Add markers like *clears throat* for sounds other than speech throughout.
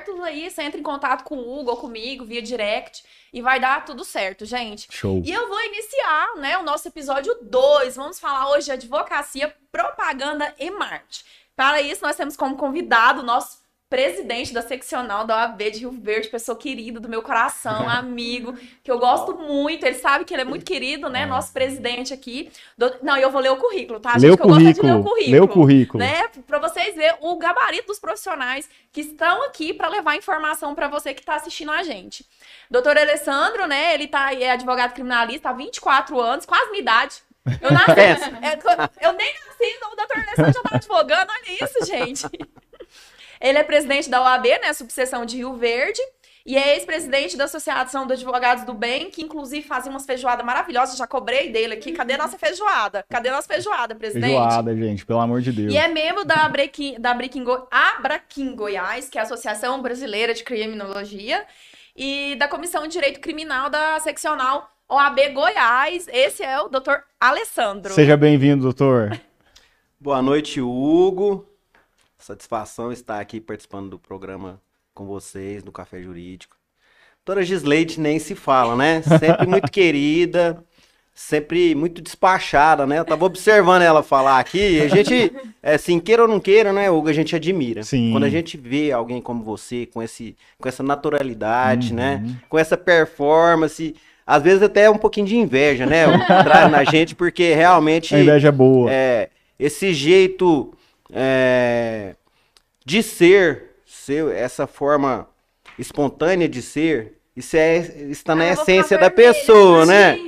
abertos aí. Você entra em contato com o Hugo ou comigo via direct e vai dar tudo certo, gente. Show. E eu vou iniciar, né, o nosso episódio 2. Vamos falar hoje de advocacia, propaganda e marketing. Para isso, nós temos como convidado o nosso presidente da seccional da OAB de Rio Verde, pessoa querida do meu coração, *laughs* amigo, que eu gosto muito. Ele sabe que ele é muito querido, né? Nosso presidente aqui. Do... Não, eu vou ler o currículo, tá? Lê gente, o que eu gosto é de ler o currículo. currículo. Lê o currículo. Né? Pra vocês verem o gabarito dos profissionais que estão aqui para levar informação para você que está assistindo a gente. Doutor Alessandro, né? Ele tá, é advogado criminalista há 24 anos, quase minha idade. Eu nasci. *laughs* é, eu nem nasci, o doutor Alessandro já tá advogando, olha isso, gente. *laughs* Ele é presidente da OAB, né, subseção de Rio Verde, e é ex-presidente da Associação dos Advogados do Bem, que inclusive fazia umas feijoadas maravilhosas, já cobrei dele aqui. Cadê nossa feijoada? Cadê nossa feijoada, presidente? Feijoada, gente, pelo amor de Deus. E é membro da Abrequim, da Abrequim, Go- Abraquim Goiás, que é a Associação Brasileira de Criminologia, e da Comissão de Direito Criminal da Seccional OAB Goiás. Esse é o doutor Alessandro. Seja bem-vindo, doutor. Boa noite, Hugo. Satisfação estar aqui participando do programa com vocês, do Café Jurídico. Doutora Gisleide nem se fala, né? Sempre muito *laughs* querida, sempre muito despachada, né? Eu tava observando ela falar aqui, a gente, é, assim, queira ou não queira, né, Hugo, a gente admira. Sim. Quando a gente vê alguém como você, com, esse, com essa naturalidade, Uhum. né? Com essa performance, às vezes até um pouquinho de inveja, né? Traz na *laughs* gente, porque realmente... A inveja é boa. É, esse jeito é, de ser, ser, essa forma espontânea de ser, isso é, está na Ah, essência da vermelha, pessoa, né?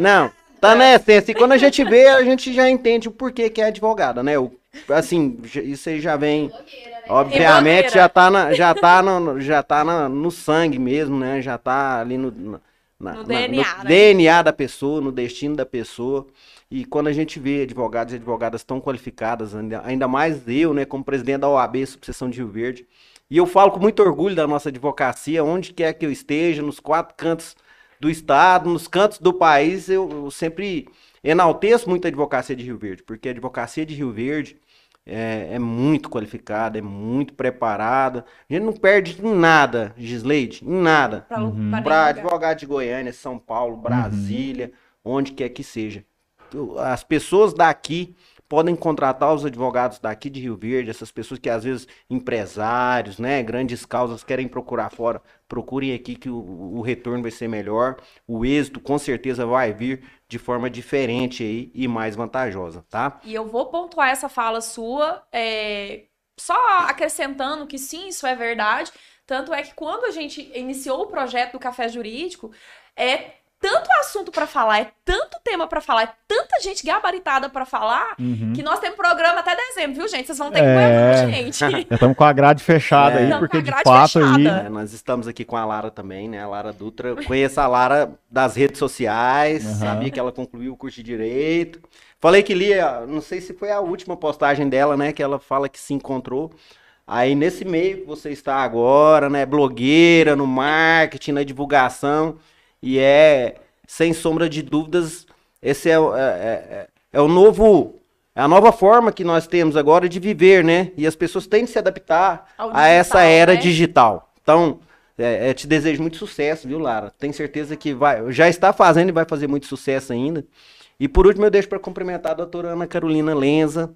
Não, tá na essência. E quando a gente vê, a gente já entende o porquê que é advogada, né? O, assim, já- isso aí já vem, obviamente, blogueira. já tá, na, já tá, no, *laughs* já tá na- no sangue mesmo, né? Já tá ali no, na- No na- DNA, no né? DNA da pessoa, no destino da pessoa. E quando a gente vê advogados e advogadas tão qualificadas, ainda, mais eu, né, como presidente da OAB, subseção de Rio Verde, e eu falo com muito orgulho da nossa advocacia, onde quer que eu esteja, nos quatro cantos do estado, nos cantos do país, eu, eu sempre enalteço muito a advocacia de Rio Verde, porque a advocacia de Rio Verde é, é muito qualificada, é muito preparada. A gente não perde em nada, Gisleide, em nada Uhum. para advogado de Goiânia, São Paulo, Brasília, onde quer que seja. As pessoas daqui podem contratar os advogados daqui de Rio Verde, essas pessoas que às vezes empresários, né, grandes causas querem procurar fora, procurem aqui que o, o retorno vai ser melhor, o êxito com certeza vai vir de forma diferente aí e mais vantajosa, tá? E eu vou pontuar essa fala sua, é, só acrescentando que sim, isso é verdade. Tanto é que quando a gente iniciou o projeto do Café Jurídico, é tanto assunto para falar, é tanto tema para falar, é tanta gente gabaritada para falar, Uhum. que nós temos programa até dezembro, viu, gente? Vocês vão ter que É. pôr a mão, gente. *laughs* Já estamos com a grade fechada É. aí, com porque de fato aí. É, nós estamos aqui com a Lara também, né? A Lara Dutra. Eu conheço a Lara das redes sociais, Aham. sabia que ela concluiu o curso de Direito. Falei que lia, não sei se foi a última postagem dela, né? Que ela fala que se encontrou. Aí nesse meio que você está agora, né? Blogueira, no marketing, na divulgação. E é, sem sombra de dúvidas, esse é, o- é, é- é o novo. É a nova forma que nós temos agora de viver, né? E as pessoas têm de se adaptar Ao a essa digital, era né? digital. Então, é, é, te desejo muito sucesso, viu, Lara? Tenho certeza que vai, já está fazendo e vai fazer muito sucesso ainda. E por último, eu deixo para cumprimentar a doutora Ana Carolina Lenza.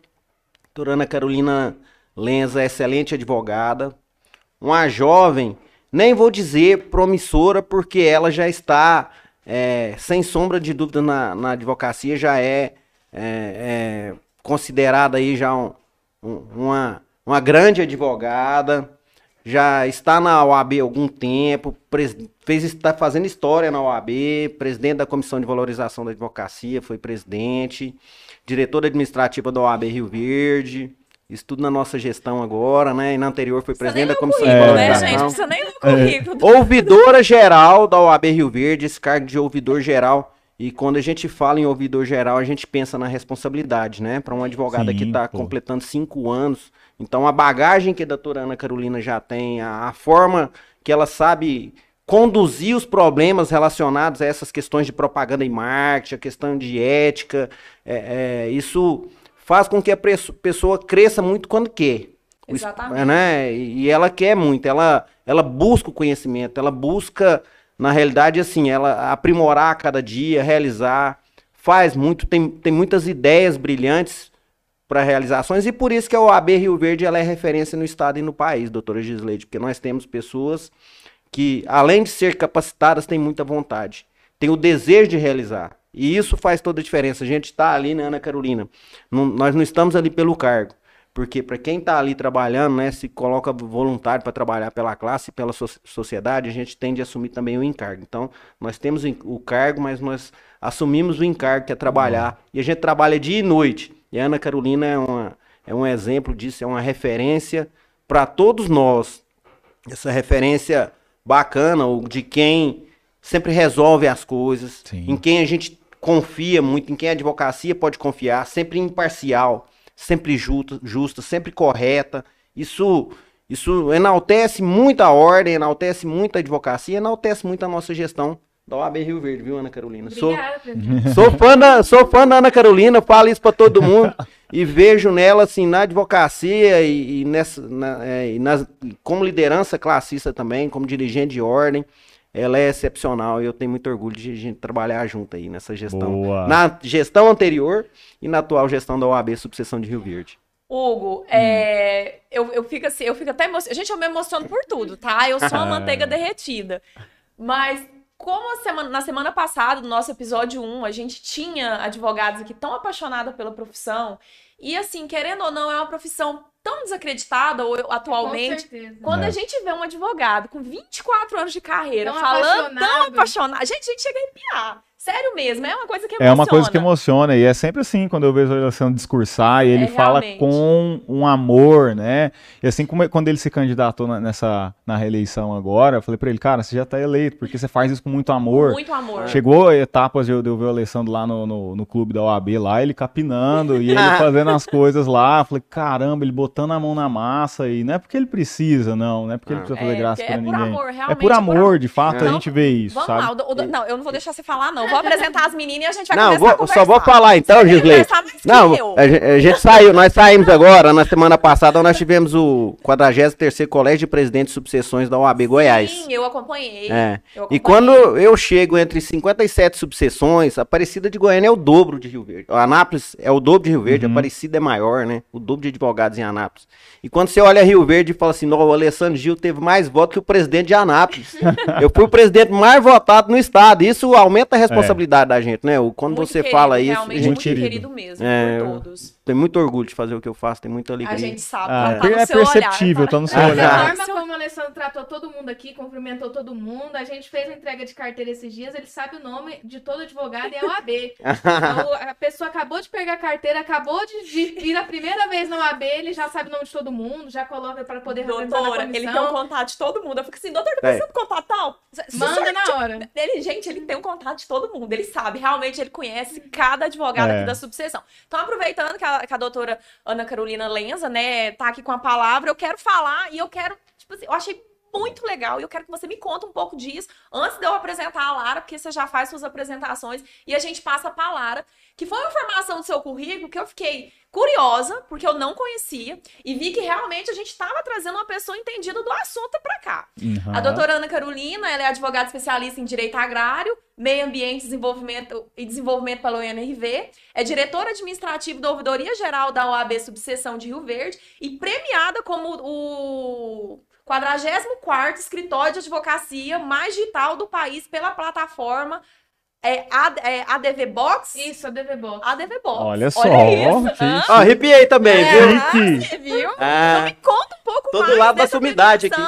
Doutora Ana Carolina Lenza, excelente advogada. Uma jovem, nem vou dizer promissora, porque ela já está, é, sem sombra de dúvida, na, na advocacia, já é, é, é considerada aí já um- um- uma, uma grande advogada, já está na OAB há algum tempo, fez, está fazendo história na OAB, presidente da Comissão de Valorização da Advocacia, foi presidente, diretora administrativa da OAB Rio Verde, isso tudo na nossa gestão agora, né? E na anterior foi presidente da Comissão de currículo, né, gente? Precisa nem ler o currículo. Ouvidora geral da OAB Rio Verde, esse cargo de ouvidor geral. E quando a gente fala em ouvidor geral, a gente pensa na responsabilidade, né? Para uma advogada que Sim, está pô. completando cinco anos. Então, a bagagem que a doutora Ana Carolina já tem, a, a forma que ela sabe conduzir os problemas relacionados a essas questões de propaganda e marketing, a questão de ética, é, é, isso faz com que a pessoa cresça muito quando quer. Exatamente. né? E ela quer muito, ela, ela busca o conhecimento, ela busca, na realidade, assim, ela aprimorar cada dia, realizar, faz muito, tem, tem muitas ideias brilhantes para realizações e por isso que a OAB Rio Verde ela é referência no estado e no país, doutora Gisleide, porque nós temos pessoas que, além de ser capacitadas, têm muita vontade, têm o desejo de realizar. E isso faz toda a diferença. A gente está ali, né, Ana Carolina? Não- nós não estamos ali pelo cargo. Porque para quem está ali trabalhando, né, se coloca voluntário para trabalhar pela classe e pela so- sociedade, a gente tende a assumir também o encargo. Então, nós temos o cargo, mas nós assumimos o encargo que é trabalhar. E a gente trabalha dia e noite. E a Ana Carolina é, uma, é um exemplo disso, é uma referência para todos nós. Essa referência bacana, de quem sempre resolve as coisas, Sim. em quem a gente confia muito, em quem a advocacia pode confiar, sempre imparcial, sempre justa, justa sempre correta. Isso, isso enaltece muito a ordem, enaltece muito a advocacia, enaltece muito a nossa gestão da OAB Rio Verde, viu, Ana Carolina? Sou, Obrigada, presidente. *laughs* sou, fã da, sou fã da Ana Carolina, falo isso pra todo mundo e vejo nela, assim, na advocacia e, e nessa, na- é, e nas- como liderança classista também, como dirigente de ordem. Ela é excepcional e eu tenho muito orgulho de a gente trabalhar junto aí nessa gestão. Boa. Na gestão anterior e na atual gestão da OAB Subseção de Rio Verde. Hugo, é, eu, eu fico assim, eu fico até emocionada. Gente, eu me emociono por tudo, tá? Eu sou uma *laughs* manteiga derretida. Mas como a semana- na semana passada, no nosso episódio 1, a gente tinha advogados aqui tão apaixonados pela profissão, e assim, querendo ou não, é uma profissão tão desacreditada ou- atualmente. Com certeza. Quando É. a gente vê um advogado com 24 anos de carreira Tão falando tão apaixonado. apaixonado, gente, a gente chega a arrepiar. Sério mesmo, é uma coisa que É emociona. uma coisa que emociona, e é sempre assim, quando eu vejo o Alessandro discursar, e ele É, fala realmente. com um amor, né? E assim como quando ele se candidatou na, nessa, na reeleição agora, eu falei pra ele, cara, você já tá eleito, porque você faz isso com muito amor. Muito amor. Chegou etapas de eu, de eu ver o Alessandro lá no, no, no clube da OAB, lá, ele capinando, e ele *laughs* fazendo as coisas lá, eu falei, caramba, ele botando a mão na massa, e não é porque ele precisa, não, não é porque ele precisa fazer É, graça é pra por ninguém. amor, é realmente, por é por amor, de fato, a gente vê isso, Vamos sabe? lá, o o não, eu não vou deixar você falar, não. Vou apresentar as meninas e a gente vai Não, começar a vou, só vou falar então, Gisley. Não, a gente, a gente saiu, nós saímos agora, na semana passada, nós tivemos o 43º Colégio de Presidentes de Subseções da OAB Goiás. Sim, eu acompanhei. É. Eu E acompanhei. quando eu chego entre 57 subseções, a Aparecida de Goiânia é o dobro de Rio Verde. A Anápolis é o dobro de Rio Verde, a Uhum. Aparecida é maior, né? O dobro de advogados em Anápolis. E quando você olha Rio Verde e fala assim, "Não, o Alessandro Gil teve mais votos que o presidente de Anápolis. *laughs* eu fui o presidente mais votado no estado. Isso aumenta a responsabilidade da gente, né? Quando Muito você querido, fala isso, gente Muito querido. mesmo, É, por eu- todos. Tem muito orgulho de fazer o que eu faço, tem muita alegria. A gente sabe, Ah, tá no é seu olhar, perceptível, tá? tá no seu Ah, A olhar. forma como o Alessandro tratou todo mundo aqui, cumprimentou todo mundo. A gente fez a entrega de carteira esses dias, ele sabe o nome de todo advogado e é o AB. *laughs* Então, a pessoa acabou de pegar a carteira, acabou de, de ir a primeira vez na OAB, ele já sabe o nome de todo mundo, já coloca para poder Doutora, ele tem um contato de todo mundo. Eu fico assim, doutor, tá precisando de contato tal? Manda na hora. Ele, gente, ele tem um contato de todo mundo, ele sabe, realmente ele conhece cada advogado É. aqui da subseção. Então, aproveitando que a, que a doutora Ana Carolina Lenza, né, tá aqui com a palavra, eu quero falar e eu quero, tipo assim, eu achei muito legal e eu quero que você me conte um pouco disso antes de eu apresentar a Lara, porque você já faz suas apresentações e a gente passa pra Lara, que foi uma informação do seu currículo que eu fiquei curiosa, porque eu não conhecia, e vi que realmente a gente estava trazendo uma pessoa entendida do assunto pra cá. Uhum. A doutora Ana Carolina, ela é advogada especialista em direito agrário, meio ambiente desenvolvimento, e desenvolvimento pela UNRV, é diretora administrativa da Ouvidoria Geral da OAB Subseção de Rio Verde e premiada como o 44º escritório de advocacia mais digital do país pela plataforma é, AD, é, ADV Box. Isso, a DV Box. ADV Box. Olha só, isso. que hã? Ó, arrepiei também, É, viu? Viu? Então Ah, me conta um pouco Tô do mais lado da dessa sua umidade aqui.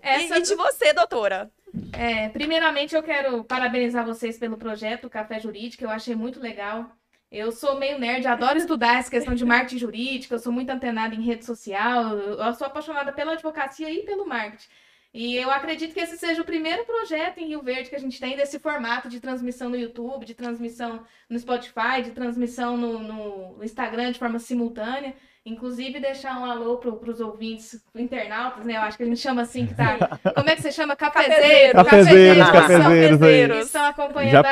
Essa E, e de você, doutora. É, primeiramente, eu quero parabenizar vocês pelo projeto Café Jurídico, eu achei muito legal. Eu sou meio nerd, adoro estudar essa questão de marketing jurídico, eu sou muito antenada em rede social, eu sou apaixonada pela advocacia e pelo marketing. E eu acredito que esse seja o primeiro projeto em Rio Verde que a gente tem desse formato de transmissão no YouTube, de transmissão no Spotify, de transmissão no, no Instagram de forma simultânea. Inclusive, deixar um alô para os ouvintes internautas, né? Eu acho que a gente chama assim que tá. Como é que você chama? Cafezeiro. Cafezeiros, Cafezeiros, cafezeiros, cafezeiros aí. que estão acompanhando Já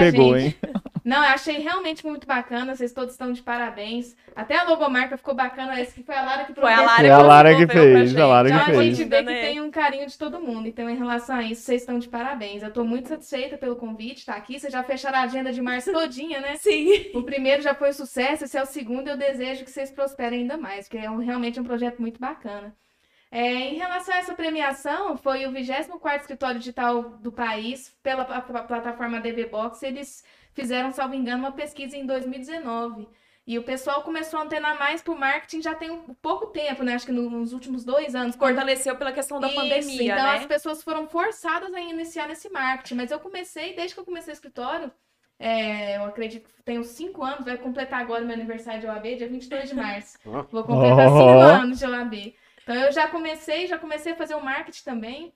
a? Não, eu achei realmente muito bacana. Vocês todos estão de parabéns. Até a logomarca ficou bacana. Essa que foi a Lara que Foi a. Lara Foi a Lara que fez, a. Lara que Então a fez. gente vê que tem um carinho de todo mundo. Então, em relação a isso, vocês estão de parabéns. Eu tô muito satisfeita pelo convite, estar aqui. Vocês já fecharam a agenda de março *laughs* todinha, né? Sim. O primeiro já foi sucesso, esse é o segundo. Eu desejo que vocês prosperem ainda mais, porque é um- realmente um projeto muito bacana. É, em relação a essa premiação, foi o 24º escritório digital do país, pela pla- pla- plataforma DV Box. Eles fizeram, salvo engano, uma pesquisa em 2019. E o pessoal começou a antenar mais pro marketing já tem um pouco tempo, né? Acho que no- nos últimos dois anos. Fortaleceu pela questão da Isso, pandemia, então né? as pessoas foram forçadas a iniciar nesse marketing. Mas eu comecei, desde que eu comecei o escritório, é, eu acredito que tenho cinco anos, vai completar agora meu aniversário de OAB, dia 22 de março. Vou completar Oh. cinco anos de OAB. Então eu já comecei, já comecei a fazer o marketing também.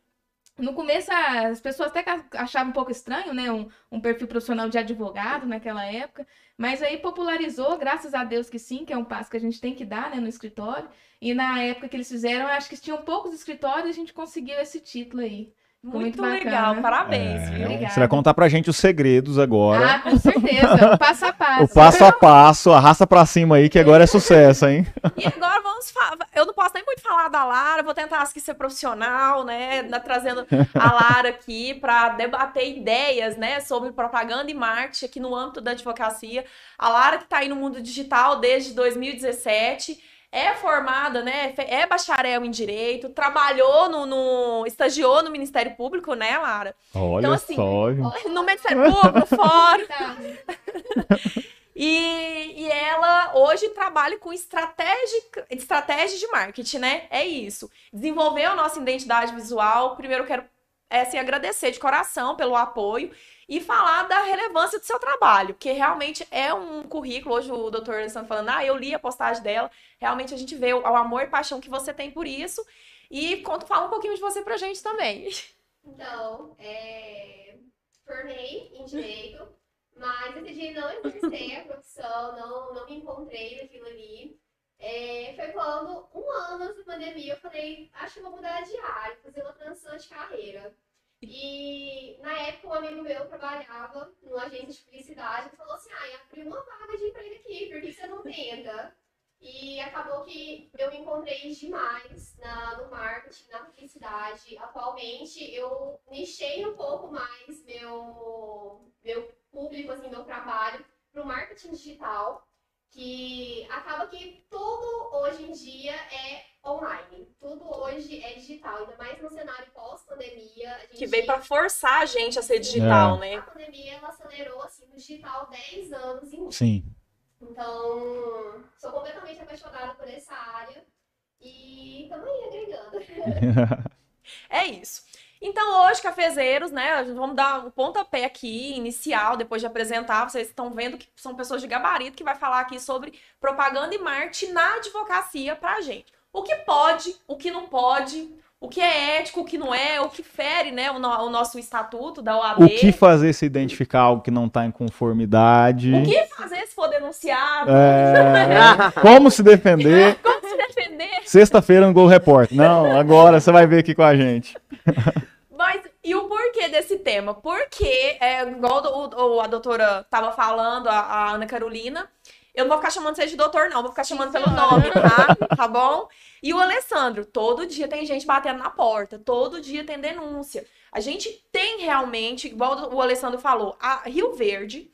No começo, as pessoas até achavam um pouco estranho, né? Um, um perfil profissional de advogado naquela época. Mas aí popularizou, graças a Deus que sim, que é um passo que a gente tem que dar né, no escritório. E na época que eles fizeram, acho que tinham poucos escritórios e a gente conseguiu esse título aí. Muito, muito legal, parabéns, É, viu? Obrigada. Você vai contar pra gente os segredos agora. Ah, com certeza. O passo a passo. *laughs* o passo a passo, arrasta pra cima aí, que agora é sucesso, hein? E agora vamos falar. Eu não posso nem muito falar da Lara, vou tentar aqui ser profissional, né? Trazendo a Lara aqui para debater ideias, né? Sobre propaganda e marketing aqui no âmbito da advocacia. A Lara, que está aí no mundo digital desde 2017. É formada, né? É bacharel em direito, trabalhou no, no- estagiou no Ministério Público, né, Lara? Olha Então, assim, só? *laughs* No Ministério Público, fora. *laughs* E, e ela hoje trabalha com estratégia, estratégia de marketing, né? É isso. Desenvolveu a nossa identidade visual. Primeiro eu quero é, assim, agradecer de coração pelo apoio e falar da relevância do seu trabalho, que realmente é um currículo. Hoje o doutor Alessandro falando, ah, eu li a postagem dela. Realmente a gente vê o, o amor e paixão que você tem por isso. E conta, fala um pouquinho de você pra gente também. Então, é, formei em direito, mas decidi não exercer a profissão, não, não me encontrei naquilo ali. É, foi quando, um ano antes da pandemia, eu falei, acho que vou mudar de área, fazer uma transição de carreira. E na época, um amigo meu trabalhava numa agência de publicidade e falou assim: ah, abriu uma vaga de emprego aqui, por que você não tenta? E acabou que eu me encontrei demais na, no marketing, na publicidade. Atualmente, eu nichei um pouco mais meu, meu público, assim, meu trabalho para o marketing digital, que acaba que tudo hoje em dia é online. Tudo hoje é digital, ainda mais no cenário pós-pandemia. a gente- Que veio pra forçar a gente a ser digital, A né? pandemia, ela acelerou, assim, o digital 10 anos em Sim. então, sou completamente apaixonada por essa área e estamos aí agregando. *laughs* É isso. Então, hoje, cafezeiros, né? Vamos dar um pontapé aqui, inicial, depois de apresentar. Vocês estão vendo que são pessoas de gabarito que vai falar aqui sobre propaganda e marketing na advocacia pra gente. O que pode, o que não pode, o que é ético, o que não é, o que fere, né, o, no- o nosso estatuto da OAB. O que fazer se identificar algo que não tá em conformidade? O que fazer se for denunciado? É, *laughs* como se defender? Como se defender? Sexta-feira no Gol Repórter. Não, agora você vai ver aqui com a gente. Mas e o porquê desse tema? Porque, é, igual o- o- a doutora tava falando, a, a Ana Carolina, eu não vou ficar chamando você de doutor, não, vou ficar chamando pelo nome, tá? Tá bom? E o Alessandro, todo dia tem gente batendo na porta, todo dia tem denúncia. A gente tem realmente, igual o Alessandro falou, a Rio Verde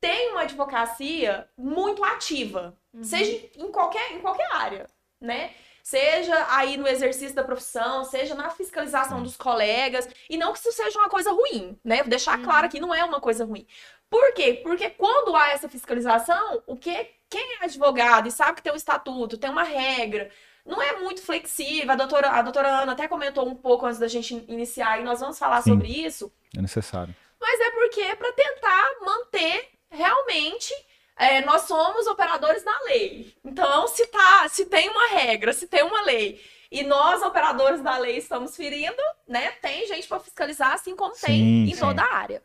tem uma advocacia muito ativa, seja em qualquer, em qualquer área, né? Seja aí no exercício da profissão, seja na fiscalização dos colegas, e não que isso seja uma coisa ruim, né? Vou deixar claro que não é uma coisa ruim. Por quê? Porque quando há essa fiscalização, o que quem é advogado e sabe que tem um estatuto, tem uma regra, não é muito flexível. A doutora, a doutora Ana até comentou um pouco antes da gente iniciar e nós vamos falar Sim. sobre isso. É necessário. Mas é porque é para tentar manter realmente. É, nós somos operadores da lei. Então, se tá, se tem uma regra, se tem uma lei e nós, operadores da lei, estamos ferindo, né? Tem gente para fiscalizar, assim como tem Sim, em sim. toda a área.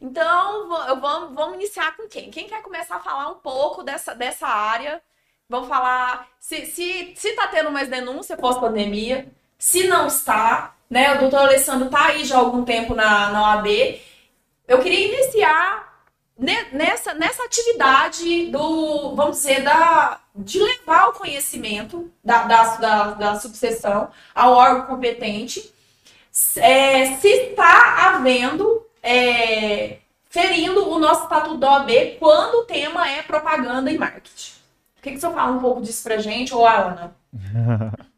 Então, vamos, vamos iniciar com quem? Quem quer começar a falar um pouco dessa, dessa área? Vamos falar se, se, se tá tendo mais denúncia pós-pandemia, se não está, né? O doutor Alessandro tá aí já há algum tempo na, na OAB. Eu queria iniciar nessa, nessa atividade do, vamos dizer, da, de levar o conhecimento da, da, da, da subseção ao órgão competente, é, se está havendo, é, ferindo o nosso estatuto da OAB quando o tema é propaganda e marketing. O que, que você fala um pouco disso pra gente, ou a Ana?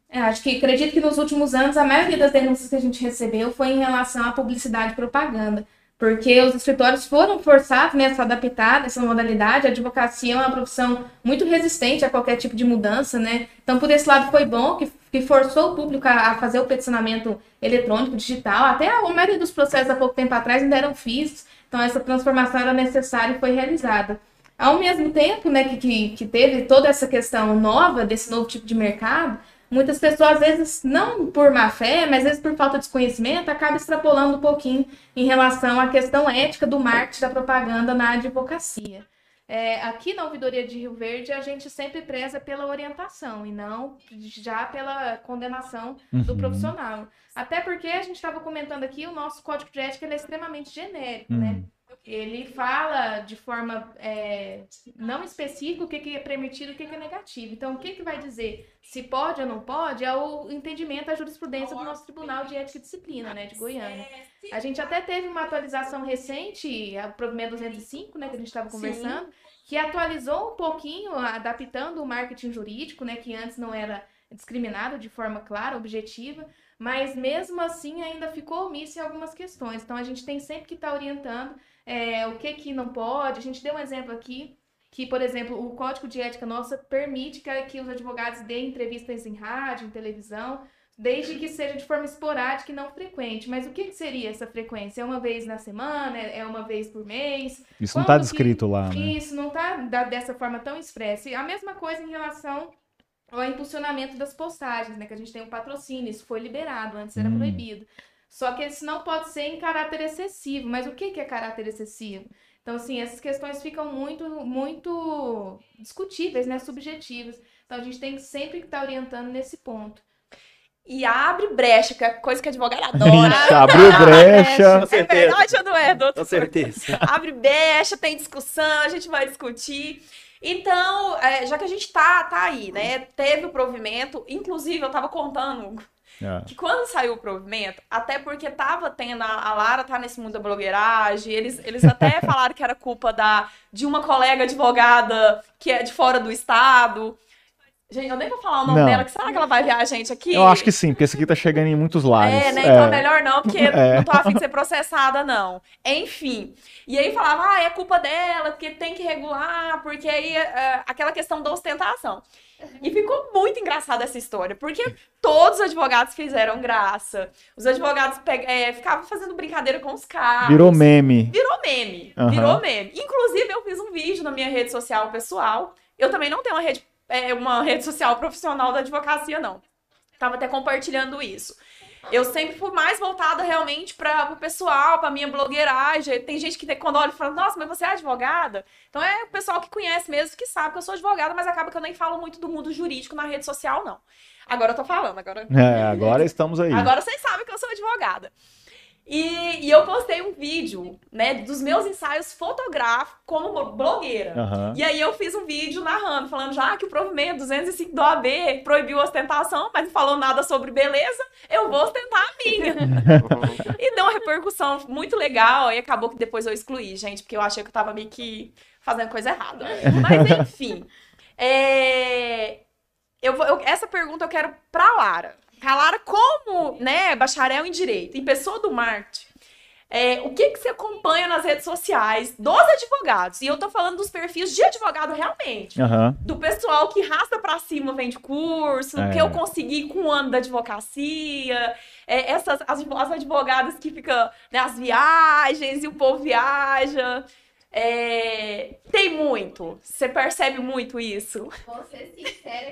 É, acho que acredito que nos últimos anos a maioria das denúncias que a gente recebeu foi em relação à publicidade e propaganda. Porque os escritórios foram forçados né, a se adaptar a essa modalidade. A advocacia é uma profissão muito resistente a qualquer tipo de mudança, né? Então, por esse lado, foi bom que, que forçou o público a, a fazer o peticionamento eletrônico, digital. Até a, a maioria dos processos há pouco tempo atrás ainda eram físicos. Então, essa transformação era necessária e foi realizada. Ao mesmo tempo né, que, que, que teve toda essa questão nova desse novo tipo de mercado, muitas pessoas, às vezes, não por má fé, mas às vezes por falta de conhecimento, acabam extrapolando um pouquinho em relação à questão ética do marketing da propaganda na advocacia. É, aqui na Ouvidoria de Rio Verde, a gente sempre preza pela orientação e não já pela condenação do Uhum. profissional. Até porque a gente estava comentando aqui, o nosso código de ética é extremamente genérico, né? Ele fala de forma é, não específica o que, que é permitido e o que, que é negativo. Então, o que, que vai dizer se pode ou não pode é o entendimento da jurisprudência do nosso Tribunal de Ética e Disciplina, né, de Goiânia. A gente até teve uma atualização recente, a provimento 205, né, que a gente estava conversando, que atualizou um pouquinho, adaptando o marketing jurídico, né, que antes não era discriminado de forma clara, objetiva, mas mesmo assim ainda ficou omisso em algumas questões. Então a gente tem sempre que estar orientando é, o que que não pode. A gente deu um exemplo aqui que, por exemplo, o Código de Ética nossa permite que, que os advogados deem entrevistas em rádio, em televisão, desde que seja de forma esporádica e não frequente. Mas o que, que seria essa frequência? É uma vez na semana? É uma vez por mês? Isso não tá Quando que- descrito lá, né? Isso, não tá da- dessa forma tão expressa. E a mesma coisa em relação ao impulsionamento das postagens, né? Que a gente tem um patrocínio, isso foi liberado, antes era Hum. proibido. Só que isso não pode ser em caráter excessivo. Mas o que, que é caráter excessivo? Então, assim, essas questões ficam muito, muito discutíveis, né? Subjetivas. Então, a gente tem que sempre estar orientando nesse ponto. E abre brecha, que é coisa que advogado adora. Ixi, abriu *laughs* brecha. Com É certeza. verdade ou não é, doutor? Com certeza. *laughs* abre brecha, tem discussão, a gente vai discutir. Então, é, já que a gente tá, tá aí, né? Teve o provimento, inclusive eu tava contando É. que quando saiu o provimento, até porque tava tendo, a, a Lara tá nesse mundo da blogueiragem, eles, eles até *laughs* falaram que era culpa da, de uma colega advogada que é de fora do estado. Gente, eu nem vou falar o nome Não. dela, que será que ela vai ver a gente aqui? Eu acho que sim, porque esse aqui tá chegando em muitos lares. É, né? Então é melhor não, porque *laughs* É. não tô afim de ser processada, não. Enfim. E aí falava, ah, é culpa dela, porque tem que regular, porque aí é, aquela questão da ostentação. E ficou muito engraçada essa história, porque todos os advogados fizeram graça. Os advogados é, ficavam fazendo brincadeira com os carros. Virou meme. Virou meme. Aham. Virou meme. Inclusive, eu fiz um vídeo na minha rede social pessoal. Eu também não tenho uma rede, é, uma rede social profissional da advocacia, não. Tava até compartilhando isso. Eu sempre fui mais voltada realmente para o pessoal, para minha blogueiragem. Tem gente que quando olha e fala, nossa, mas você é advogada? Então é o pessoal que conhece mesmo, que sabe que eu sou advogada, mas acaba que eu nem falo muito do mundo jurídico na rede social, não. Agora eu tô falando, agora É, agora estamos aí. Agora vocês sabem que eu sou advogada. E, e eu postei um vídeo, né, dos meus ensaios fotográficos como blogueira. Aham. E aí eu fiz um vídeo narrando, falando já que o provimento 205 do AB proibiu a ostentação, mas não falou nada sobre beleza, eu vou ostentar a minha. *laughs* e deu uma repercussão muito legal, e acabou que depois eu excluí, gente, porque eu achei que eu tava meio que fazendo coisa errada. Mas enfim, é, eu vou- eu- essa pergunta eu quero pra Lara. A Lara, como né, bacharel em Direito, em pessoa do marketing, é, o que, que você acompanha nas redes sociais dos advogados? E eu tô falando dos perfis de advogado realmente. Aham. Do pessoal que rasta pra cima, vende curso, É. que eu consegui com o ano da advocacia, é, essas, as, as advogadas que ficam né, as viagens e o povo viaja. É, tem muito. Você percebe muito isso? Vou ser sincera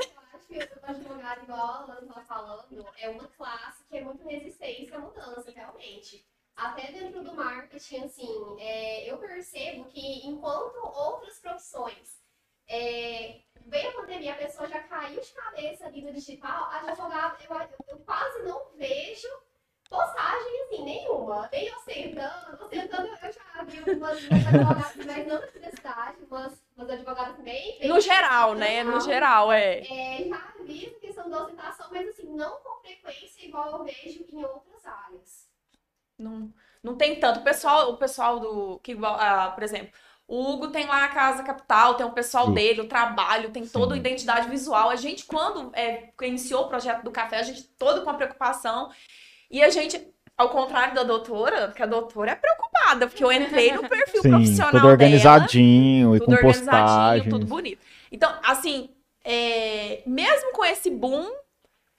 que o advogado, igual a estava falando, é uma classe que é muito resistente à mudança, realmente. Até dentro do marketing, assim, é, eu percebo que enquanto outras profissões é, veio a pandemia, a pessoa já caiu de cabeça ali no digital, advogado, eu, eu quase não vejo postagem assim, nenhuma. Nem ostentando, ostentando eu já vi umas, umas advogadas, mas não cidade, umas, umas advogadas bem. bem No geral, né? No geral, é. É, já vi essa questão da ostentação, mas assim, não com frequência igual eu vejo em outras áreas. Não, não tem tanto. O pessoal, o pessoal do. Que, ah, por exemplo, o Hugo tem lá a Casa Capital, tem o pessoal Sim. dele, o trabalho, tem toda a Sim. identidade visual. A gente, quando é, iniciou o projeto do café, a gente todo com a preocupação. E a gente, ao contrário da doutora, porque a doutora é preocupada, porque eu entrei no perfil *laughs* Sim, profissional tudo dela. organizadinho e tudo com organizadinho, postagens. tudo bonito. Então, assim, é, mesmo com esse boom,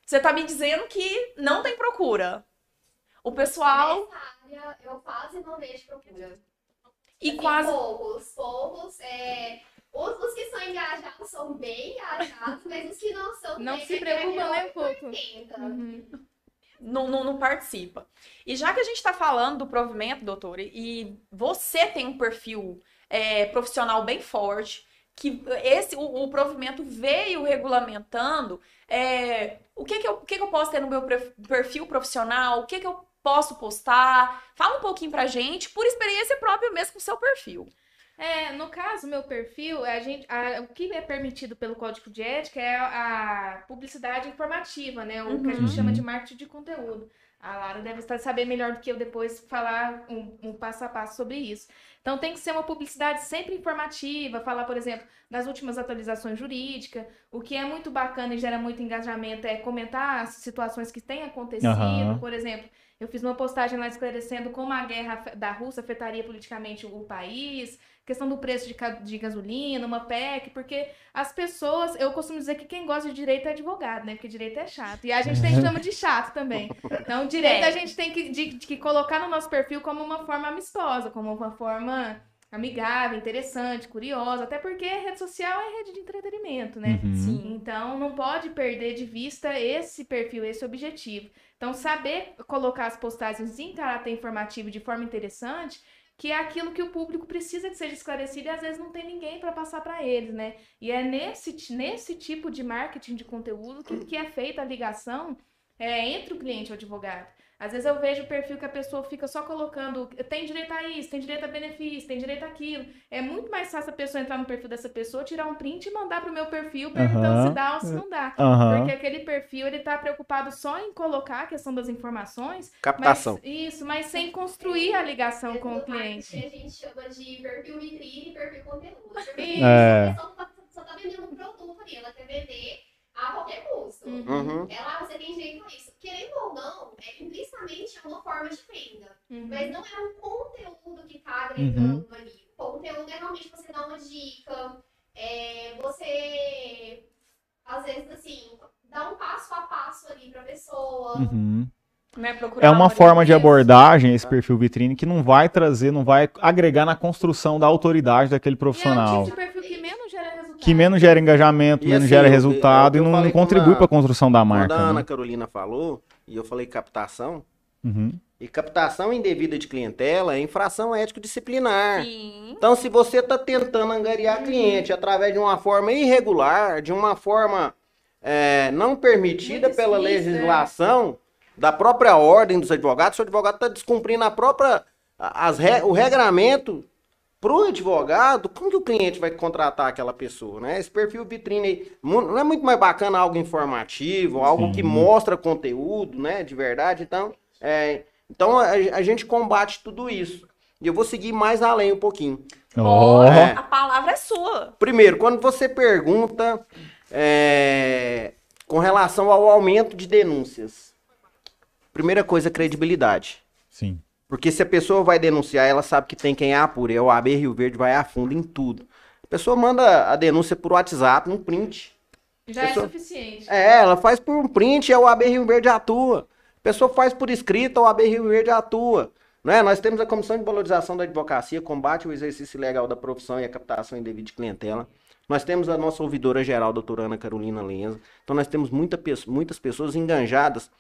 você tá me dizendo que não tem procura. O pessoal Nessa área, eu quase não vejo procura. e Assim, quase Poucos, poucos. É, os, os que são engajados são bem engajados, mas os que não são. Não se aquele preocupam nem um pouco. 80. Uhum. Não, não, não participa. E já que a gente está falando do provimento, doutor, e você tem um perfil é, profissional bem forte, que esse o, o provimento veio regulamentando, é, o que que, eu, o que que eu posso ter no meu perfil profissional, o que que eu posso postar? Fala um pouquinho pra gente, por experiência própria mesmo com o seu perfil. É, no caso, meu perfil, a gente, a- o que é permitido pelo Código de Ética é a publicidade informativa, né? O que a gente Uhum. chama de marketing de conteúdo. A Lara deve estar saber melhor do que eu depois falar um, um passo a passo sobre isso. Então tem que ser uma publicidade sempre informativa, falar, por exemplo, das últimas atualizações jurídicas. O que é muito bacana e gera muito engajamento é comentar as situações que têm acontecido. Aham. Por exemplo, eu fiz uma postagem lá esclarecendo como a guerra da Rússia afetaria politicamente o país, questão do preço de, ca- de gasolina, uma PEC, porque as pessoas, eu costumo dizer que quem gosta de direito é advogado, né? Porque direito é chato. E a gente tem chama de chato também. Então, direito É. a gente tem que, de- de que colocar no nosso perfil como uma forma amistosa, como uma forma amigável, interessante, curiosa, até porque rede social é rede de entretenimento, né? Uhum. Sim. Então, não pode perder de vista esse perfil, esse objetivo. Então, saber colocar as postagens em caráter informativo de forma interessante, que é aquilo que o público precisa que seja esclarecido e às vezes não tem ninguém para passar para eles, né? E é nesse, nesse tipo de marketing de conteúdo que, que é feita a ligação é, entre o cliente e o advogado. Às vezes eu vejo o perfil que a pessoa fica só colocando tem direito a isso, tem direito a benefício, tem direito àquilo. É muito mais fácil a pessoa entrar no perfil dessa pessoa, tirar um print e mandar pro meu perfil perguntando Aham. se dá ou se não dá. Aham. Porque aquele perfil, ele tá preocupado só em colocar a questão das informações, Captação. mas, isso, mas sem construir a ligação com o cliente. A gente chama de perfil vitrine perfil conteúdo. Perfil Isso. É. A pessoa tá- só tá vendendo um produto ali, ela quer vender a qualquer custo. Uhum. Uhum. Ela, você tem direito a isso. Querendo ou não, é, implicitamente é uma forma de venda. Uhum. Mas não é um conteúdo que tá agregando ali. O conteúdo é realmente você dar uma dica, é, você, às vezes, assim, dar um passo a passo ali pra pessoa. Uhum. Né? É uma forma de abordagem esse perfil vitrine que não vai trazer, não vai agregar na construção da autoridade daquele é o profissional. tipo de perfil que menos. Que menos gera engajamento, E menos assim, gera eu- resultado eu- e eu não, falei não contribui a- para a construção da Quando marca. a Ana né? Carolina falou, e eu falei captação, Uhum. e captação indevida de clientela é infração ético-disciplinar. Então, se você está tentando angariar cliente através de uma forma irregular, de uma forma é, não permitida Muito pela difícil, legislação da própria ordem dos advogados, o advogado está descumprindo a própria a- as re- o regramento para o advogado, como que o cliente vai contratar aquela pessoa, né? Esse perfil vitrine aí, não é muito mais bacana algo informativo, algo Sim. que mostra conteúdo, né, de verdade, então, é, então a, a gente combate tudo isso. E eu vou seguir mais além um pouquinho. Ó, Olha, É. a palavra é sua. Primeiro, quando você pergunta é, com relação ao aumento de denúncias, primeira coisa, credibilidade. Sim. Porque se a pessoa vai denunciar, ela sabe que tem quem apure. É o AB Rio Verde vai a fundo em tudo. A pessoa manda a denúncia por WhatsApp, um print. Já pessoa- é suficiente. É, ela faz por um print, é o AB Rio Verde atua. A pessoa faz por escrito, o AB Rio Verde atua. Né? Nós temos a Comissão de Valorização da Advocacia, combate o exercício ilegal da profissão e a captação indevida de clientela. Nós temos a nossa ouvidora geral, doutora Ana Carolina Lenza. Então nós temos muita, muitas pessoas enganjadas,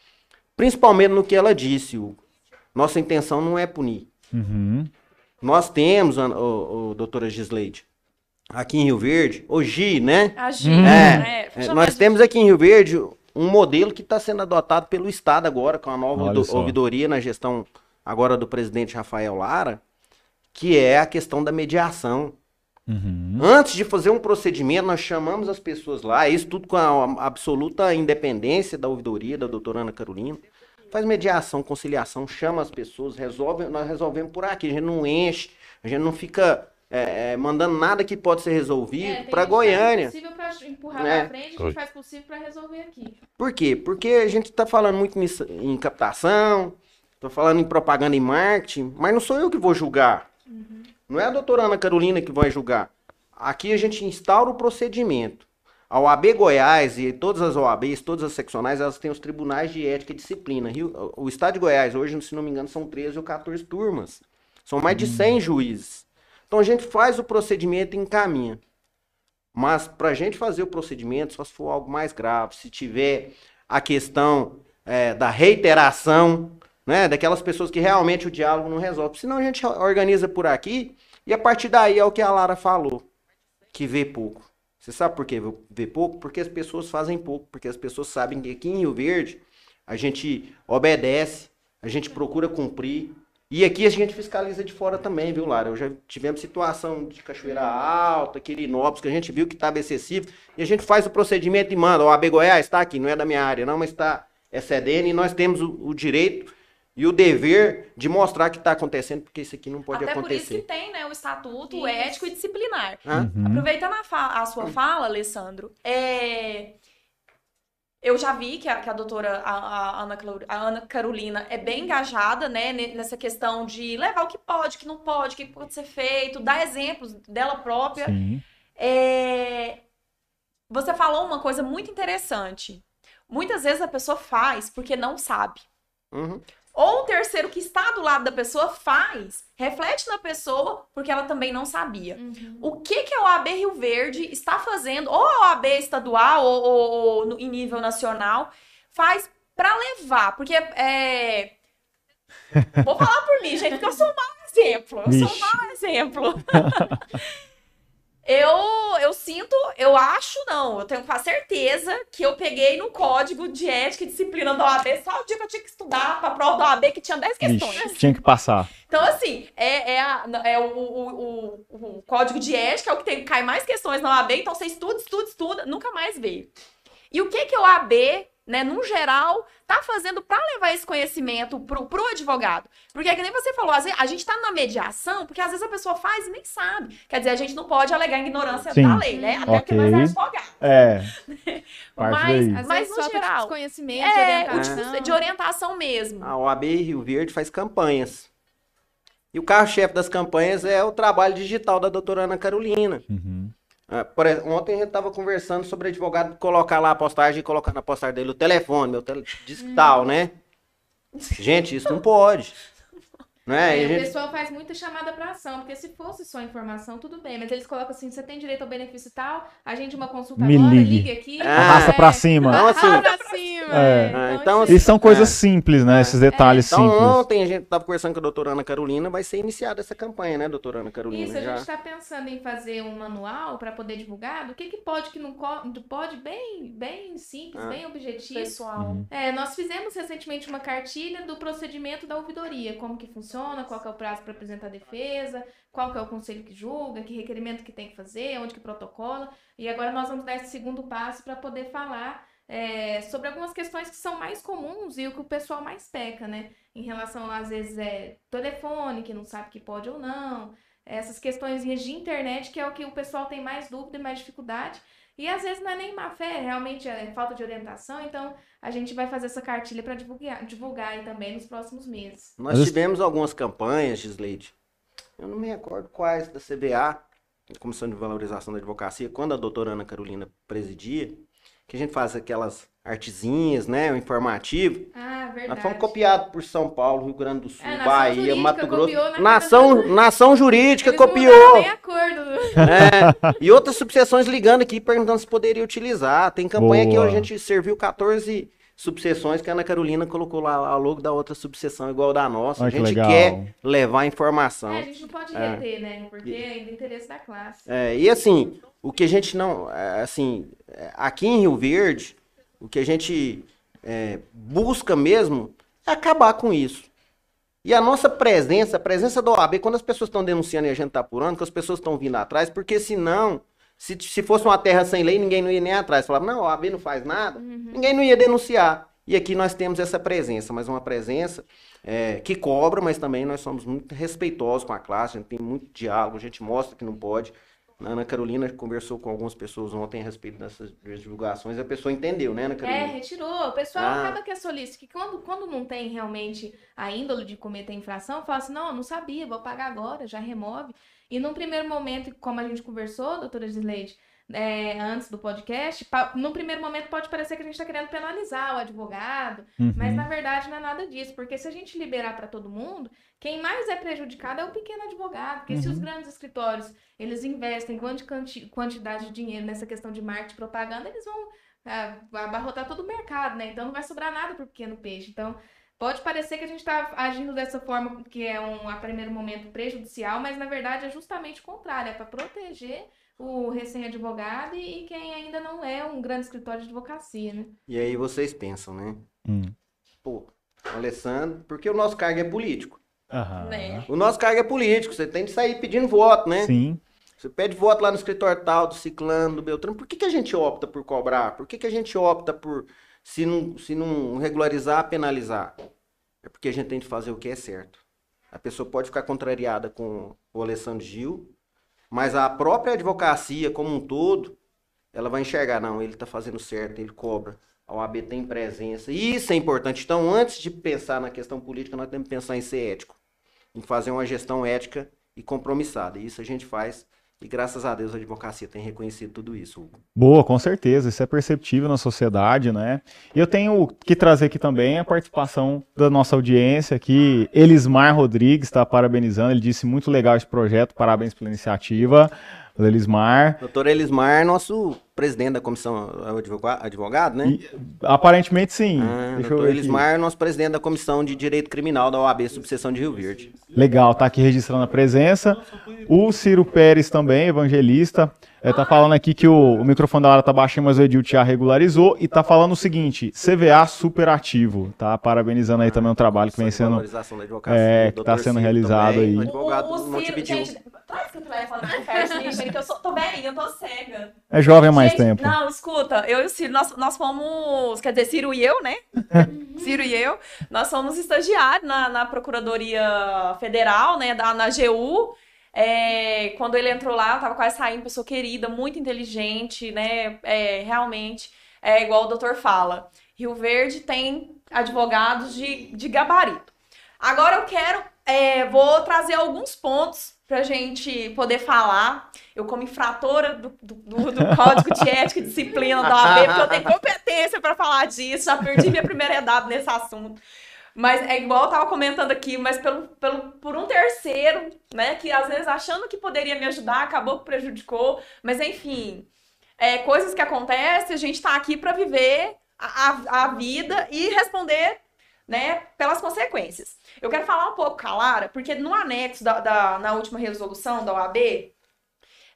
principalmente no que ela disse, Hugo. Nossa intenção não é punir. Uhum. Nós temos, a, o, o, doutora Gisleide, aqui em Rio Verde, o Gi, né? Agir, Hum. né? É, Chama nós temos aqui em Rio Verde um modelo que está sendo adotado pelo Estado agora, com a nova só. ouvidoria na gestão agora do presidente Rafael Lara, que é a questão da mediação. Uhum. Antes de fazer um procedimento, nós chamamos as pessoas lá, isso tudo com a absoluta independência da ouvidoria, da doutora Ana Carolina. Faz mediação, conciliação, chama as pessoas, resolve, nós resolvemos por aqui. A gente não enche, a gente não fica é, é, mandando nada que pode ser resolvido É, para faz Goiânia. o possível pra empurrar É. pra frente, a Oi. gente faz o possível pra resolver aqui. Por quê? Porque a gente está falando muito nisso- em captação, tô falando em propaganda e marketing, mas não sou eu que vou julgar. Não é a doutora Ana Carolina que vai julgar. Aqui a gente instaura o procedimento. A OAB Goiás e todas as OABs, todas as seccionais, elas têm os tribunais de ética e disciplina. Rio- o Estado de Goiás, hoje, se não me engano, são 13 ou 14 turmas. São mais de 100 juízes. Então a gente faz o procedimento e encaminha. Mas para a gente fazer o procedimento, só se for algo mais grave, se tiver a questão é, da reiteração, né, daquelas pessoas que realmente o diálogo não resolve. Senão a gente organiza por aqui e a partir daí é o que a Lara falou, que vê pouco. Você sabe por que vê pouco? Porque as pessoas fazem pouco, porque as pessoas sabem que aqui em Rio Verde a gente obedece, a gente procura cumprir. E aqui a gente fiscaliza de fora também, viu, Lara? Eu já tivemos situação de Cachoeira Alta, Quirinópolis, que a gente viu que estava excessivo, e a gente faz o procedimento e manda. A AB Goiás está aqui, não é da minha área, não, mas está excedendo, e nós temos o, o direito e o dever de mostrar que está acontecendo, porque isso aqui não pode Até por isso que acontecer. tem, né, o estatuto Isso. ético e disciplinar. Uhum. Aproveitando a, a sua fala, Alessandro, é, eu já vi que a, que a doutora a, a Ana, a Ana Carolina é bem engajada né, ne- nessa questão de levar o que pode, o que não pode, o que pode ser feito, dar exemplos dela própria. Sim. É, Você falou uma coisa muito interessante. Muitas vezes a pessoa faz porque não sabe. Uhum. Ou um terceiro que está do lado da pessoa faz, reflete na pessoa porque ela também não sabia. O que, que a OAB Rio Verde está fazendo, ou a OAB estadual ou, ou- ou no- em nível nacional, faz para levar? Porque é. *laughs* Vou falar por mim, gente, porque eu sou um mau exemplo. Eu sou um mau exemplo. *laughs* Eu, eu sinto, eu acho não, eu tenho quase certeza que eu peguei no código de ética e disciplina da OAB só o dia que eu tinha que estudar pra prova da OAB que tinha 10 questões. Vixe, tinha que passar. Então, assim, é, é, a- é o, o, o, o código de ética, é o que tem cai mais questões na OAB, então você estuda, estuda, estuda, nunca mais veio. E o que que a OAB, né, no geral, tá fazendo para levar esse conhecimento pro, pro advogado? Porque é que nem você falou, às vezes, a gente tá numa mediação, porque às vezes a pessoa faz e nem sabe. Quer dizer, a gente não pode alegar ignorância Sim. da lei, né? Até porque nós é advogado. *laughs* É. Mas- Mas, vezes no falta de geral, desconhecimento, É, de o orientação. de, de orientação mesmo. A OAB Rio Verde faz campanhas. E o carro-chefe das campanhas é o trabalho digital da doutora Ana Carolina. Uhum. Ah, por exemplo, ontem a gente estava conversando sobre advogado colocar lá a postagem e colocar na postagem dele o telefone, meu tele... diz que tal, né? Gente, isso não pode. Não é? É, E a o gente- pessoal faz muita chamada pra ação, porque se fosse só informação, tudo bem, mas eles colocam assim, você tem direito ao benefício tal, agende uma consulta Me agora, ligue. ligue aqui. Ah, Arrasta pra cima. Então, assim, Arrasta pra cima. É. Ah, então, E são coisas É. simples, né? Esses detalhes então simples. ontem a gente estava conversando com a doutora Ana Carolina, vai ser iniciada essa campanha, né, doutora Ana Carolina? Isso, a Já. gente está pensando em fazer um manual para poder divulgar do que, que pode, que não co- não pode, bem, bem simples, Ah. bem objetivo. Pessoal. Uhum. É, nós fizemos recentemente uma cartilha do procedimento da ouvidoria, como que funciona, qual que é o prazo para apresentar a defesa, qual é o conselho que julga, que requerimento que tem que fazer, onde que protocola. E agora nós vamos dar esse segundo passo para poder falar é, sobre algumas questões que são mais comuns e o que o pessoal mais peca, né? Em relação, às vezes, é telefone, que não sabe que pode ou não, essas questões de internet, que é o que o pessoal tem mais dúvida e mais dificuldade. E às vezes não é nem má fé, realmente é falta de orientação, então a gente vai fazer essa cartilha para divulgar, divulgar aí também nos próximos meses. Nós tivemos algumas campanhas, Gisleide. Eu não me recordo quais da CBA, Comissão de Valorização da Advocacia, quando a doutora Ana Carolina presidia, que a gente faz aquelas artezinhas, né, o informativo. Ah, verdade. Nós fomos copiados por São Paulo, Rio Grande do Sul, É, Bahia, Mato Grosso. copiou na Nação, Nação Jurídica Eles copiou. nem acordo. É, e outras subseções ligando aqui, perguntando se poderia utilizar. Tem campanha que Boa. a gente serviu 14 subseções que a Ana Carolina colocou lá a logo da outra subseção igual da nossa. Olha a que gente legal. quer levar informação. É, a gente não pode É. reter, né? Porque é do interesse da classe. É, e assim, o que a gente não. é, Assim, é, aqui em Rio Verde, o que a gente é, busca mesmo é acabar com isso. E a nossa presença, a presença da OAB, quando as pessoas estão denunciando e a gente está apurando, que as pessoas estão vindo atrás, porque senão, se, se fosse uma terra sem lei, ninguém não ia nem atrás. Falava, não, a OAB não faz nada, ninguém não ia denunciar. E aqui nós temos essa presença, mas uma presença é, que cobra, mas também nós somos muito respeitosos com a classe, a gente tem muito diálogo, a gente mostra que não pode. A Ana Carolina conversou com algumas pessoas ontem a respeito dessas divulgações, a pessoa entendeu, né, Ana É, Carolina? retirou. O pessoal Ah. acaba que é solícito. Que quando, quando não tem realmente a índole de cometer infração, fala assim: não, eu não sabia, vou pagar agora, já remove. E num primeiro momento, como a gente conversou, doutora Gisleide, é, antes do podcast, num primeiro momento pode parecer que a gente está querendo penalizar o advogado, Uhum. mas na verdade não é nada disso, porque se a gente liberar para todo mundo, quem mais é prejudicado é o pequeno advogado, porque se os Uhum. grandes escritórios eles investem quanti- quantidade de dinheiro nessa questão de marketing e propaganda, eles vão ah, abarrotar todo o mercado, né? Então não vai sobrar nada para o pequeno peixe. Então pode parecer que a gente está agindo dessa forma que é um a primeiro momento prejudicial, mas na verdade é justamente o contrário, é para proteger o recém-advogado e quem ainda não é um grande escritório de advocacia, né? E aí vocês pensam, né? Hum. Pô, Alessandro, porque o nosso cargo é político. Aham. Né? O nosso cargo é político, você tem de sair pedindo voto, né? Sim. Você pede voto lá no escritório tal, do Ciclano, do Beltrano. Por que, que a gente opta por cobrar? Por que, que a gente opta por, se não, se não regularizar, penalizar? É porque a gente tem de fazer o que é certo. A pessoa pode ficar contrariada com o Alessandro Gil, mas a própria advocacia como um todo, ela vai enxergar, não, ele está fazendo certo, ele cobra. A OAB tem presença. E isso é importante. Então, antes de pensar na questão política, nós temos que pensar em ser ético. Em fazer uma gestão ética e compromissada. E isso a gente faz. E graças a Deus a advocacia tem reconhecido tudo isso, Hugo. Boa, com certeza, isso é perceptível na sociedade, né? E eu tenho que trazer aqui também a participação da nossa audiência aqui, Elismar Rodrigues está parabenizando, ele disse muito legal esse projeto, parabéns pela iniciativa, Elismar. Doutor Elismar, nosso presidente da comissão, é advogado, né? E, aparentemente sim. Ah, Deixa doutor. Elismar, nosso presidente da comissão de direito criminal da OAB, subseção de Rio Verde. Legal, tá aqui registrando a presença. O Ciro Pérez também, evangelista, é, tá falando aqui que o, o microfone da Lara tá baixinho, mas o Edil já regularizou e tá falando o seguinte: CVA super ativo, tá? Parabenizando aí também o trabalho que vem sendo. valorização da advocacia. é, que tá sendo realizado aí. o Ciro, gente, traz seu telefone mim, gente, que eu sou, tô velhinha, eu tô cega. É jovem há mais Gente, tempo. Não, escuta, eu e o Ciro, nós, nós fomos, quer dizer, Ciro e eu, né? *laughs* Ciro e eu, nós fomos estagiários na, na Procuradoria Federal, né, da, na GU. É, quando ele entrou lá, eu tava quase saindo, pessoa querida, muito inteligente, né? É, realmente, é igual o doutor fala. Rio Verde tem advogados de, de gabarito. Agora eu quero, é, vou trazer alguns pontos pra gente poder falar. Eu, como infratora do, do, do- *laughs* Código de Ética e Disciplina da OAB, porque eu tenho competência pra falar disso, já perdi minha primeira idade nesse assunto. Mas é igual eu tava comentando aqui, mas pelo, pelo, por um terceiro, né, que às vezes achando que poderia me ajudar, acabou que prejudicou. Mas enfim, é, coisas que acontecem, a gente tá aqui pra viver a, a, a vida e responder né, pelas consequências. Eu quero falar um pouco com a Lara, porque no anexo da, da- na última resolução da OAB,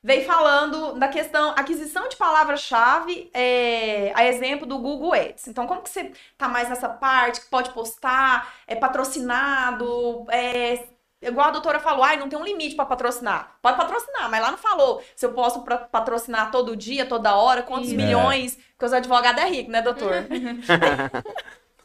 veio falando da questão aquisição de palavra-chave, é, a exemplo do Google Ads. Então, como que você tá mais nessa parte, que pode postar, é patrocinado, é, igual a doutora falou, ai, não tem um limite para patrocinar. Pode patrocinar, mas lá não falou se eu posso patrocinar todo dia, toda hora, quantos Isso. milhões, porque os advogados é rico, né, doutor? *laughs*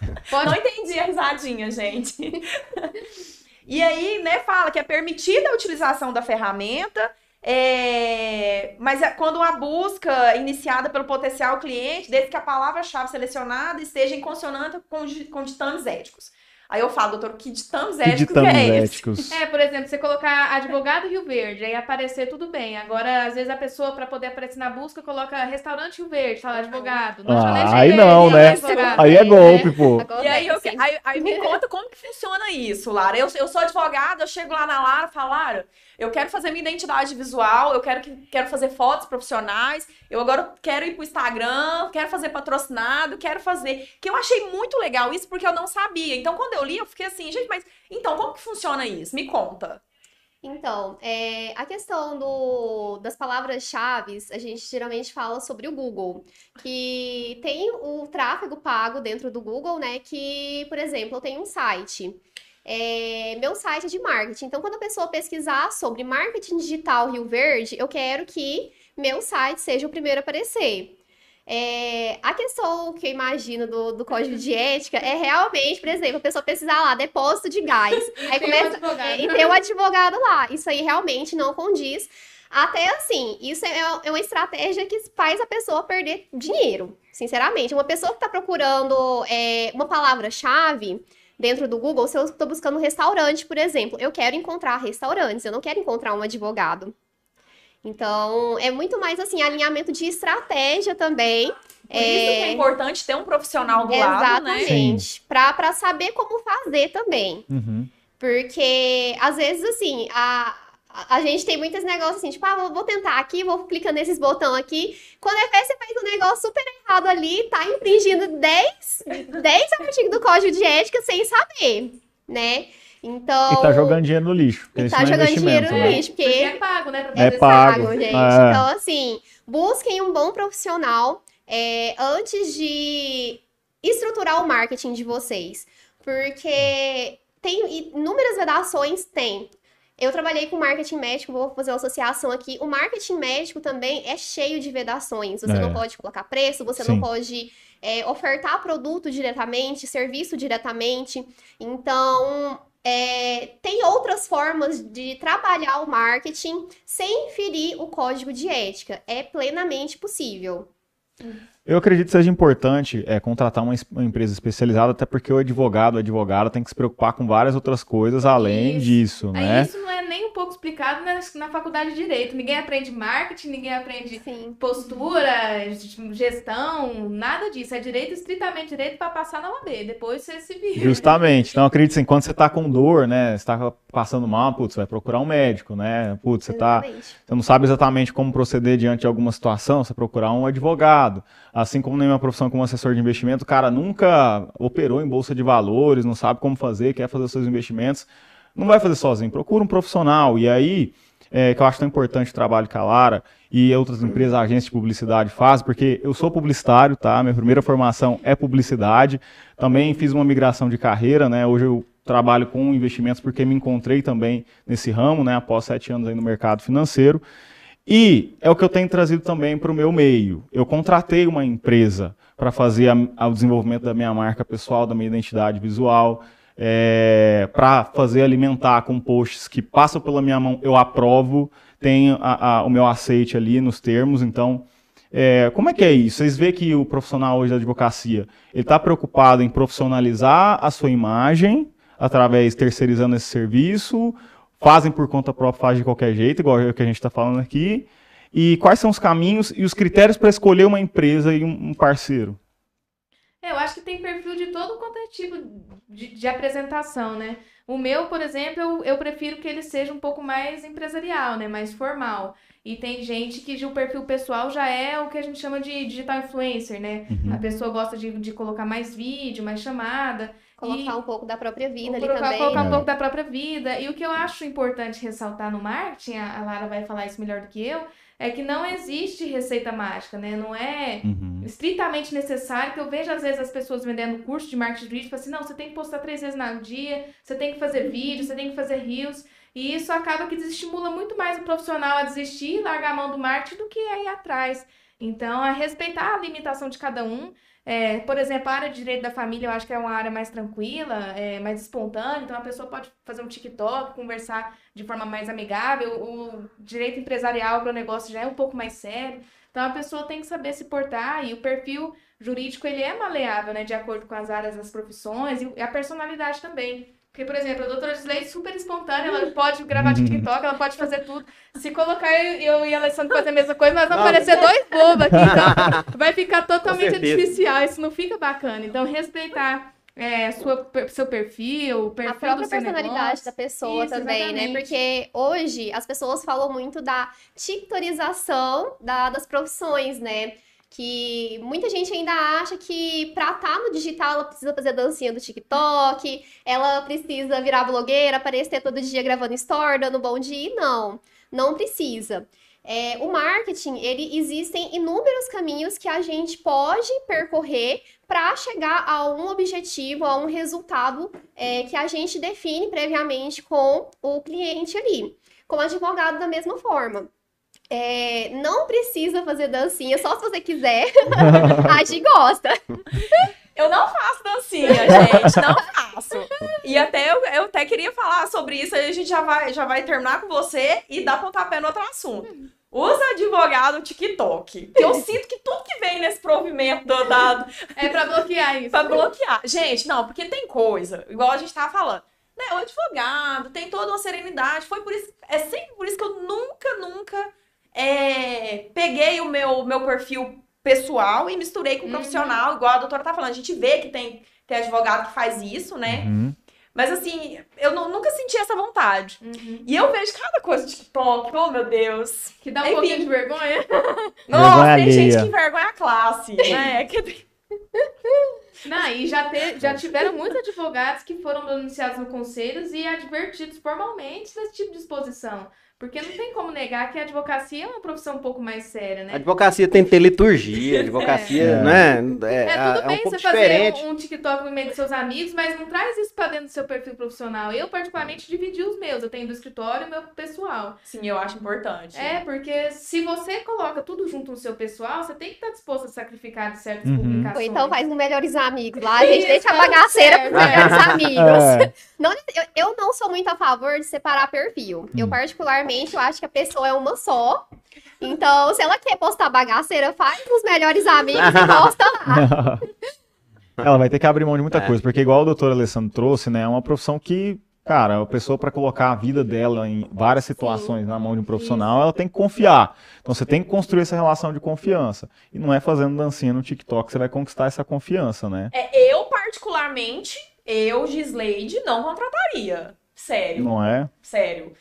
*laughs* Pode Não entendi a risadinha, gente. *laughs* e aí, né, fala que é permitida a utilização da ferramenta, é, mas é quando a busca iniciada pelo potencial cliente, desde que a palavra-chave selecionada esteja em consonância com, com ditames éticos. Aí eu falo, doutor, que ditames Que éticos ditames é esse? éticos. É, por exemplo, você colocar advogado Rio Verde, aí aparecer tudo bem. Agora, às vezes a pessoa, para poder aparecer na busca, coloca restaurante Rio Verde, fala advogado. Ah, aí não, né? advogado. Aí é golpe, pô. E aí, eu, aí, aí me conta como que funciona isso, Lara. Eu, eu sou advogada, eu chego lá na Lara e falo, Lara, eu quero fazer minha identidade visual, eu quero, que, quero fazer fotos profissionais, eu agora quero ir pro Instagram, quero fazer patrocinado, quero fazer. Que eu achei muito legal isso porque eu não sabia. Então, quando eu li, eu fiquei assim, gente, mas então, como que funciona isso? Me conta. Então, é, a questão do, das palavras-chave, a gente geralmente fala sobre o Google, que tem o tráfego pago dentro do Google, né? Que, por exemplo, eu tenho um site é, meu site é de marketing. Então, quando a pessoa pesquisar sobre marketing digital Rio Verde, eu quero que meu site seja o primeiro a aparecer. É, a questão que eu imagino do, do código de *laughs* ética é realmente, por exemplo, a pessoa pesquisar lá, depósito de gás. *laughs* aí tem um começa. advogado. é, e tem um advogado lá. Isso aí realmente não condiz. Até assim, isso é, é uma estratégia que faz a pessoa perder dinheiro, sinceramente. Uma pessoa que está procurando é, uma palavra-chave dentro do Google, se eu estou buscando um restaurante, por exemplo, eu quero encontrar restaurantes, eu não quero encontrar um advogado. Então, é muito mais assim, alinhamento de estratégia também. Por isso que é importante ter um profissional do lado, né? Exatamente. Pra saber como fazer também. Uhum. Porque, às vezes, assim, a, a, gente tem muitos negócios assim, tipo, ah, vou, tentar aqui, vou clicando nesses botões aqui. Quando é ver, você faz um negócio super errado ali, tá infringindo 10, 10 artigos do código de ética sem saber, né? Então. E tá jogando dinheiro no lixo. e tá é jogando dinheiro no né? lixo, Porque porque é pago, né? Pra É pago. pago, gente. É. Então, assim, busquem um bom profissional é, antes de estruturar o marketing de vocês. Porque tem inúmeras vedações, tem. Eu trabalhei com marketing médico, vou fazer uma associação aqui. O marketing médico também é cheio de vedações. Você É. não pode colocar preço, você Sim. não pode é, ofertar produto diretamente, serviço diretamente. Então, é, tem outras formas de trabalhar o marketing sem ferir o código de ética. É plenamente possível. Eu acredito que seja importante é, contratar uma, uma empresa especializada, até porque o advogado, a advogada tem que se preocupar com várias outras coisas além Isso. disso, Aí né? isso não é um pouco explicado na, na faculdade de Direito. Ninguém aprende marketing, ninguém aprende Sim. postura, gestão, nada disso. É direito, estritamente direito para passar na OAB. Depois você se vira. Justamente. Então, acredito assim, quando você tá com dor, né? Você tá passando mal, putz, você vai procurar um médico, né? Putz, você tá. Você não sabe exatamente como proceder diante de alguma situação, você procurar um advogado. Assim como na minha profissão como assessor de investimento, o cara nunca operou em bolsa de valores, não sabe como fazer, quer fazer os seus investimentos, não vai fazer sozinho, procura um profissional. E aí, é, que eu acho tão importante o trabalho que a Lara e outras empresas, agências de publicidade fazem, porque eu sou publicitário, tá? Minha primeira formação é publicidade. Também fiz uma migração de carreira, né? Hoje eu trabalho com investimentos porque me encontrei também nesse ramo, né? Após sete anos aí no mercado financeiro. E é o que eu tenho trazido também para o meu meio. Eu contratei uma empresa para fazer a- a- o desenvolvimento da minha marca pessoal, da minha identidade visual, para fazer alimentar com posts que passam pela minha mão, eu aprovo, tem a- a- o meu aceite ali nos termos, então é, como é que é isso? Vocês veem que o profissional hoje da advocacia, ele está preocupado em profissionalizar a sua imagem através terceirizando esse serviço, fazem por conta própria, fazem de qualquer jeito, igual é o que a gente está falando aqui. E quais são os caminhos e os critérios para escolher uma empresa e um parceiro? É, Eu acho que tem perfil de todo quanto é tipo de, de apresentação, né? O meu, por exemplo, eu, eu prefiro que ele seja um pouco mais empresarial, né? Mais formal. E tem gente que o perfil pessoal já é o que a gente chama de digital influencer, né? Uhum. A pessoa gosta de, de colocar mais vídeo, mais chamada. Colocar um pouco da própria vida ali colocar, também. colocar um né? pouco da própria vida. E o que eu acho importante ressaltar no marketing, a a Lara vai falar isso melhor do que eu, é que não existe receita mágica, né? Não é Uhum. estritamente necessário, que eu vejo às vezes as pessoas vendendo curso de marketing de vídeo, falam assim, não, você tem que postar três vezes no dia, você tem que fazer vídeo, você tem que fazer reels, e isso acaba que desestimula muito mais o profissional a desistir, largar a mão do marketing do que a ir atrás. Então, é respeitar a limitação de cada um. É, por exemplo, a área de direito da família eu acho que é uma área mais tranquila, é, mais espontânea, então a pessoa pode fazer um TikTok, conversar de forma mais amigável. O direito empresarial para o negócio já é um pouco mais sério. Então a pessoa tem que saber se portar e o perfil jurídico ele é maleável, né, de acordo com as áreas das profissões e a personalidade também. Porque, por exemplo, a doutora Gisley é super espontânea, ela pode gravar TikTok, ela pode fazer tudo. Se colocar eu, eu e a Alessandra fazer a mesma coisa, nós vamos parecer dois bobos aqui, então *laughs* vai ficar totalmente artificial, isso não fica bacana. Então, respeitar é, sua, seu perfil, o perfil a própria do seu personalidade negócio. da pessoa Isso, também, né? exatamente. Porque hoje as pessoas falam muito da tictorização da- das profissões, né? Que muita gente ainda acha que pra estar no digital ela precisa fazer dancinha do TikTok, ela precisa virar blogueira, aparecer todo dia gravando story, dando bom dia. Não, não precisa. é, o marketing, ele existem inúmeros caminhos que a gente pode percorrer para chegar a um objetivo, a um resultado é, que a gente define previamente com o cliente ali. Com o advogado da mesma forma. É, não precisa fazer dancinha, só se você quiser. *laughs* a gente gosta. Eu não faço dancinha, gente, não faço. E até eu, eu até queria falar sobre isso, aí a gente já vai, já vai terminar com você e dar pontapé no outro assunto. Os advogados TikTok. Que eu sinto que tudo que vem nesse provimento do, da, É pra bloquear isso. pra bloquear. Gente, não, porque tem coisa, igual a gente tava falando. Né, o advogado tem toda uma serenidade. Foi por isso. É sempre por isso que eu nunca, nunca é, peguei o meu, meu perfil pessoal e misturei com o Uhum. profissional, igual a doutora tá falando. A gente vê que tem, tem advogado que faz isso, né? Uhum. Mas assim, eu nu- nunca senti essa vontade. Uhum. E eu vejo cada coisa do TikTok, oh meu Deus. Que dá um Enfim. pouquinho de vergonha. *laughs* Nossa, tem gente que envergonha a classe, *laughs* né? Que- Não, e já, te- já tiveram muitos advogados que foram denunciados no conselhos e advertidos formalmente desse tipo de exposição. Porque não tem como negar que a advocacia é uma profissão um pouco mais séria, A né? advocacia tem que ter liturgia, a *laughs* advocacia, É. né? É, É, é tudo um bem pouco você fazer diferente. um, um TikTok no meio dos seus amigos, mas não traz isso pra dentro do seu perfil profissional. Eu, particularmente, dividi os meus. Eu tenho do escritório e o meu pessoal. Sim, eu acho importante. É, porque se você coloca tudo junto no seu pessoal, você tem que estar disposto a sacrificar de certas Uhum. publicações. Ou então faz um melhores amigos lá, a gente Isso, deixa a bagaceira certo, pros é. melhores *laughs* amigos. É. Não, eu, eu não sou muito a favor de separar perfil. Eu, Hum. Eu acho que a pessoa é uma só. Então, se ela quer postar bagaceira, faz os melhores amigos e posta lá. *laughs* *laughs* Ela vai ter que abrir mão de muita É. coisa, porque igual o doutor Alessandro trouxe, né, é uma profissão que, cara, a pessoa para colocar a vida dela em várias situações na mão de um profissional, ela tem que confiar. Então você tem que construir essa relação de confiança. E não é fazendo dancinha no TikTok que você vai conquistar essa confiança, né? É, eu, particularmente, eu, Gisleide, não contrataria. Sério. Não é? Sério.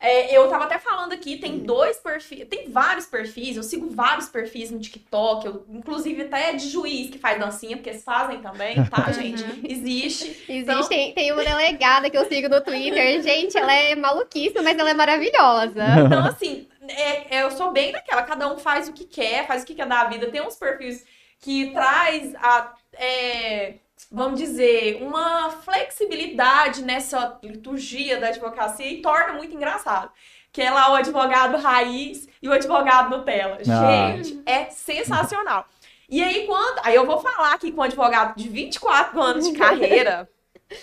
É, eu tava até falando aqui, tem dois perfis, tem vários perfis, eu sigo vários perfis no TikTok, eu, inclusive até de juiz que faz dancinha, porque eles fazem também, tá, *laughs* gente? Existe. Então- Existe, tem, tem uma delegada que eu sigo no Twitter. Gente, ela é maluquíssima, mas ela é maravilhosa. *laughs* Então, assim, é- é, eu sou bem daquela, cada um faz o que quer, faz o que quer da vida. Tem uns perfis que traz a. é, vamos dizer, uma flexibilidade nessa liturgia da advocacia e torna muito engraçado. Que é lá o advogado raiz e o advogado Nutella. Ah. Gente, é sensacional. E aí, quando. Aí eu vou falar aqui com um advogado de 24 anos de carreira.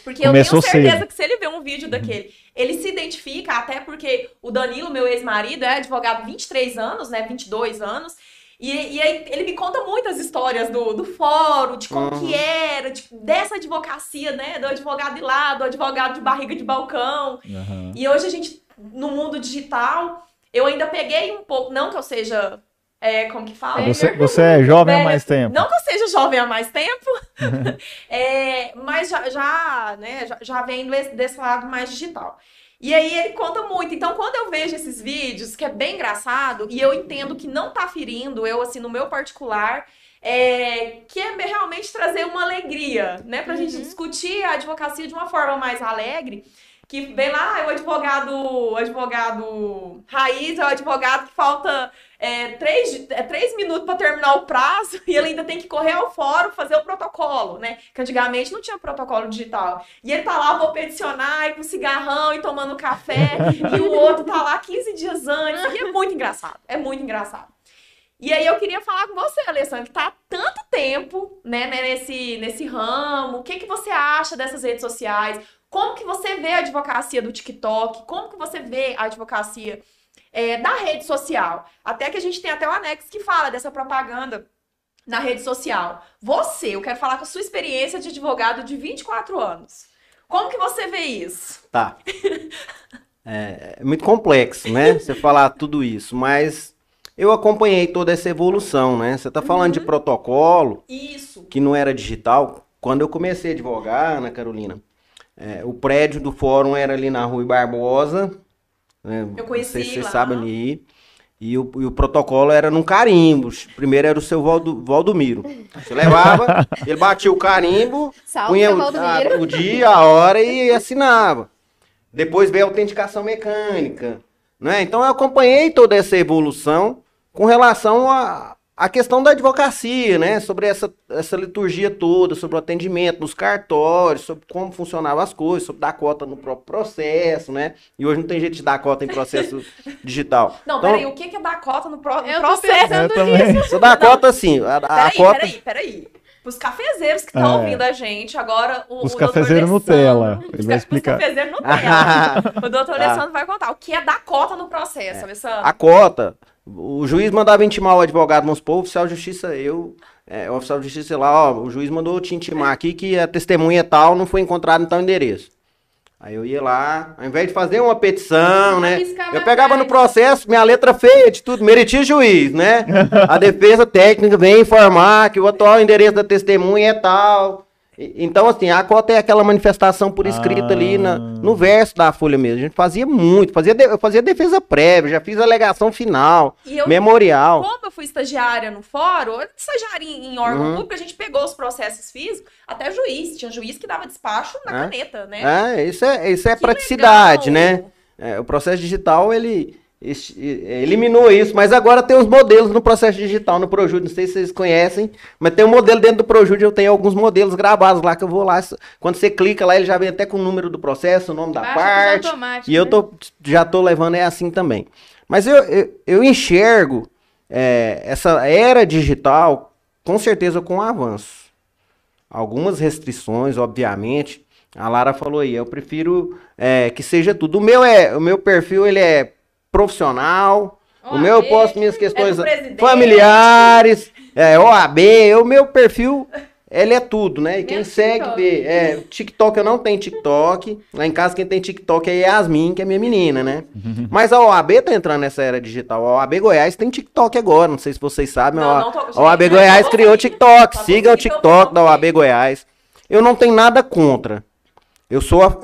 Porque Começou eu tenho certeza cedo. que se ele ver um vídeo daquele, ele se identifica, até porque o Danilo, meu ex-marido, é advogado há 23 anos, né? 22 anos. E, e aí ele me conta muitas histórias do, do fórum, de como Uhum. que era, de- dessa advocacia, né? Do advogado de lá, do advogado de barriga de balcão. Aham. E hoje a gente, no mundo digital, eu ainda peguei um pouco, não que eu seja, é, como que fala? Você, você é jovem há mais tempo. Não que eu seja jovem há mais tempo, *laughs* é, mas já, já, né, já, já vem desse lado mais digital. E aí ele conta muito. Então, quando eu vejo esses vídeos, que é bem engraçado, e eu entendo que não tá ferindo, eu, assim, no meu particular, é, que é realmente trazer uma alegria, né? Pra gente discutir a advocacia de uma forma mais alegre. Que vem lá, é o advogado, o advogado raiz, é o advogado que falta é, três, é, três minutos para terminar o prazo *laughs* e ele ainda tem que correr ao fórum fazer o protocolo, né? Que antigamente não tinha protocolo digital. E ele tá lá, vou peticionar, e com cigarrão e tomando café, *laughs* e o outro tá lá 15 dias antes. E é muito engraçado, é muito engraçado. E aí eu queria falar com você, Alessandra, que tá há tanto tempo, né, né, nesse, nesse ramo. O que, que você acha dessas redes sociais? Como que você vê a advocacia do TikTok? Como que você vê a advocacia é, da rede social? Até que a gente tem até o anexo que fala dessa propaganda na rede social. Você, eu quero falar com a sua experiência de advogado de 24 anos. Como que você vê isso? Tá. *laughs* É, é muito complexo, né? Você falar tudo isso, mas eu acompanhei toda essa evolução, né? Você tá falando de protocolo, Isso. que não era digital. Quando eu comecei a advogar, Ana Carolina, é, o prédio do fórum era ali na Rua Barbosa. Né? Eu conheci Vocês vocês lá. sabem ali. E o, e o protocolo era num carimbo. Primeiro era o seu Valdo, Valdomiro. Você levava, *laughs* ele batia o carimbo, Salve, punha o, a- o dia, a hora e assinava. Depois veio a autenticação mecânica. Né? Então eu acompanhei toda essa evolução com relação a, a questão da advocacia, né? Sobre essa, essa liturgia toda, sobre o atendimento nos cartórios, sobre como funcionavam as coisas, sobre dar cota no próprio processo, né? E hoje não tem jeito de dar cota em processo *laughs* digital. Não, Então- peraí, o que é dar cota no, pro... Eu tô processo? Eu também. Você dá a cota assim, a, a Peraí, cota. peraí, peraí. Os cafezeiros que estão É. ouvindo a gente, agora o, Os cafezeiros Nutella, ele vai Os explicar. cafezeiros Nutella. *laughs* o doutor Alessandro vai contar o que é dar cota no processo, Alessandro. A cota, o juiz mandava intimar o advogado, vamos supor, o oficial de justiça, eu, é, o oficial de justiça, sei lá, ó, o juiz mandou te intimar aqui que a testemunha tal não foi encontrada em tal endereço. Aí eu ia lá, ao invés de fazer uma petição, né? Eu pegava no processo, minha letra feia de tudo, meritia juiz, né? *laughs* A defesa técnica vem informar que o atual endereço da testemunha é tal. Então, assim, a cota é aquela manifestação por escrito ali na- Ah. no verso da folha mesmo. A gente fazia muito, fazia de- eu fazia defesa prévia, já fiz alegação final, E eu, memorial. como eu fui estagiária no fórum, estagiária em, em órgão Uhum. público, a gente pegou os processos físicos, até juiz. Tinha juiz que dava despacho na É. caneta, né? É, isso é, isso é Que praticidade, legal. né? É, o processo digital, ele eliminou isso, mas agora tem os modelos no processo digital, no Projude, não sei se vocês conhecem, mas tem um modelo dentro do Projude, eu tenho alguns modelos gravados lá, que eu vou lá, quando você clica lá, ele já vem até com o número do processo, o nome da parte, e eu né? tô, já tô levando é assim também. Mas eu, eu, eu enxergo é, essa era digital, com certeza, com avanço. Algumas restrições, obviamente. A Lara falou aí, eu prefiro é, que seja tudo. O meu, é, o meu perfil ele é profissional. o meu eu OAB, posto minhas É questões presidente. familiares, é, OAB, o meu perfil, ele é tudo, né? E quem Menos segue TikTok. vê. É, TikTok eu não tenho TikTok. Lá em casa quem tem TikTok é Yasmin, que é minha menina, né? Mas a OAB tá entrando nessa era digital. A OAB Goiás tem TikTok agora, não sei se vocês sabem. Não, a- não tô- a OAB gente, Goiás tô criou seguindo. TikTok. Tô Siga o seguindo, TikTok da OAB Goiás. Eu não tenho nada contra. Eu sou, a-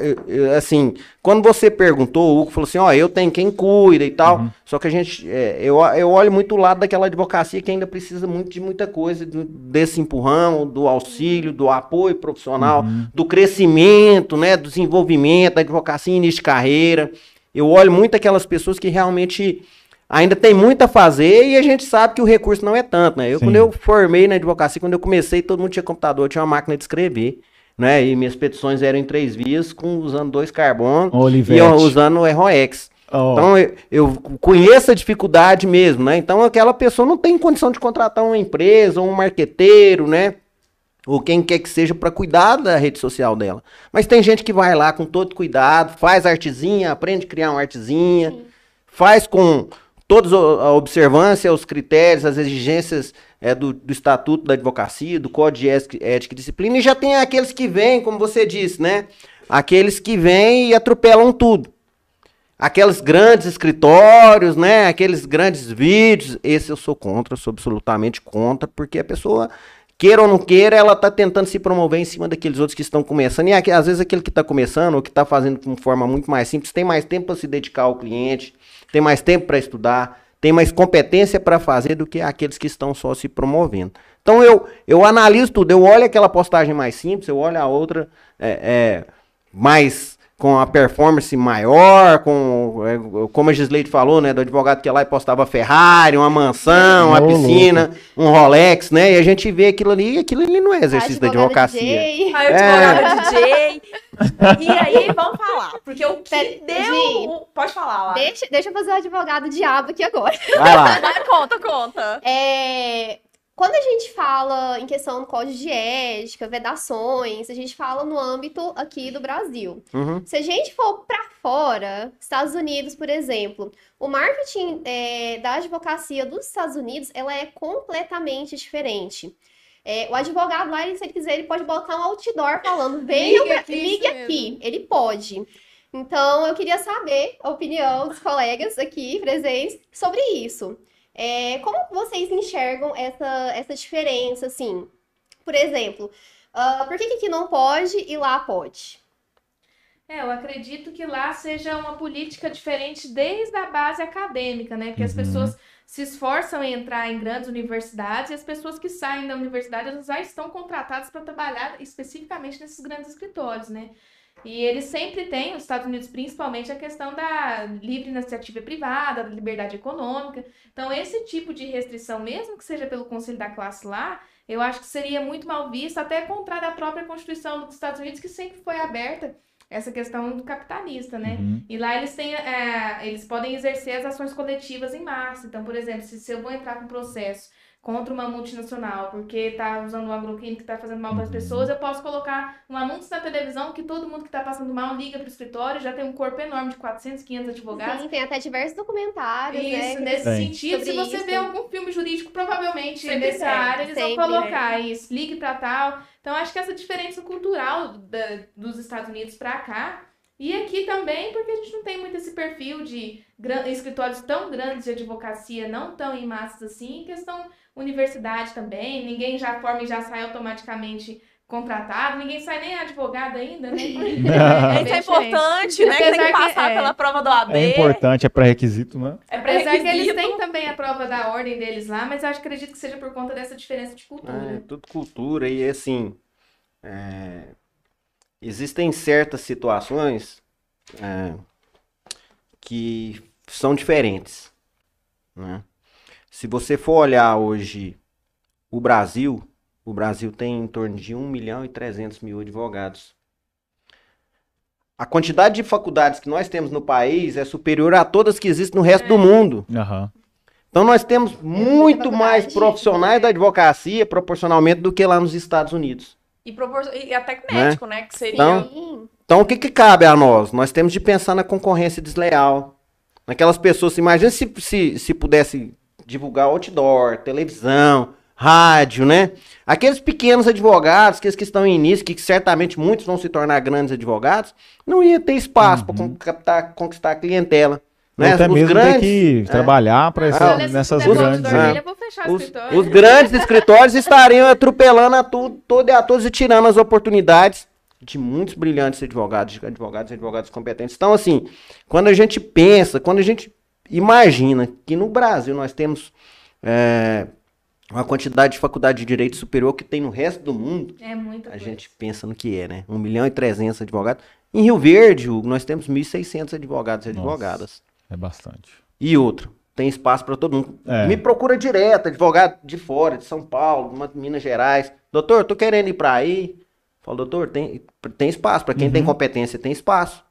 assim, quando você perguntou, o Hugo falou assim, ó, eu tenho quem cuida e tal, só que a gente, é, eu, eu olho muito o lado daquela advocacia que ainda precisa muito de muita coisa, do- desse empurrão, do auxílio, do apoio profissional, do crescimento, né, do desenvolvimento da advocacia início de carreira. Eu olho muito aquelas pessoas que realmente ainda tem muito a fazer e a gente sabe que o recurso não é tanto, né? Eu, Sim. quando eu formei na advocacia, quando eu comecei, todo mundo tinha computador, tinha uma máquina de escrever, né? E minhas petições eram em três vias, com, usando dois carbono Olivetti. e eu usando o ROX. Ó, Então, eu, eu conheço a dificuldade mesmo, né? Então, aquela pessoa não tem condição de contratar uma empresa, ou um marqueteiro, né? Ou quem quer que seja para cuidar da rede social dela. Mas tem gente que vai lá com todo cuidado, faz artezinha, aprende a criar uma artezinha, faz com toda a observância, os critérios, as exigências é, do, do Estatuto da Advocacia, do Código de Ética e Disciplina, e já tem aqueles que vêm, como você disse, né? Aqueles que vêm e atropelam tudo aqueles grandes escritórios, né? Aqueles grandes vídeos. Esse eu sou contra, sou absolutamente contra, porque a pessoa, queira ou não queira, ela tá tentando se promover em cima daqueles outros que estão começando. E às vezes aquele que está começando, ou que está fazendo de uma forma muito mais simples, tem mais tempo para se dedicar ao cliente, tem mais tempo para estudar, tem mais competência para fazer do que aqueles que estão só se promovendo. Então eu, eu analiso tudo, eu olho aquela postagem mais simples, eu olho a outra é, é, mais com a performance maior, com é, como a Gisleide falou, né, do advogado que ia lá e postava Ferrari, uma mansão, uma piscina, um Rolex, né? E a gente vê aquilo ali, e aquilo ali não é exercício da advocacia. DJ. Aí eu advogada *laughs* DJ. E aí, vamos falar. Porque o que Pera- deu. O- Pode falar lá. Deixa, deixa eu fazer o advogado diabo aqui agora. Vai lá. Vai, conta, conta. É, quando a gente fala em questão do código de ética, vedações, a gente fala no âmbito aqui do Brasil. Uhum. Se a gente for para fora, Estados Unidos, por exemplo, o marketing é, da advocacia dos Estados Unidos, ela é completamente diferente. É, o advogado lá, ele, se ele quiser, ele pode botar um outdoor falando, venha, Ligue aqui, ligue aqui. Ele pode. Então, eu queria saber a opinião dos colegas aqui presentes sobre isso. É, como vocês enxergam essa, essa diferença, assim? Por exemplo, ah, por que, que aqui não pode e lá pode? É, eu acredito que lá seja uma política diferente desde a base acadêmica, né? Porque as Uhum. pessoas se esforçam em entrar em grandes universidades e as pessoas que saem da universidade já estão contratadas para trabalhar especificamente nesses grandes escritórios, né? E eles sempre têm, os Estados Unidos principalmente, a questão da livre iniciativa privada, da liberdade econômica. Então, esse tipo de restrição, mesmo que seja pelo Conselho da Classe lá, eu acho que seria muito mal visto, até contrário à própria Constituição dos Estados Unidos, que sempre foi aberta essa questão do capitalista, né? Uhum. E lá eles têm, é, eles podem exercer as ações coletivas em massa. Então, por exemplo, se, se eu vou entrar com um processo contra uma multinacional porque está usando um agroquímico que está fazendo mal para as Uhum. pessoas, eu posso colocar um anúncio na televisão que todo mundo que está passando mal liga para o escritório, já tem um corpo enorme de 400, 500 advogados. Sim, tem até diversos documentários, né? Isso, que- nesse Tem. sentido, se você isso. vê algum filme jurídico, provavelmente Sempre nessa tem, área, eles sempre, vão colocar isso, ligue para tal. Então, acho que essa diferença cultural da- dos Estados Unidos para cá, e aqui também, porque a gente não tem muito esse perfil de escritórios tão grandes de advocacia, não tão em massas assim, questão universidade também, ninguém já forma e já sai automaticamente contratado, ninguém sai nem advogado ainda, né? *laughs* Isso bem é importante, né? Que tem Apesar que que- passar é. pela prova do AB. É importante, é pré-requisito, né? É Apesar que eles têm também a prova da ordem deles lá, mas eu acho- acredito que seja por conta dessa diferença de cultura. É, tudo cultura e assim. é, existem certas situações é, que são diferentes. né? Se você for olhar hoje o Brasil, o Brasil tem em torno de 1 milhão e 300 mil advogados. A quantidade de faculdades que nós temos no país é superior a todas que existem no resto do mundo. Aham. Então nós temos muito mais profissionais da advocacia proporcionalmente do que lá nos Estados Unidos. E, propor... e até que médico, né? Que seria. Então-. Então o que, que cabe a nós? Nós temos de pensar na concorrência desleal. Naquelas pessoas, imagina se, se, se pudesse divulgar outdoor, televisão, rádio, né? Aqueles pequenos advogados, aqueles que estão em início, que certamente muitos vão se tornar grandes advogados, não ia ter espaço para captar, conquistar a clientela. Ou Né? até Os mesmo grandes, ter que é. trabalhar para Ah, Olha, se nessas grandes. outdoor é. dele, eu vou fechar o Os, os grandes escritórios estariam atropelando a tudo, todo e a todos e tirando as oportunidades de muitos brilhantes advogados, advogados e advogados competentes. Então, assim, quando a gente pensa, quando a gente imagina que no Brasil nós temos é, uma quantidade de faculdade de direito superior que tem no resto do mundo, É muita a coisa. gente pensa no que é, né? 1 milhão e 300 advogados. Em Rio Verde, Hugo, nós temos 1.600 advogados e Nossa. advogadas. É bastante. E outro, tem espaço para todo mundo. É. Me procura direto, advogado de fora, de São Paulo, de Minas Gerais. Doutor, tô querendo ir para aí. Falo, doutor, tem, tem espaço. Para quem Uhum. tem competência, tem espaço.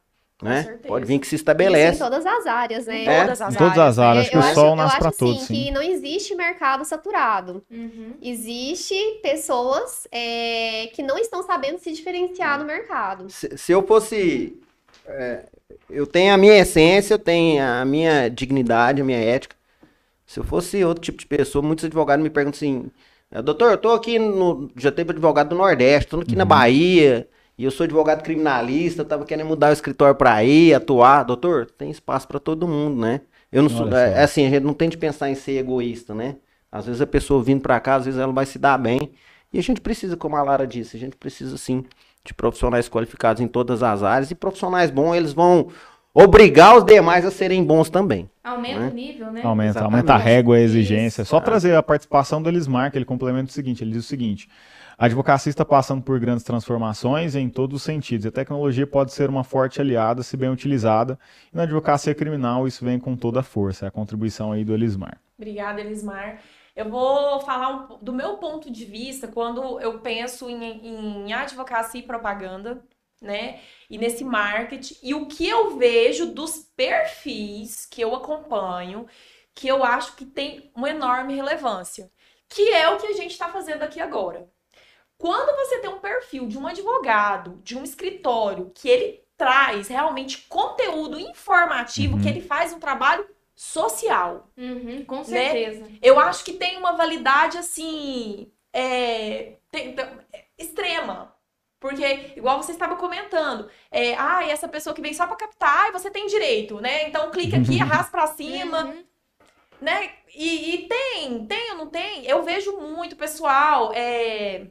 Né? certeza. Pode vir que se Isso em estabelece. todas as áreas, né? Em É, todas as Em todas as áreas, É, acho que o sol nasce para assim, todos, sim. que não existe mercado saturado. Uhum. Existe pessoas é, que não estão sabendo se diferenciar no mercado. Se, se eu fosse. Eu tenho a minha essência, eu tenho a minha dignidade, a minha ética. Se eu fosse outro tipo de pessoa, muitos advogados me perguntam assim: "É, Doutor, eu tô aqui no. Já teve advogado do Nordeste, tô aqui na Bahia, e eu sou advogado criminalista, tava querendo mudar o escritório pra aí, atuar. Doutor, tem espaço pra todo mundo, né? Eu não sou. Olha só. é assim, a gente não tem de pensar em ser egoísta, né? Às vezes a pessoa vindo pra cá, às vezes ela vai se dar bem. E a gente precisa, como a Lara disse, a gente precisa sim de profissionais qualificados em todas as áreas. E profissionais bons, eles vão obrigar os demais a serem bons também. Aumenta Né? o nível, né? Aumenta, Exatamente. aumenta a régua, a exigência. Isso. Só trazer a participação do Elismar, que ele complementa o seguinte: ele diz o seguinte. A advocacia está passando por grandes transformações em todos os sentidos. E a tecnologia pode ser uma forte aliada se bem utilizada. E na advocacia criminal isso vem com toda a força. É a contribuição aí do Elismar. Obrigada, Elismar. Eu vou falar um do meu ponto de vista quando eu penso em, em advocacia e propaganda, né? E nesse marketing. E o que eu vejo dos perfis que eu acompanho, que eu acho que tem uma enorme relevância. Que é o que a gente está fazendo aqui agora. Quando você tem um perfil de um advogado, de um escritório, que ele traz realmente conteúdo informativo, Uhum. que ele faz um trabalho social. Uhum, com certeza. Eu acho que tem uma validade assim é, tem- tem- extrema. Porque, igual você estava comentando, é, ah, essa pessoa que vem só para captar, e você tem direito, né? Então clica aqui, *laughs* arrasta para cima, Uhum. né? E, e tem, tem ou não tem? Eu vejo muito pessoal. é,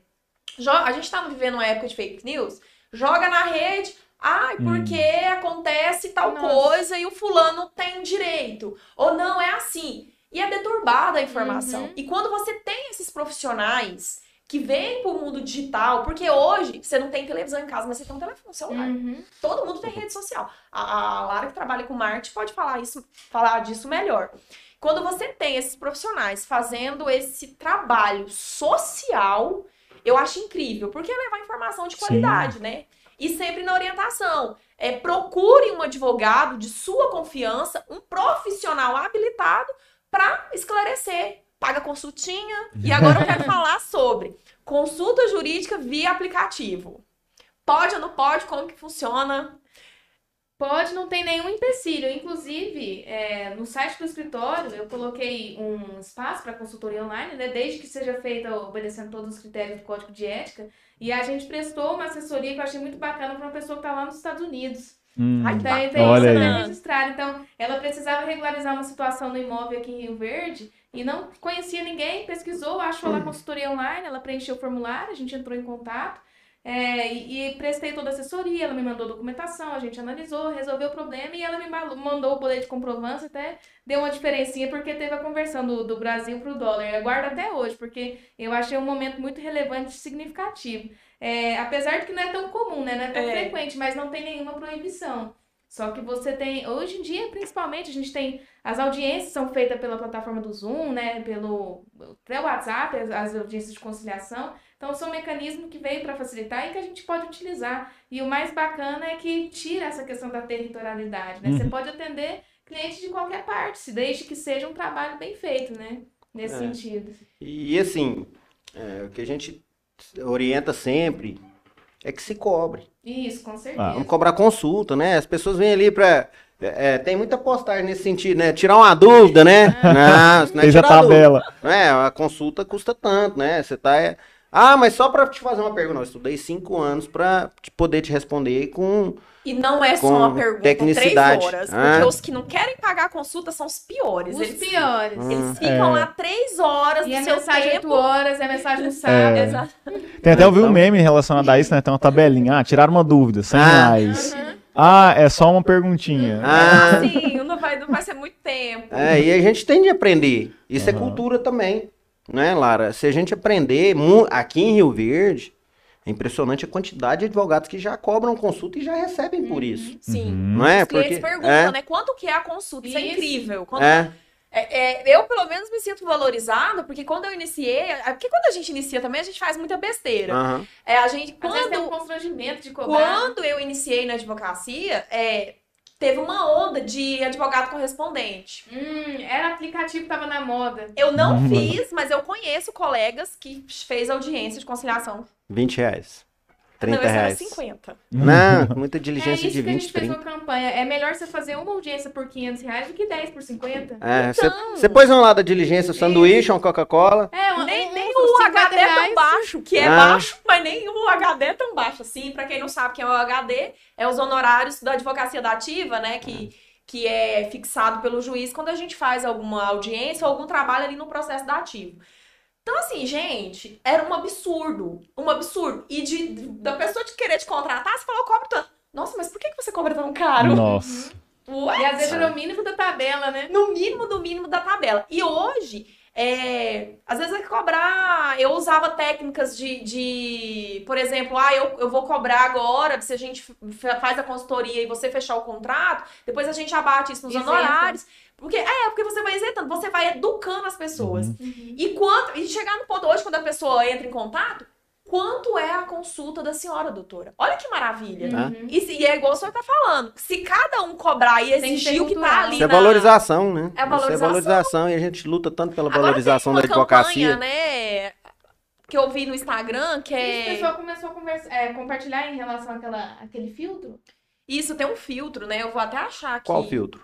a gente tá vivendo uma época de fake news, joga na rede. Ai, porque acontece tal Nossa. coisa e o fulano tem direito. Ou não, é assim. E é deturbada a informação. Uhum. E quando você tem esses profissionais que vem pro mundo digital, porque hoje você não tem televisão em casa, mas você tem um telefone celular. Uhum. Todo mundo tem rede social. A, a Lara que trabalha com marketing pode falar isso, falar disso melhor. Quando você tem esses profissionais fazendo esse trabalho social, eu acho incrível, porque é levar informação de Sim. qualidade, né? E sempre na orientação. É, procure um advogado de sua confiança, um profissional habilitado para esclarecer. Paga consultinha. E agora eu quero *laughs* falar sobre consulta jurídica via aplicativo. Pode ou não pode? Como que funciona? Pode, não tem nenhum empecilho. Inclusive, é, no site do escritório, eu coloquei um espaço para consultoria online, né? Desde que seja feita obedecendo todos os critérios do Código de Ética. E a gente prestou uma assessoria que eu achei muito bacana para uma pessoa que está lá nos Estados Unidos. Hum. Tem, tem Olha isso aí. também registrado. Então, ela precisava regularizar uma situação no imóvel aqui em Rio Verde e não conhecia ninguém, pesquisou, achou lá a consultoria online, ela preencheu o formulário, a gente entrou em contato. É, e, e prestei toda a assessoria, ela me mandou documentação, a gente analisou, resolveu o problema e ela me ma- mandou o boleto de comprovância, até deu uma diferencinha porque teve a conversão do, do Brasil para o dólar. Eu guardo até hoje, porque eu achei um momento muito relevante e significativo. É, apesar de que não é tão comum, né? Não é tão É. frequente, mas não tem nenhuma proibição. Só que você tem, hoje em dia, principalmente, a gente tem, as audiências são feitas pela plataforma do Zoom, né, pelo, até o WhatsApp, as, as audiências de conciliação. Então, são um mecanismo que veio para facilitar e que a gente pode utilizar. E o mais bacana é que tira essa questão da territorialidade, né? Você Uhum. pode atender cliente de qualquer parte, se desde que seja um trabalho bem feito, né? Nesse É. sentido. E assim, é, o que a gente orienta sempre é que se cobre. Isso, com Ah, certeza. Vamos cobrar consulta, né? As pessoas vêm ali pra. é, tem muita postagem nesse sentido, né? Tirar uma dúvida, né? *laughs* Não, isso não é tirar dúvida. tabela. Não é, a consulta custa tanto, né? Você tá. é, Ah, mas só pra te fazer uma pergunta. Eu estudei cinco anos pra te- poder te responder com. E não é só uma pergunta, tecnicidade. três horas. Ah. Porque os que não querem pagar a consulta são os piores. Os eles, piores. Eles ficam É. lá três horas E do a seu mensagem tempo. 8 horas, é a mensagem no *laughs* sábado. É. Exato. Tem até eu vi um Então- meme relacionado a isso, né? Tem uma tabelinha. Ah, tiraram uma dúvida, 100 Ah. reais. Ah, é só uma perguntinha. Ah, Sim, não vai, não vai ser muito tempo. é, e a gente tem de aprender. Isso é Aham. cultura também. Né, Lara? Se a gente aprender, aqui em Rio Verde, é impressionante a quantidade de advogados que já cobram consulta e já recebem por isso. Sim. Uhum. Não é? Os clientes Porque. perguntam, é, né? Quanto que é a consulta? Isso, é Isso. incrível. Quando- é, é, é, eu, pelo menos, me sinto valorizado, porque quando eu iniciei. é, Porque quando a gente inicia também, a gente faz muita besteira. aham. É, a gente. Às vezes tem um Quando, constrangimento de cobrar. quando eu iniciei na advocacia, é, teve uma onda de advogado correspondente. Hum, era aplicativo que tava na moda. Eu não Uhum. fiz, mas eu conheço colegas que fez audiência de conciliação. 20 reais. 30 não, esse era reais. 50. Não, com muita É diligência isso de que a 20, gente fez 30. uma campanha. É melhor você fazer uma audiência por 500 reais do que 10 por 50. É, você Então. pôs um lado da diligência, um sanduíche, uma Coca-Cola. É, um, Nem, nem o 50 HD é tão reais. baixo, que é Ah. baixo, mas nem o HD é tão baixo assim. Pra quem não sabe quem é o HD, é os honorários da advocacia da ativa, né? Que, que é fixado pelo juiz quando a gente faz alguma audiência ou algum trabalho ali no processo da ativo. Então, assim, gente, era um absurdo. Um absurdo. E de, da pessoa de querer te contratar, você falou, eu cobro tanto. Nossa, mas por que que você cobra tão caro? Nossa. Ué? E às vezes era o mínimo da tabela, né? no mínimo do mínimo da tabela. E hoje, é, às vezes é que cobrar. Eu usava técnicas de, de por exemplo, ah, eu, eu vou cobrar agora, se a gente faz a consultoria e você fechar o contrato, depois a gente abate isso nos Isenta. honorários. Porque é, porque você vai isentando, você vai educando as pessoas. E quanto. E chegar no ponto hoje, quando a pessoa entra em contato, quanto é a consulta da senhora, doutora? Olha que maravilha. Uhum. E, se- e é igual o senhor tá falando. Se cada um cobrar e exigir o que tá ali Isso é na- valorização, né? É Isso é valorização. valorização e a gente luta tanto pela Agora valorização da tem uma advocacia. campanha, né, que eu vi no Instagram, que E o é... pessoal começou a conversa, é, compartilhar em relação àquela, àquele filtro. Isso, tem um filtro, né? Eu vou até achar aqui. Qual filtro?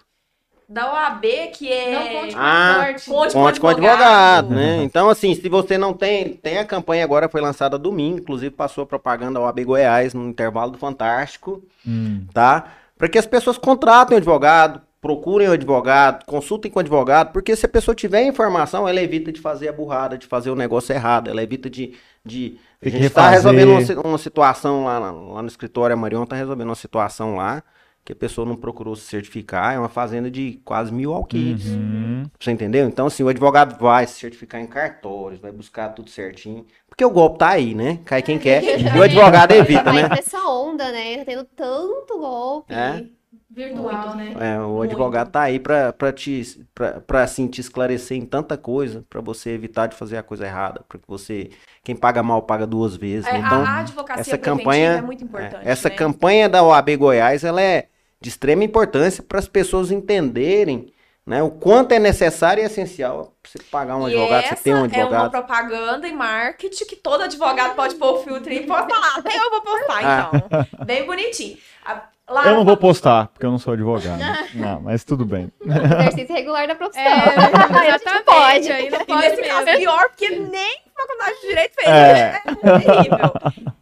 Da OAB, que é... Não conte com Ah. Conte Conte com advogado, advogado. né? Então, assim, se você não tem. Tem a campanha agora, foi lançada domingo, inclusive passou a propaganda ao AB Goiás no intervalo do Fantástico, Hum. tá? Para que as pessoas contratem o advogado, procurem o advogado, consultem com o advogado, porque se a pessoa tiver informação, ela evita de fazer a burrada, de fazer o negócio errado, ela evita de. de a gente tá refazer. resolvendo uma, uma situação lá, lá no escritório, a Marion tá resolvendo uma situação lá. Que a pessoa não procurou se certificar, é uma fazenda de quase mil alqueires. Uhum. Você entendeu? Então, assim, o advogado vai se certificar em cartórios, vai buscar tudo certinho. Porque o golpe tá aí, né? Cai quem quer. *laughs* E o advogado evita, Vai né? nessa onda, né? Tá tendo tanto golpe. É. Virtual, né? É, o Muito. advogado tá aí pra, pra, te, pra, pra, assim, te esclarecer em tanta coisa, pra você evitar de fazer a coisa errada. Pra que você. Quem paga mal paga duas vezes. É, né? Então, a advocacia essa campanha- é muito importante. É, essa né? campanha da OAB Goiás, ela é de extrema importância para as pessoas entenderem né, o quanto é necessário e essencial você pagar um e advogado, essa você ter um é uma advogado. propaganda e marketing que todo advogado pode pôr o filtro e postar lá. Até *laughs* eu vou postar, Ah. então. Bem bonitinho. A- Lá, Eu não vou postar, porque eu não sou advogado. Não, mas tudo bem. *laughs* Exercício regular da profissão. É, *laughs* a gente exatamente. pode. Aí não pode nesse caso, mesmo. pior, porque nem faculdade de direito fez. É. É, é terrível.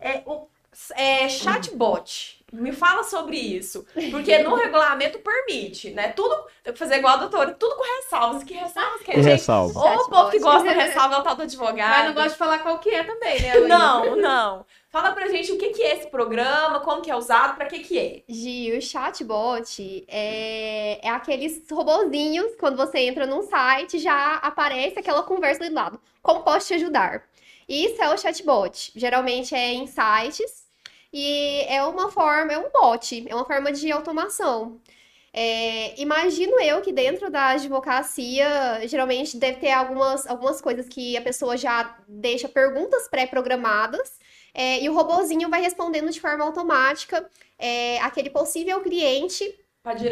É, o, é, chatbot. Me fala sobre isso. Porque no regulamento permite, né? Tudo. Eu vou fazer igual a doutora, tudo com ressalvas. Que ressalvas que a gente. ressalva. Ô, o povo que gosta de ressalva é o tal do advogado. Mas não gosto de falar qual que é também, né? Luísa? Não, não. Fala pra gente o que, que é esse programa, como que é usado, pra que que é. Gi, o chatbot é, é aqueles robozinhos, quando você entra num site, já aparece aquela conversa ali do lado. Como posso te ajudar? Isso é o chatbot. Geralmente é em sites e é uma forma, é um bot, é uma forma de automação. É, imagino eu que dentro da advocacia, geralmente deve ter algumas, algumas coisas que a pessoa já deixa perguntas pré-programadas é, e o robozinho vai respondendo de forma automática é, aquele possível cliente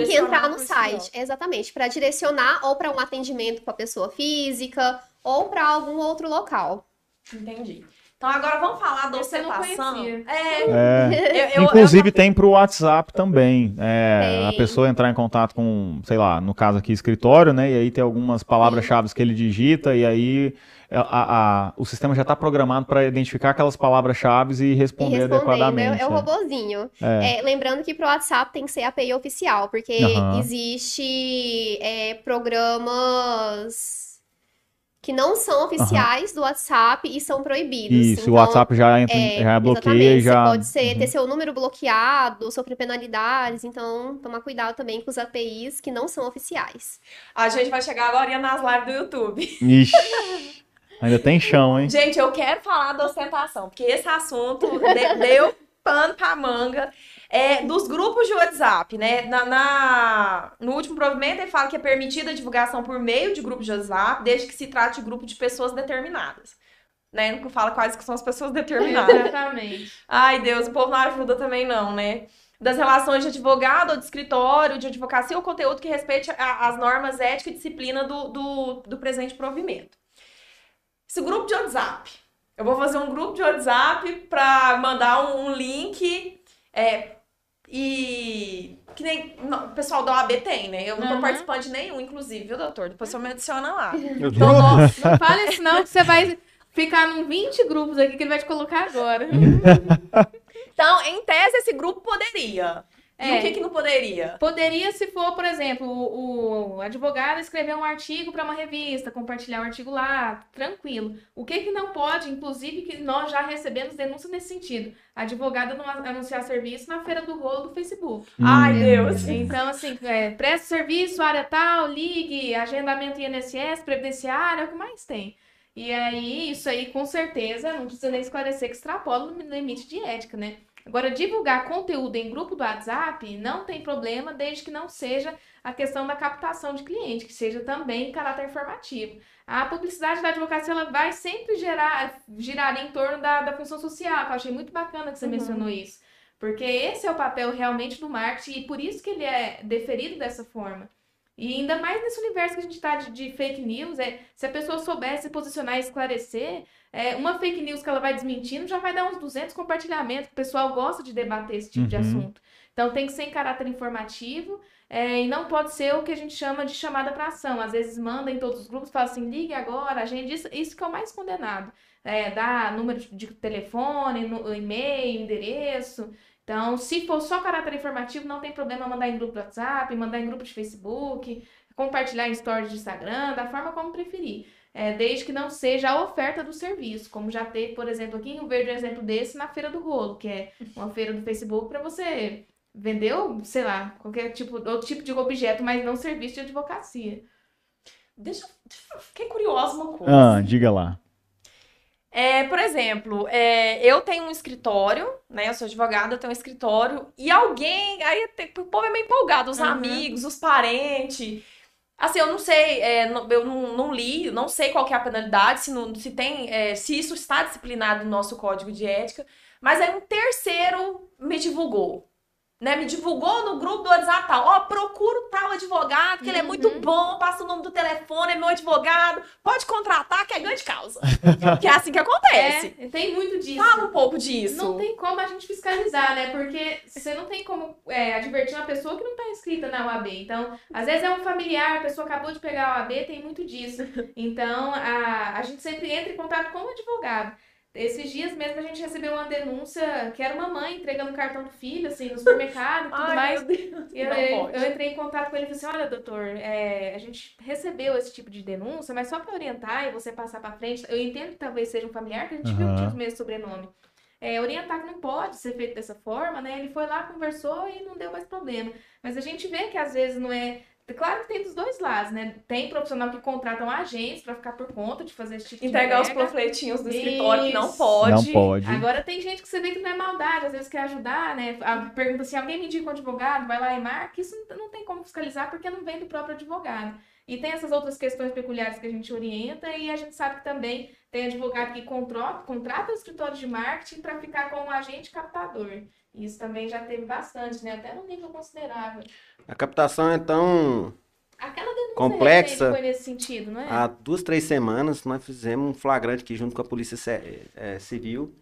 que entrar no site. Exatamente, para direcionar ou para um atendimento com a pessoa física ou para algum outro local. Entendi. Então agora vamos falar da eu ostentação. É, É. eu, eu, Inclusive tem pro WhatsApp também. É, a pessoa entrar em contato com, sei lá, no caso aqui, escritório, né? E aí tem algumas palavras-chave que ele digita, e aí a- a- o sistema já está programado para identificar aquelas palavras-chave e E responder respondendo, adequadamente. é, é o é. robozinho. É. É, lembrando que pro WhatsApp tem que ser API oficial, porque Aham. existe é, programas que não são oficiais do WhatsApp e são proibidos. Isso, Então, o WhatsApp já, entra, É, já bloqueia já. Você pode ser, Uhum. ter seu número bloqueado, sofrer penalidades, então tomar cuidado também com os APIs que não são oficiais. A gente vai chegar agora nas lives do YouTube. Ixi, ainda tem chão, hein? Gente, eu quero falar da ostentação, porque esse assunto de- deu pano pra manga. É, dos grupos de WhatsApp, né? Na, na- no último provimento, ele fala que é permitida a divulgação por meio de grupos de WhatsApp, desde que se trate de grupo de pessoas determinadas. Né? Não fala quais que são as pessoas determinadas. Exatamente. *laughs* Ai, Deus, o povo não ajuda também, não, né? Das relações de advogado ou de escritório, de advocacia, ou conteúdo que respeite a- as normas ética e disciplina do, do, do presente provimento. Esse grupo de WhatsApp. Eu vou fazer um grupo de WhatsApp para mandar um, um link. é, e. Que nem não, o pessoal da OAB tem, né? Eu não tô Uhum. participando de nenhum, inclusive, viu, doutor? Depois você me adiciona lá. *laughs* Eu tô- Então, nossa. Não fale isso não, que você vai ficar num 20 grupos aqui que ele vai te colocar agora. *laughs* Então, em tese, esse grupo poderia. E É. o que, que não poderia? Poderia, se for, por exemplo, o, o advogado escrever um artigo para uma revista, compartilhar o artigo lá, tranquilo. O que que não pode, inclusive, que nós já recebemos denúncias nesse sentido? A advogada não anunciar serviço na feira do rolo do Facebook. Ai, Hum. Deus. Então, assim, é, presta serviço, área tal, ligue, agendamento INSS, previdenciário, é o que mais tem. E aí, isso aí, com certeza, não precisa nem esclarecer que extrapola o limite de ética, né? Agora, divulgar conteúdo em grupo do WhatsApp não tem problema, desde que não seja a questão da captação de cliente, que seja também caráter informativo. A publicidade da advocacia ela vai sempre gerar, girar em torno da, da função social, que eu achei muito bacana que você Uhum. mencionou isso. Porque esse é o papel realmente do marketing e por isso que ele é deferido dessa forma. E ainda mais nesse universo que a gente está de, de fake news, é, se a pessoa soubesse se posicionar e esclarecer, é, uma fake news que ela vai desmentindo já vai dar uns 200 compartilhamentos, o pessoal gosta de debater esse tipo de Uhum. assunto. Então tem que ser em caráter informativo é, e não pode ser o que a gente chama de chamada para ação. Às vezes manda em todos os grupos, fala assim, ligue agora, a gente, isso, isso que é o mais condenado. É, dá número de telefone, e-mail, endereço. Então, se for só caráter informativo, não tem problema mandar em grupo do WhatsApp, mandar em grupo de Facebook, compartilhar em stories de Instagram, da forma como preferir. É, desde que não seja a oferta do serviço, como já teve, por exemplo, aqui em Rio Verde, um exemplo desse na Feira do Rolo, que é uma feira do Facebook para você vendeu, sei lá, qualquer tipo, outro tipo de objeto, mas não serviço de advocacia. Deixa, deixa eu fiquei curiosa uma coisa. Ah, diga lá. É, por exemplo, é, eu tenho um escritório, né? Eu sou advogada, eu tenho um escritório, e alguém. Aí tem- o povo é meio empolgado, os Uhum. amigos, os parentes. Assim, eu não sei, é, não- eu não, não li, não sei qual é a penalidade, se, não, se tem, é, se isso está disciplinado no nosso código de ética, mas aí um terceiro me divulgou. Né, me divulgou no grupo do WhatsApp tal. Ó, procura o tal advogado, que ele é muito Uhum. bom, passa o nome do telefone, é meu advogado, pode contratar, que é ganho de causa. *laughs* que é assim que acontece. É, tem muito disso. Fala um pouco disso. Não tem como a gente fiscalizar, né? Porque você não tem como é, advertir uma pessoa que não está inscrita na UAB. Então, às vezes é um familiar, a pessoa acabou de pegar a UAB, tem muito disso. Então, a, a gente sempre entra em contato com o advogado. Esses dias mesmo a gente recebeu uma denúncia que era uma mãe entregando o cartão do filho, assim, no supermercado e tudo Ai, mais. meu Deus. E eu, eu- entrei em contato com ele e falei assim: olha, doutor, é, a gente recebeu esse tipo de denúncia, mas só para orientar e você passar para frente, eu entendo que talvez seja um familiar, que a gente viu que Aham. tinha o mesmo sobrenome. É, orientar que não pode ser feito dessa forma, né? Ele foi lá, conversou e não deu mais problema. Mas a gente vê que às vezes não é. Claro que tem dos dois lados, né? Tem profissional que contratam agentes para ficar por conta de fazer esse tipo Entregar os de entrega. panfletinhos do escritório que não Isso. pode. Não pode. Agora tem gente que você vê que não é maldade, às vezes quer ajudar, né? A- Pergunta assim, alguém me indica um advogado, vai lá e marca. Isso não- não tem como fiscalizar porque não vem do próprio advogado. E tem essas outras questões peculiares que a gente orienta e a gente sabe que também tem advogado que contrata, contrata o escritório de marketing para ficar como agente captador. Isso também já teve bastante, né? Até num nível considerável. A captação é tão Aquela denúncia Complexa. foi nesse sentido, não é? Há duas, três semanas nós fizemos um flagrante aqui junto com a Polícia Ce- eh, Civil.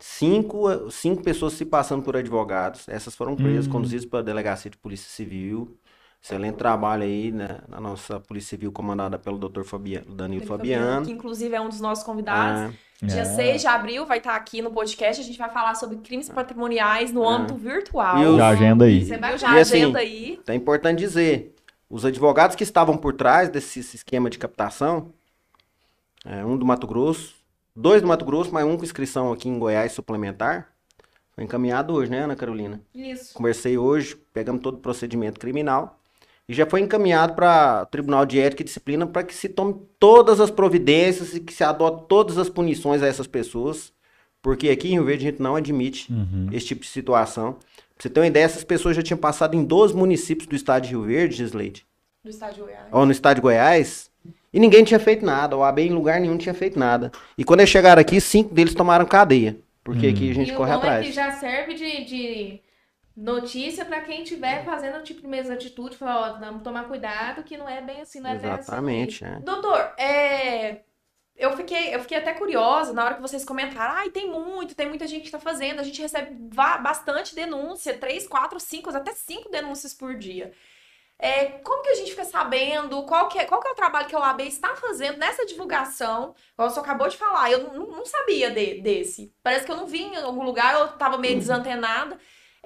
Cinco, cinco pessoas se passando por advogados. Essas foram presas, Hum. conduzidas pela Delegacia de Polícia Civil. Excelente trabalho aí né, na nossa Polícia Civil, comandada pelo Dr. Fabiano, Danilo Fabiano. Que inclusive é um dos nossos convidados. Ah, Dia É. 6 de abril vai estar aqui no podcast. A gente vai falar sobre crimes patrimoniais no Ah. âmbito virtual. E os- Já agenda aí. É Eu bacana. já E assim, agenda aí. então é importante dizer, os advogados que estavam por trás desse esquema de captação, é, um do Mato Grosso, dois do Mato Grosso, mas um com inscrição aqui em Goiás suplementar, foi encaminhado hoje, né, Ana Carolina? Isso. Conversei hoje, pegamos todo o procedimento criminal e já foi encaminhado para o Tribunal de Ética e Disciplina para que se tome todas as providências e que se adote todas as punições a essas pessoas, porque aqui em Rio Verde a gente não admite Uhum. esse tipo de situação. Pra você ter uma ideia, essas pessoas já tinham passado em 12 municípios do estado de Rio Verde, Gisleide, Do estádio Goiás. ou no estado de Goiás, e ninguém tinha feito nada. O AB em lugar nenhum tinha feito nada. E quando eles chegaram aqui, cinco deles tomaram cadeia, porque Hum. aqui a gente e corre o bom atrás. é que já serve de, de notícia para quem estiver fazendo o tipo de mesma atitude, falar, ó, vamos tomar cuidado, que não é bem assim, não é bem assim. Exatamente, é. Doutor, é, eu, fiquei, eu fiquei até curiosa na hora que vocês comentaram. Ai, tem muito, tem muita gente que tá fazendo. A gente recebe bastante denúncia, três, quatro, cinco, até cinco denúncias por dia. É, como que a gente fica sabendo qual que, é, qual que é o trabalho que a OAB está fazendo nessa divulgação? Igual você acabou de falar, eu não, não sabia de- desse. Parece que eu não vi em algum lugar, eu tava meio *clears throat* desantenada.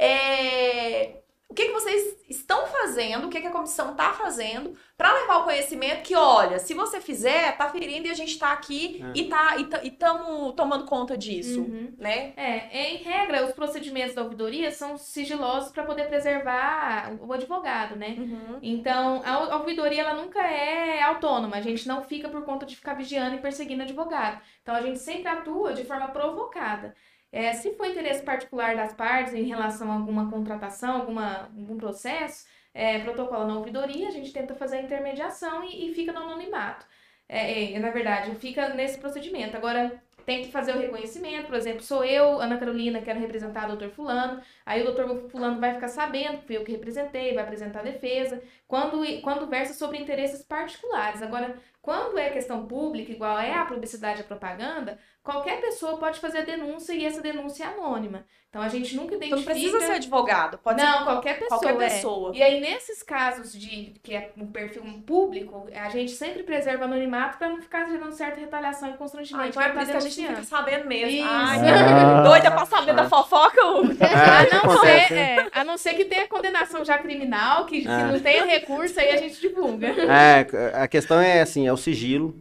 É, o que, que vocês estão fazendo, o que, que a comissão está fazendo para levar o conhecimento que, olha, se você fizer, tá ferindo e a gente tá aqui É. e tá e, ta- e tamo tomando conta disso, Uhum. né? É, em regra, os procedimentos da ouvidoria são sigilosos para poder preservar o advogado, né? Então, a a ouvidoria ela nunca é autônoma, a gente não fica por conta de ficar vigiando e perseguindo advogado. Então, a gente sempre atua de forma provocada. É, se for interesse particular das partes em relação a alguma contratação, alguma, algum processo, é, na ouvidoria, a gente tenta fazer a intermediação e, e fica no anonimato. É, é, na verdade, fica nesse procedimento. Agora, tem que fazer o reconhecimento, por exemplo, sou eu, Ana Carolina, quero representar o doutor fulano, aí o doutor fulano vai ficar sabendo que fui eu que representei, vai apresentar a defesa, quando, quando versa sobre interesses particulares. Agora, quando é questão pública, igual é a publicidade e a propaganda, qualquer pessoa pode fazer a denúncia e essa denúncia é anônima. Então, a gente nunca Então identifica... não precisa ser advogado, pode Não, ser qualquer pessoa. qualquer é. pessoa. E aí, nesses casos de que é um perfil público, a gente sempre preserva o anonimato para não ficar gerando certa retaliação e constrangimento. Ah, então é por isso que a gente fica sabendo mesmo. Ai, Ah. doida pra saber da fofoca, Hugo. *laughs* É, A não, ser, é, a não ser que tenha condenação já criminal, que, que Ah. não tenha recurso, aí a gente divulga. É, a questão é assim, é o sigilo,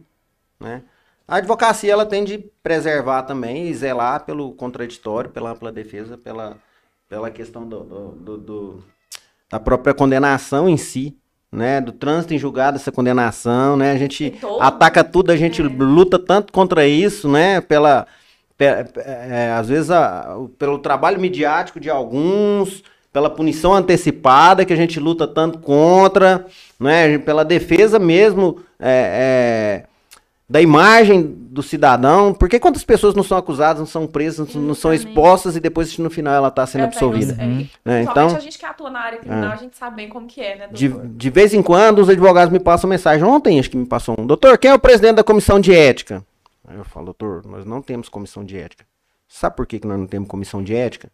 né? A advocacia, ela tem de preservar também e zelar pelo contraditório, pela ampla defesa, pela, pela questão do, do- do- da própria condenação em si, né? Do trânsito em julgado, essa condenação, né? A gente ataca tudo, a gente luta tanto contra isso, né? Pela, pe- pe- é, às vezes, a- pelo trabalho midiático de alguns, pela punição antecipada que a gente luta tanto contra, né? Pela defesa mesmo é, é, da imagem do cidadão. Porque quantas pessoas não são acusadas, não são presas, não são expostas e depois no final ela está sendo É, absolvida. é, Uhum. né? Principalmente Então, a gente que atua na área criminal, a gente sabe bem como que é, né, de, de vez em quando os advogados me passam mensagem. Ontem acho que me passou um. Doutor, quem é o presidente da comissão de ética? Aí eu falo, doutor, nós não temos comissão de ética. Sabe por que, que nós não temos comissão de ética?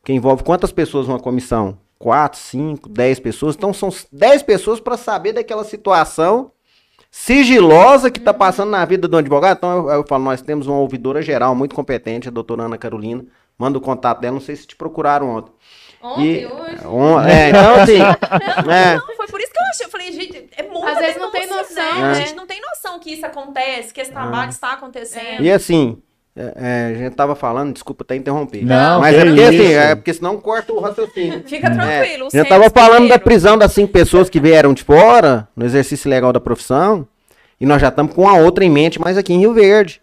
Porque envolve quantas pessoas uma comissão? Quatro, cinco, dez pessoas. Então são dez pessoas para saber daquela situação sigilosa que está passando na vida do advogado. Então eu, eu falo, nós temos uma ouvidora geral muito competente, a doutora Ana Carolina. Manda o contato dela, não sei se te procuraram ontem. Ontem, E- hoje. on- é, então assim, *laughs* é, Não, foi por isso que eu achei. Eu falei, gente, é muito Às vezes não tem noção, A né? gente não tem noção que isso acontece, que esse trabalho está acontecendo. E assim, é, é, a gente tava falando, desculpa até interromper. Não, mas é porque assim, é porque senão corta o raciocínio. *laughs* Fica tranquilo. É, já Sérgio tava falando da prisão das cinco pessoas que vieram de fora, no exercício legal da profissão, e nós já estamos com a outra em mente, mas aqui em Rio Verde.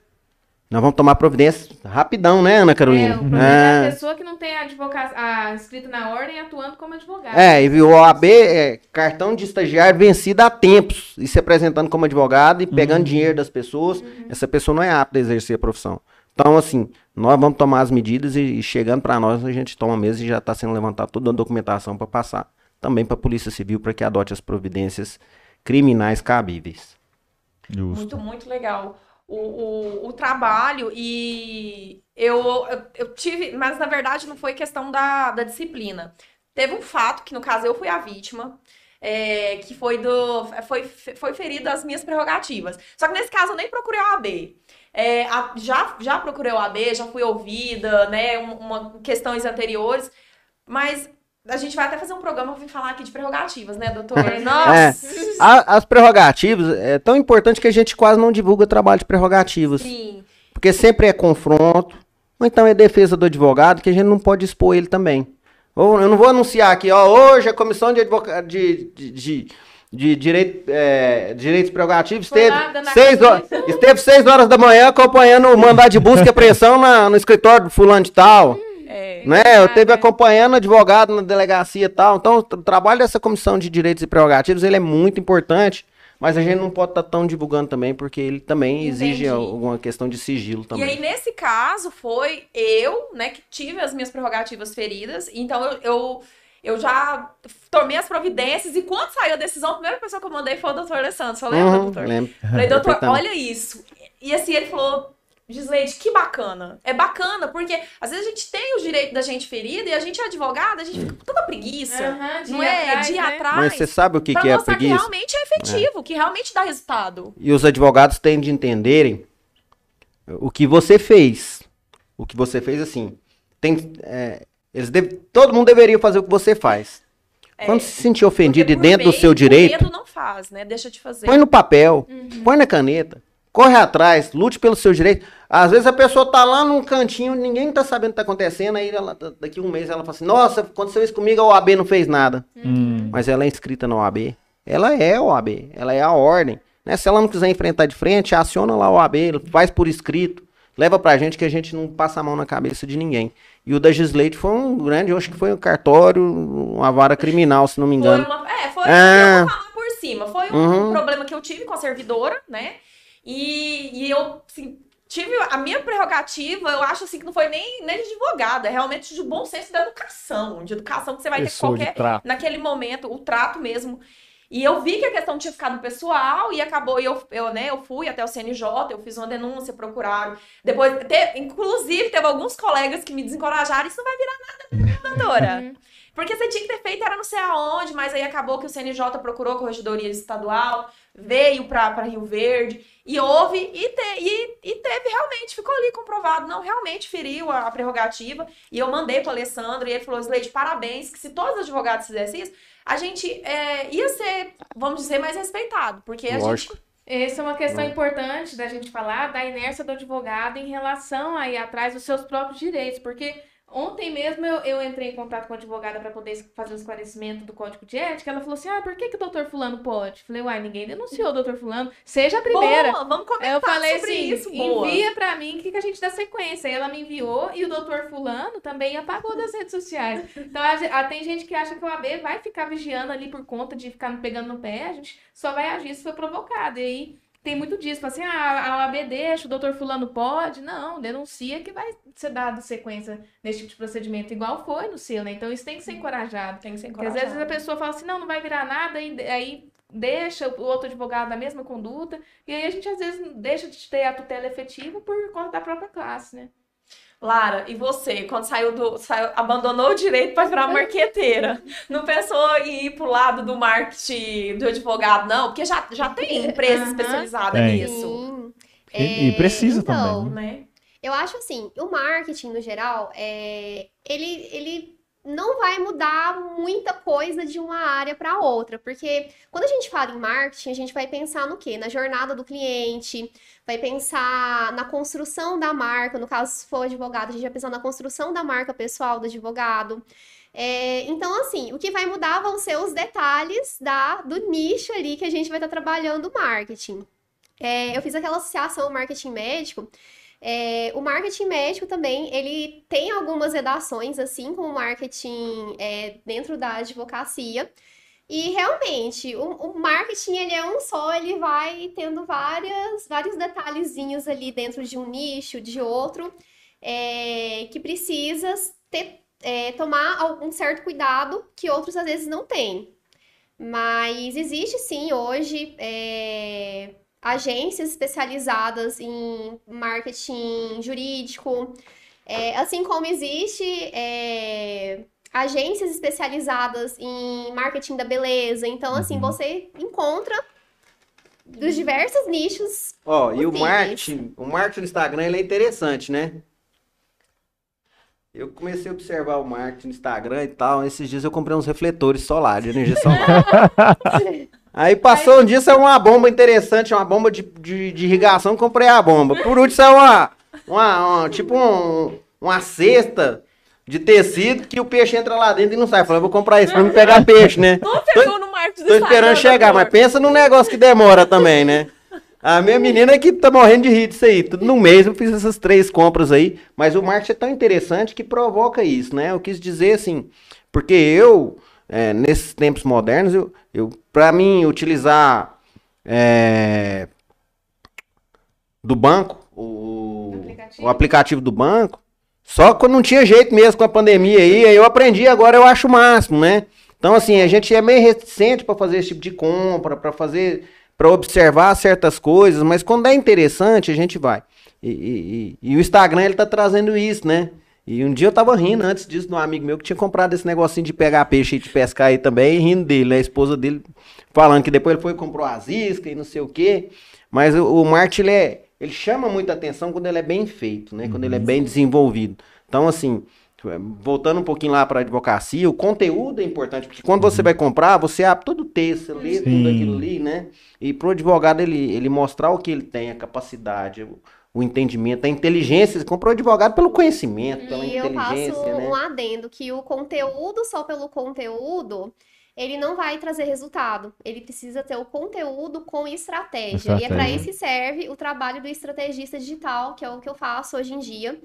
Nós vamos tomar providência rapidão, né, Ana É, Carolina? o problema é a É, pessoa que não tem a advoca... a inscrita na ordem atuando como advogado. é, e o OAB é cartão de estagiário vencido há tempos, e se apresentando como advogado e pegando dinheiro das pessoas, essa pessoa não é apta a exercer a profissão. Então, assim, nós vamos tomar as medidas e, e chegando para nós, a gente toma mesmo e já está sendo levantada toda a documentação para passar também para a Polícia Civil para que adote as providências criminais cabíveis. Justo. Muito, muito legal. O, o, o trabalho e eu, eu, eu tive, mas na verdade não foi questão da, da disciplina. Teve um fato, que no caso eu fui a vítima, é, que foi do. Foi, foi ferido as minhas prerrogativas. Só que nesse caso eu nem procurei a OAB. É, a- já, já procurei a OAB, já fui ouvida, né? um- Uma, questões anteriores, mas a gente vai até fazer um programa vir falar aqui de prerrogativas, né, doutor? Nossa! A- as prerrogativas é tão importante que a gente quase não divulga trabalho de prerrogativas. Sim. Porque sempre é confronto, ou então é defesa do advogado, que a gente não pode expor ele também. Eu não vou anunciar aqui, ó, hoje a comissão de, advoca... de, de, de, de direito, é, direitos prerrogativos esteve lá, seis, horas, esteve seis horas da manhã acompanhando o mandado de busca e apreensão na- no escritório do fulano de tal. É. Né? Eu teve acompanhando advogado na delegacia e tal. Então, o tra- trabalho dessa comissão de direitos e prerrogativos, ele é muito importante, mas a gente não pode estar tão divulgando também, porque ele também exige Entendi. alguma questão de sigilo E também. aí, nesse caso, foi eu, né, que tive as minhas prerrogativas feridas. Então, eu, eu, eu já tomei as providências. E quando saiu a decisão, a primeira pessoa que eu mandei foi o doutor Alessandro. Você lembra, Uhum, doutor? lembro. Falei, doutor, olha isso. E assim, ele falou, Gisleide, que bacana. É bacana, porque às vezes a gente tem o direito da gente ferida e a gente é advogada, a gente fica com toda preguiça. De não é? atrás, de ir né? atrás. Mas você sabe o que, que é a mostrar que preguiça? realmente é efetivo, que realmente dá resultado. E os advogados têm de entenderem o que você fez. O que você fez, assim. Tem, é, eles deve- todo mundo deveria fazer o que você faz. É. Quando se sentir ofendido e por dentro do medo- seu por direito, medo não faz, né? Deixa de fazer. põe no papel, Uhum. põe na caneta, corre atrás, lute pelo seu direito. Às vezes a pessoa tá lá num cantinho, ninguém tá sabendo o que tá acontecendo, aí ela- daqui a um mês ela fala assim, nossa, aconteceu isso comigo, a OAB não fez nada. Hum. Mas ela é inscrita na OAB. Ela é a OAB, ela é a ordem. Né? Se ela não quiser enfrentar de frente, aciona lá a OAB, faz por escrito, leva pra gente que a gente não passa a mão na cabeça de ninguém. E o da Gislete foi um grande, eu acho que foi um cartório, uma vara criminal, se não me Foi engano. uma, é, foi, Ah. eu vou falar por cima. Foi um Uhum. problema que eu tive com a servidora, né? E, e eu, assim, tive a minha prerrogativa, eu acho assim que não foi nem, nem de advogada, é realmente de bom senso da educação, de educação que você vai ter Pessoa qualquer naquele momento, o trato mesmo. E eu vi que a questão tinha ficado pessoal e acabou, e eu, eu, né, eu fui até o CNJ, eu fiz uma denúncia, procuraram. Depois, te- inclusive, teve alguns colegas que me desencorajaram, isso não vai virar nada, doutora. Uhum. Porque você tinha que ter feito, era não sei aonde, mas aí acabou que o CNJ procurou a Corregedoria Estadual, veio pra Rio Verde, e houve, e, te- e, e teve realmente, ficou ali comprovado, não, realmente feriu a, a prerrogativa, e eu mandei pro Alessandro, e ele falou, Sleide, parabéns, que se todos os advogados fizessem isso, a gente é, ia ser, vamos dizer, mais respeitado, porque a Lógico. gente... Essa é uma questão Não. importante da gente falar da inércia do advogado em relação a ir atrás dos seus próprios direitos, porque Ontem mesmo eu, eu entrei em contato com a advogada para poder fazer o esclarecimento do código de ética. Ela falou assim: ah, por que, que o doutor Fulano pode? Falei, uai, ninguém denunciou o doutor Fulano. Seja a primeira. Boa, vamos comentar eu falei sobre assim: isso, boa. envia pra mim que, que a gente dá sequência. E ela me enviou e o doutor Fulano também apagou das redes sociais. Então a, a- tem gente que acha que o AB vai ficar vigiando ali por conta de ficar pegando no pé. A gente só vai agir se for provocado. E aí tem muito disso. Assim: ah, a OAB deixa, o doutor Fulano pode. Não, denuncia que vai ser dado sequência nesse tipo de procedimento, igual foi no seu, né? Então isso tem que ser encorajado. Tem que ser Porque às encorajado. vezes a pessoa fala assim, não, não vai virar nada, e aí deixa o outro advogado da mesma conduta, e aí a gente às vezes deixa de ter a tutela efetiva por conta da própria classe, né? Lara, e você, quando saiu do. saiu- abandonou o direito para virar marqueteira? Não pensou em ir pro lado do marketing do advogado, não? Porque já, já tem empresa Aham. especializada Tem. nisso. Sim. E- e precisa então, também, Né? Eu acho assim, o marketing no geral, é, ele, ele não vai mudar muita coisa de uma área para outra, porque quando a gente fala em marketing, a gente vai pensar no quê? Na jornada do cliente, vai pensar na construção da marca, no caso, se for advogado, a gente vai pensar na construção da marca pessoal do advogado. É, então, assim, o que vai mudar vão ser os detalhes da, do nicho ali que a gente vai estar trabalhando o marketing. É, eu fiz aquela associação marketing médico. É, o marketing médico também, ele tem algumas redações, assim como o marketing é, dentro da advocacia. E realmente, o, o marketing, ele é um só, ele vai tendo várias, vários detalhezinhos ali dentro de um nicho, de outro, é, que precisa ter, é, tomar algum certo cuidado que outros às vezes não têm. Mas existe sim hoje é, agências especializadas em marketing jurídico, é, assim como existe é, agências especializadas em marketing da beleza. Então, assim, Uhum. você encontra dos diversos nichos. Ó, e o marketing, o marketing no Instagram, ele é interessante, né? Eu comecei a observar o marketing no Instagram e tal. Esses dias eu comprei uns refletores solares, de energia solar. *laughs* *laughs* Aí passou um dia, saiu uma bomba interessante, uma bomba de, de, de irrigação, comprei a bomba. Por último, saiu uma, uma, uma- tipo um- uma cesta de tecido que o peixe entra lá dentro e não sai. Falei, vou comprar isso pra me pegar peixe, né? Não pegou no marketing do Tô esperando chegar, mas pensa num negócio que demora também, né? A minha menina é que tá morrendo de rir disso aí. Tudo no mês eu fiz essas três compras aí. Mas o marketing é tão interessante que provoca isso, né? Eu quis dizer assim, porque eu, é, nesses tempos modernos, eu, eu para mim utilizar é, do banco, o, Aplicativo? o aplicativo do banco, só quando não tinha jeito mesmo com a pandemia aí, aí eu aprendi, agora eu acho o máximo, né? Então, assim, a gente é meio reticente para fazer esse tipo de compra, para fazer, para observar certas coisas, mas quando é interessante, a gente vai. E, e- e- e o Instagram, ele tá trazendo isso, né? E um dia eu tava rindo antes disso de um amigo meu que tinha comprado esse negocinho de pegar peixe e de pescar aí também, rindo dele, né? A esposa dele falando que depois ele foi e comprou as iscas e não sei o quê. Mas o, o marketing, ele, é, ele chama muita atenção quando ele é bem feito, né? Quando ele é bem desenvolvido. Então, assim, voltando um pouquinho lá para a advocacia, o conteúdo é importante, porque quando você vai comprar, você abre todo o texto, lê Sim. tudo aquilo ali, né? E pro advogado ele, ele mostrar o que ele tem, a capacidade, o, entendimento, a inteligência. Você comprou advogado pelo conhecimento, pela E eu passo inteligência, né? um adendo que o conteúdo só pelo conteúdo, ele não vai trazer resultado. Ele precisa ter o conteúdo com estratégia. E é para Estratégia. isso que serve o trabalho do estrategista digital, que é o que eu faço hoje em dia.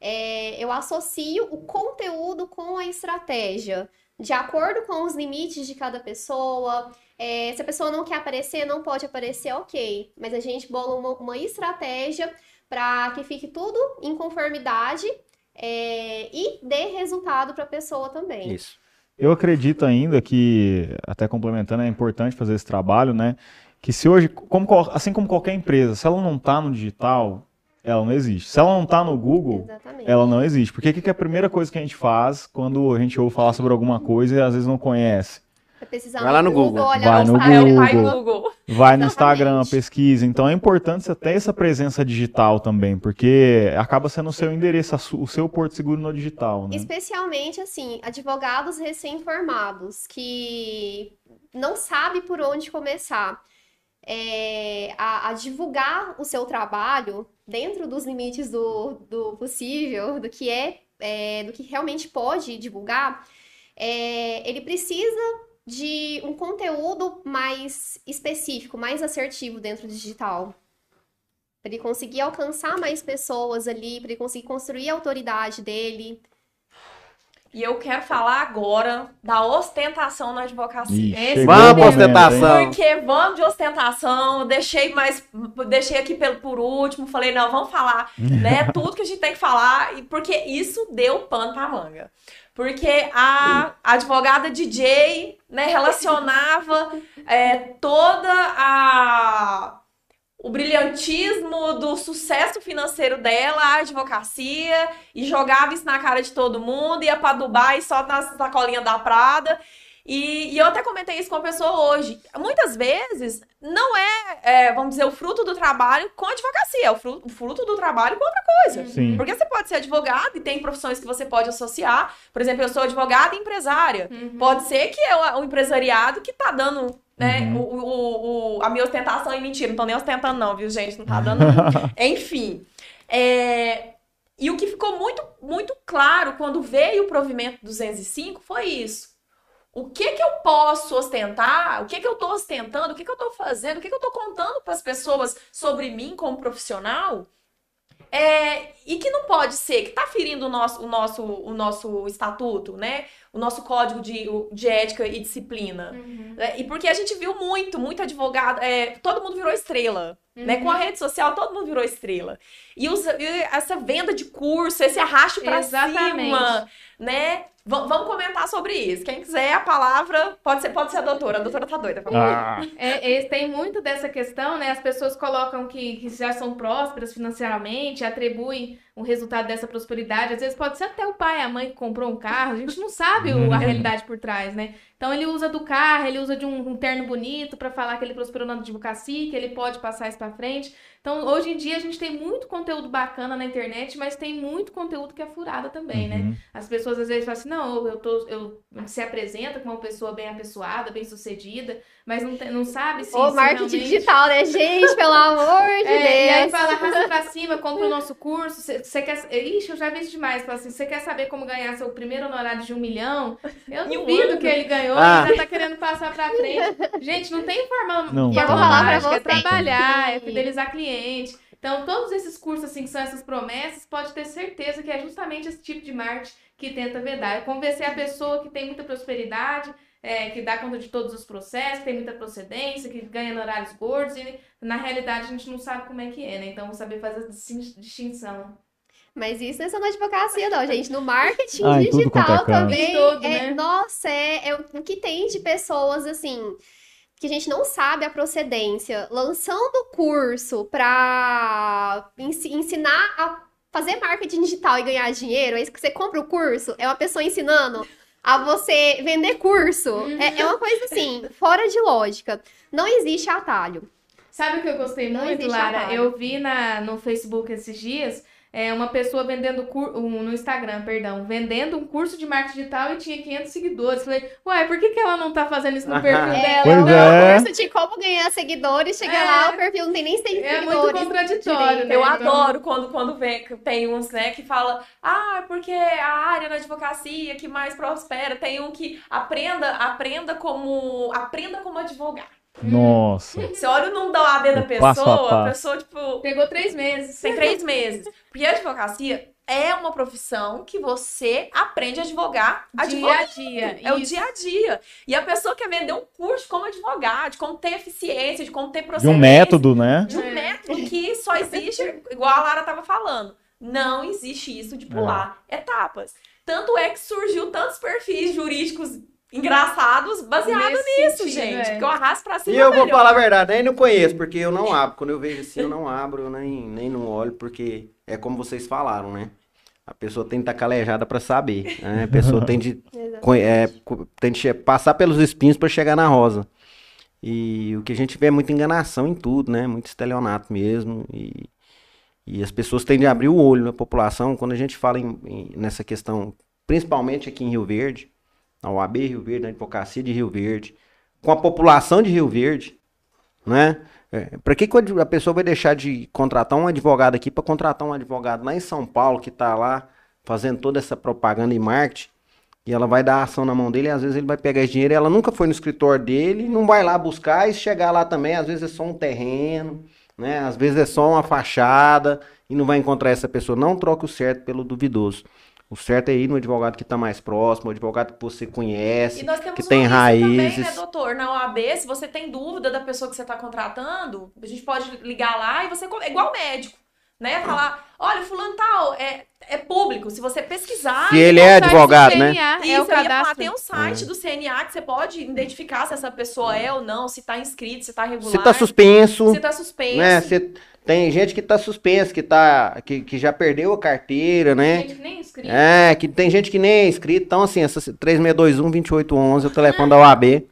É, eu associo o conteúdo com a estratégia, de acordo com os limites de cada pessoa. É, se a pessoa não quer aparecer, não pode aparecer, ok. Mas a gente bola uma, uma estratégia para que fique tudo em conformidade é, e dê resultado para a pessoa também. Isso. Eu acredito ainda que, até complementando, é importante fazer esse trabalho, né? Que se hoje, como assim como qualquer empresa, se ela não está no digital, ela não existe. Se ela não está no Google, Exatamente. ela não existe. Porque o que que é a primeira coisa que a gente faz quando a gente ouve falar sobre alguma coisa e às vezes não conhece? Vai precisar Vai lá no Google. olhar Vai no Google. Google. Vai no. Instagram, pesquisa. Então é importante você ter essa presença digital também, porque acaba sendo o seu endereço, o seu porto seguro no digital, né? Especialmente, assim, advogados recém-formados que não sabem por onde começar é, a, a divulgar o seu trabalho dentro dos limites do, do possível, do que é é, do que realmente pode divulgar, é, ele precisa de um conteúdo mais específico, mais assertivo dentro do digital. Para ele conseguir alcançar mais pessoas ali, para ele conseguir construir a autoridade dele. E eu quero falar agora da ostentação na advocacia. Chegou Vamos, momento, ostentação. Porque vamos de ostentação, deixei mais, deixei aqui pelo, por último, falei, não, vamos falar, né, *laughs* tudo que a gente tem que falar, e porque isso deu pano pra manga. Porque a advogada DJ, né, relacionava é, toda a o brilhantismo do sucesso financeiro dela, a advocacia, e jogava isso na cara de todo mundo, ia pra Dubai só na sacolinha da Prada. E, e eu até comentei isso com a pessoa hoje. Muitas vezes não é, é, vamos dizer, o fruto do trabalho com a advocacia, é o fruto, o fruto do trabalho com outra coisa. Sim. Porque você pode ser advogado e tem profissões que você pode associar. Por exemplo, eu sou advogada e empresária. Uhum. Pode ser que é o, o empresariado que tá dando, né, Uhum. o, o, o- a minha ostentação e mentira. Não tô nem ostentando não, viu, gente? Não tá dando. *laughs* Enfim. É, E o que ficou muito, muito claro quando veio o provimento 205 foi isso. O que que eu posso ostentar? O que que eu tô ostentando? O que que eu tô fazendo? O que que eu tô contando para as pessoas sobre mim como profissional? É, e que não pode ser, que tá ferindo o nosso, o nosso, o nosso estatuto, né? O nosso código de, de ética e disciplina. Uhum. É, e porque a gente viu muito, muito advogado, é, todo mundo virou estrela. Né? Com a Uhum. rede social, todo mundo virou estrela. E, os- e essa venda de curso, esse arrasto pra Exatamente. cima, né? V- vamos comentar sobre isso. Quem quiser a palavra, pode ser, pode ser a doutora. A doutora tá doida. pra falar. Ah, É, é, tem muito dessa questão, né? As pessoas colocam que, que já são prósperas financeiramente, atribuem o resultado dessa prosperidade. Às vezes pode ser até o pai, a mãe que comprou um carro, a gente não sabe o- a *laughs* realidade por trás, né? Então ele usa do carro, ele usa de um, um terno bonito pra falar que ele prosperou na advocacia, que ele pode passar isso pra frente. Então hoje em dia a gente tem muito conteúdo bacana na internet, mas tem muito conteúdo que é furada também, né? uhum. As pessoas às vezes falam assim, não, eu, tô, eu se apresenta como uma pessoa bem apessoada, bem sucedida, mas não, não sabe se Ô, se marketing realmente- digital, né, gente? Pelo amor de *laughs* É, e aí Deus. fala, arrasta pra cima, compra o *laughs* nosso curso. Você quer. Ixi, eu já vi demais. Fala assim: você quer saber como ganhar seu primeiro honorário de um milhão? Eu *laughs* um duvido que ele ganhou Ah. e já tá querendo passar pra frente. Gente, não tem forma. Não E eu vou tem. falar pra mágica, é trabalhar, é que- fidelizar cliente. Então, todos esses cursos, assim, que são essas promessas, pode ter certeza que é justamente esse tipo de marketing que tenta vedar. É convencer a pessoa que tem muita prosperidade, é, que dá conta de todos os processos, que tem muita procedência, que ganha em horários gordos, e na realidade a gente não sabe como é que é, né? Então, saber fazer essa distin- distinção. Mas isso não é só na advocacia, não, gente. No marketing Ah, é digital canto. também. Em tudo, é- né? Nossa, é, é o que tem de pessoas assim. Que a gente não sabe a procedência, lançando curso pra ensi- ensinar a fazer marketing digital e ganhar dinheiro. É isso que você compra o curso, é uma pessoa ensinando a você vender curso. É, é uma coisa assim, fora de lógica. Não existe atalho. Sabe o que eu gostei muito, Lara? atalho. Eu vi na, no Facebook esses dias é, uma pessoa vendendo cur... um, no Instagram, perdão, vendendo um curso de marketing digital e tinha 500 seguidores. Falei, ué, por que, que ela não tá fazendo isso no *laughs* perfil É, dela? Pois Não, é. curso de como ganhar seguidores, chega É. lá, o perfil não tem nem 100 É muito seguidores. contraditório, direito. né? Eu Então- adoro quando, quando vem, tem uns, né, que fala, ah, porque a área da advocacia que mais prospera, tem um que aprenda, aprenda como, aprenda como advogado. Nossa. Você olha o nome da OAB da O pessoa, passo a a passo. pessoa, tipo, Pegou três meses. tem três meses. Porque a advocacia é uma profissão que você aprende a advogar Dia a dia. É o Isso. dia a dia. E a pessoa quer vender um curso como advogado, de como ter eficiência, de como ter De procedência. um método, né? De um método que só existe, igual a Lara tava falando. Não existe isso de pular etapas. Tanto é que surgiu tantos perfis jurídicos engraçados baseado Nesse nisso, sentido, gente. é. Porque eu arrasto pra cima E eu vou melhor. falar a verdade, nem não conheço, porque eu não abro. Quando eu vejo assim, eu não abro, eu nem, nem não olho, porque é como vocês falaram, né? A pessoa tem que estar calejada pra saber. Né? A pessoa tem de, *laughs* é, tem de passar pelos espinhos pra chegar na rosa. E o que a gente vê é muita enganação em tudo, né? Muito estelionato mesmo. E, e as pessoas têm de abrir o olho na população. Quando a gente fala em- em- nessa questão, principalmente aqui em Rio Verde, na UAB Rio Verde, na advocacia de Rio Verde, com a população de Rio Verde, né? É, para que, que a pessoa vai deixar de contratar um advogado aqui para contratar um advogado lá em São Paulo que tá lá fazendo toda essa propaganda e marketing, e ela vai dar ação na mão dele, e às vezes ele vai pegar esse dinheiro, e ela nunca foi no escritório dele, não vai lá buscar, e chegar lá também, às vezes é só um terreno, né? Às vezes é só uma fachada, e não vai encontrar essa pessoa. Não troque o certo pelo duvidoso. O certo é ir no advogado que está mais próximo, o advogado que você conhece, E nós temos que tem uma lista também, raízes. né, doutor? Na OAB, se você tem dúvida da pessoa que você está contratando, a gente pode ligar lá e você. É igual médico, né? Falar: olha, fulano tal, é, é público. Se você pesquisar. Se ele é O site do advogado, né? Isso, É o ia falar, cadastro. tem um site do CNA que você pode identificar se essa pessoa é ou não, se tá inscrito, se tá regular. Se tá suspenso, se tá suspenso. né? Se- tem gente que tá suspenso, que, tá, que, que já perdeu a carteira, né? Gente, nem inscrito. É, que tem gente que nem é inscrito. Então, assim, essa 3621-2811 é o telefone da OAB.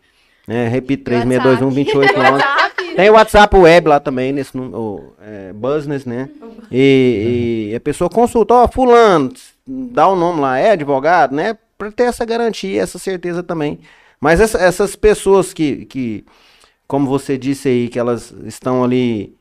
Né? Repito, 3621-2811. *laughs* Tem o WhatsApp web lá também, nesse o, é, Business, né? E, e a pessoa consulta, ó, fulano, dá o nome lá, é advogado, né? Pra ter essa garantia, essa certeza também. Mas essa- essas pessoas que, que, como você disse aí, que elas estão ali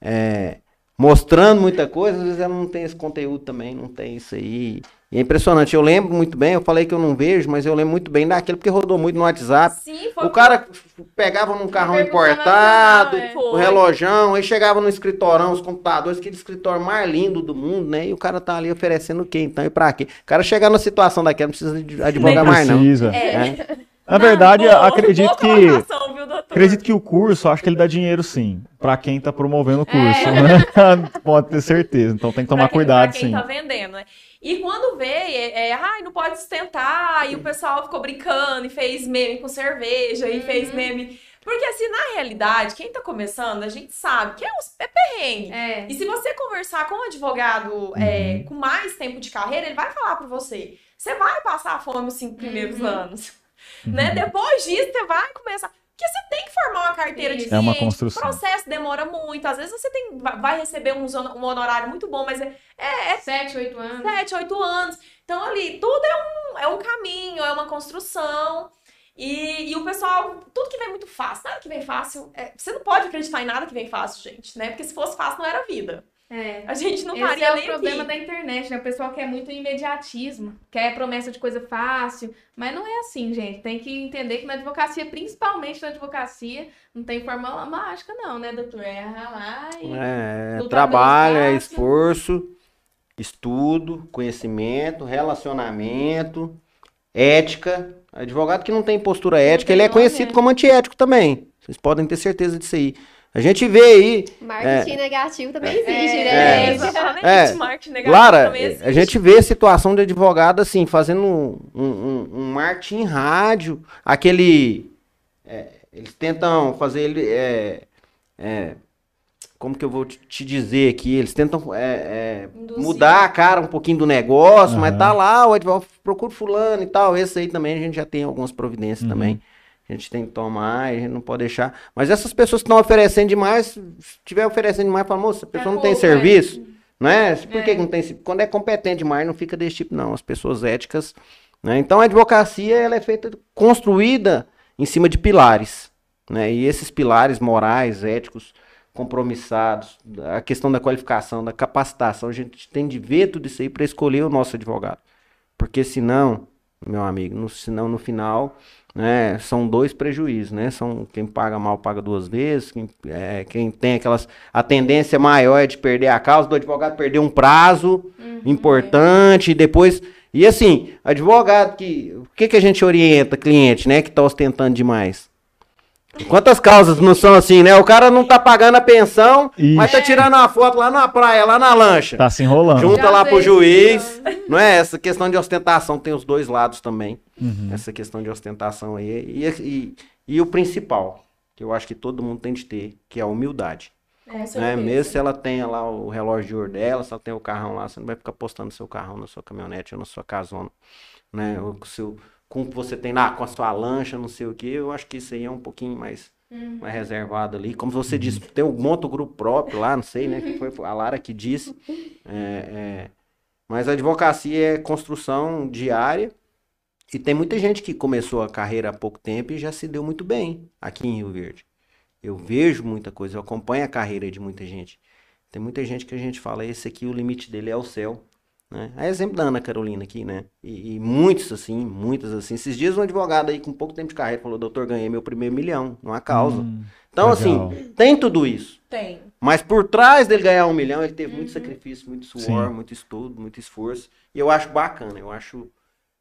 é, mostrando muita coisa, às vezes ela não tem esse conteúdo também, não tem isso aí. E é impressionante, eu lembro muito bem, eu falei que eu não vejo, mas eu lembro muito bem daquele, porque rodou muito no WhatsApp. Sim, foi O cara pegava num carrão importado, nacional, é. o relojão, aí chegava no escritorão, os computadores, aquele escritório mais lindo do mundo, né? E o cara tá ali oferecendo o quê então? E pra quê? O cara chegar numa situação daquela, não precisa de advogar Nem mais, não. precisa. É. *laughs* Na verdade, Não, boa- acredito boa que viu, acredito que o curso, acho que ele dá dinheiro sim, Pra quem tá promovendo o curso, É. né? *laughs* Pode ter certeza. Então tem que tomar Pra quem- cuidado pra quem sim. tá vendendo, né? E quando veio, é, é, ai, não pode sustentar, e o pessoal ficou brincando e fez meme com cerveja, e fez meme. Porque, assim, na realidade, quem tá começando, a gente sabe que é, uns- é perrengue. É. E se você conversar com um advogado é, com mais tempo de carreira, ele vai falar pra você. Você vai passar fome os cinco primeiros Uhum. anos. Né? Depois disso, você vai começar. Porque você tem que formar uma carteira de Isso. É uma cliente. construção. O processo demora muito. Às vezes você tem, vai- receber hon- um honorário muito bom, mas é, é, é Sete, oito anos. 7, 8 anos. Então, ali, tudo é um, é um caminho, é uma construção. E, e o pessoal, tudo que vem muito fácil, nada que vem fácil. é, você não pode acreditar em nada que vem fácil, gente, né? Porque se fosse fácil, não era vida. É. A gente não Esse estaria é o problema aqui. da internet, né? O pessoal quer muito imediatismo, quer promessa de coisa fácil, mas não é assim, gente. Tem que entender que na advocacia, principalmente na advocacia, não tem fórmula mágica, não, né, doutor? É ralar e. É, Lutar trabalho, é esforço, estudo, conhecimento, relacionamento, ética. Advogado que não tem postura ética, tem ele é conhecido é. como antiético também. Vocês podem ter certeza disso aí. A gente vê aí, Marketing negativo também existe, É, né, é, gente? exatamente. É. Marketing negativo Lara, também existe. a gente vê situação de advogado assim, fazendo um, um, um marketing em rádio, aquele. é, eles tentam fazer ele. É, é, como que eu vou te- dizer aqui? Eles tentam é, é, mudar a cara um pouquinho do negócio, mas Aham. tá lá, o advogado procura fulano e tal. Esse aí também a gente já tem algumas providências Uhum. também. A gente tem que tomar, a gente não pode deixar. Mas essas pessoas que estão oferecendo demais, se estiver oferecendo demais, fala, moça, a pessoa não tem pouco, é. serviço, né? Por que É. que não tem? Quando é competente demais, não fica desse tipo, não. As pessoas éticas. Né? Então a advocacia ela é feita, construída em cima de pilares. Né? E esses pilares morais, éticos, compromissados, a questão da qualificação, da capacitação, a gente tem de ver tudo isso aí para escolher o nosso advogado. Porque senão, meu amigo, no, senão no final, né, são dois prejuízos, né? São quem paga mal paga duas vezes, quem, é, quem tem aquelas. A tendência maior é de perder a causa, do advogado perder um prazo importante, e depois. E assim, advogado que. O que, que a gente orienta cliente, né? Que tá ostentando demais? Quantas causas não são assim, né? O cara não tá pagando a pensão, mas tá Ixi. tirando uma foto lá na praia, lá na lancha. Tá se enrolando. Junta Já lá pro juiz. Não é essa questão de ostentação, tem os dois lados também. Uhum. Essa questão de ostentação aí. E, e, e o principal, que eu acho que todo mundo tem de ter, que é a humildade. Com Né? Mesmo se ela tenha lá o relógio de ouro dela, se ela tem o carrão lá, você não vai ficar postando seu carrão na sua caminhonete ou na sua casona. Né? Ou com, o seu, com o que você tem lá, com a sua lancha, não sei o que. Eu acho que isso aí é um pouquinho mais, mais reservado ali. Como você disse, tem um monta o grupo próprio lá, não sei, né? Que foi a Lara que disse. É, é, mas a advocacia é construção diária. E tem muita gente que começou a carreira há pouco tempo e já se deu muito bem aqui em Rio Verde. Eu vejo muita coisa, eu acompanho a carreira de muita gente. Tem muita gente que a gente fala, esse aqui o limite dele é o céu. Né? É exemplo da Ana Carolina aqui, né? E, e muitos assim, muitas assim. Esses dias um advogado aí com pouco tempo de carreira falou, doutor, ganhei meu primeiro milhão, numa causa. Hum, então, legal. assim, tem tudo isso. Tem. Mas por trás dele ganhar um milhão, ele teve muito sacrifício, muito suor, Sim. muito estudo, muito esforço. E eu acho bacana, eu acho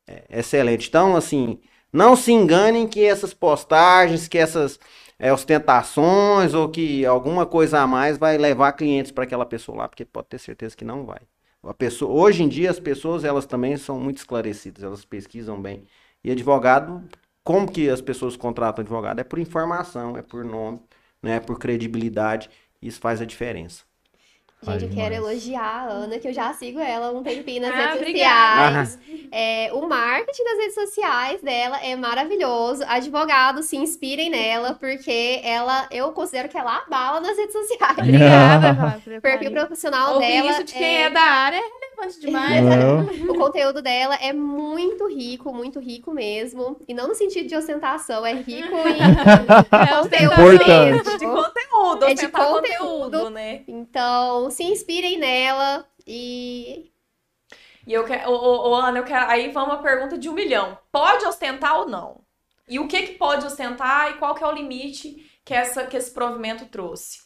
é, excelente. Então, assim, não se enganem que essas postagens, que essas é, ostentações ou que alguma coisa a mais vai levar clientes para aquela pessoa lá, porque pode ter certeza que não vai. A pessoa, hoje em dia as pessoas elas também são muito esclarecidas, elas pesquisam bem. E advogado, como que as pessoas contratam advogado? É por informação, é por nome, né, é por credibilidade. Isso faz a diferença. Gente, eu Ai, quero elogiar a Ana, que eu já sigo ela um tempinho nas Ah, redes obrigada. sociais. É, o marketing das redes sociais dela é maravilhoso. Advogados, se inspirem nela, porque ela, eu considero que ela abala nas redes sociais. Obrigada, Rafa, perfil profissional Ouvir dela. isso de quem é... da área é relevante demais. *laughs* O conteúdo dela é muito rico, muito rico mesmo. E não no sentido de ostentação, é rico em *laughs* É conteúdo Importante. mesmo. De conteúdo, É de ostentar conteúdo. né? Então, se inspirem nela e E eu quero, ô, ô, ô, Ana, eu quero. Aí vamos uma pergunta de um milhão. Pode ostentar ou não? E o que que pode ostentar e qual que é o limite que, essa, que esse provimento trouxe?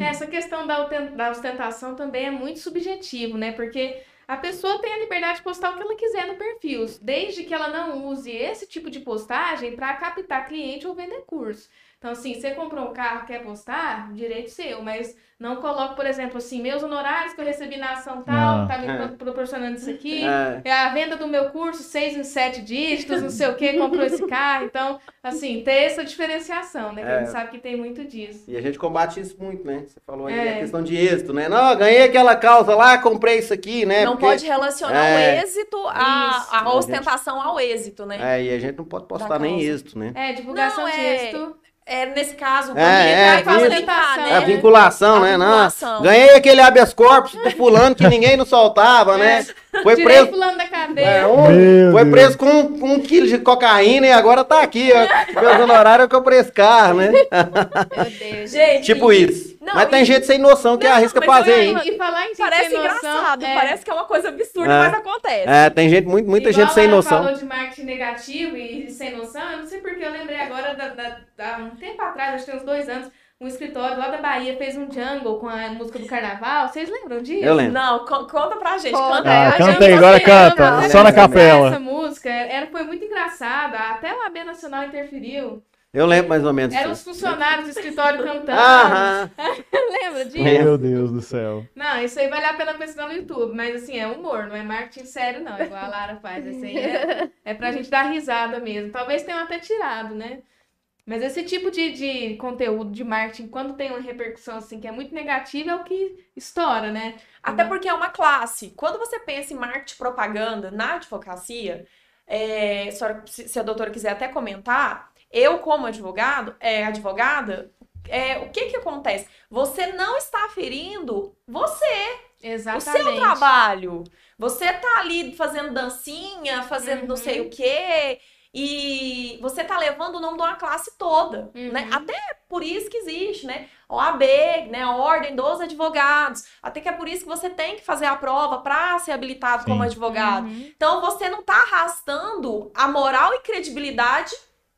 Essa questão da da ostentação também é muito subjetivo, né? Porque a pessoa tem a liberdade de postar o que ela quiser no perfil, desde que ela não use esse tipo de postagem para captar cliente ou vender curso. Então, assim, você comprou um carro, quer postar, direito seu, mas não coloque, por exemplo, assim, meus honorários que eu recebi na ação tal, Ah. tá me É. pro- proporcionando isso aqui. É, É a venda do meu curso, seis em sete dígitos, não sei o que, comprou esse carro. Então, assim, ter essa diferenciação, né? Que a É. gente sabe que tem muito disso. e a gente combate isso muito, né? Você falou aí, É. a questão de êxito, né? Não, ganhei aquela causa lá, comprei isso aqui, né? não Porque- pode relacionar É. o êxito, a, a ostentação ao êxito, né? É, e a gente não pode postar nem êxito, né? É, divulgação Não, de é- êxito. É, nesse caso, É, é, vai isso. facilitar, É a né? vinculação, A né? Não, vinculação. ganhei aquele habeas corpus do fulano que ninguém não soltava, né? Foi Tirei preso, fulano da cadeia. é, um- foi preso com um, com um quilo de cocaína e agora tá aqui, ó. Meus honorários eu comprei esse carro, né? Meu Deus. *laughs* Gente, Tipo isso. Não, Mas tem e- gente sem noção que Não, arrisca fazer, eu- hein? E falar em parece sem noção, engraçado, é, parece que é uma coisa absurda, É. mas acontece. É, tem gente, muito, muita igual gente sem noção. falou de marketing negativo e sem noção, eu não sei porque eu lembrei agora, da, da- da- um tempo atrás, acho que tem uns dois anos, um escritório lá da Bahia fez um jungle com a música do carnaval. Vocês lembram disso? Eu lembro. Não, co- conta pra gente. Conta. Conta Ah, canta aí, agora canta. lembra? Só na Essa- capela. Essa música era, foi muito engraçada, até o AB Nacional interferiu. Eu lembro mais ou menos Eram os funcionários do escritório cantando. Aham. *laughs* Lembra disso? Meu Deus do céu. Não, isso aí vale a pena pesquisar no YouTube, mas assim, é humor, não é marketing sério, não, igual a Lara faz. Isso aí é, é pra gente dar risada mesmo. Talvez tenham até tirado, né? Mas esse tipo de, de conteúdo de marketing, quando tem uma repercussão assim que é muito negativa, é o que estoura, né? Até porque é uma classe. Quando você pensa em marketing propaganda na advocacia, é, se a doutora quiser até comentar, eu como advogado, é, advogada, é, o que que acontece? Você não está ferindo você, Exatamente. o seu trabalho. Você tá ali fazendo dancinha, fazendo não Uhum. sei o quê, e você tá levando o nome de uma classe toda, Uhum. né? Até por isso que existe, né? OAB, né? A Ordem dos Advogados. Até que é por isso que você tem que fazer a prova para ser habilitado como Sim. advogado. Uhum. Então você não tá arrastando a moral e credibilidade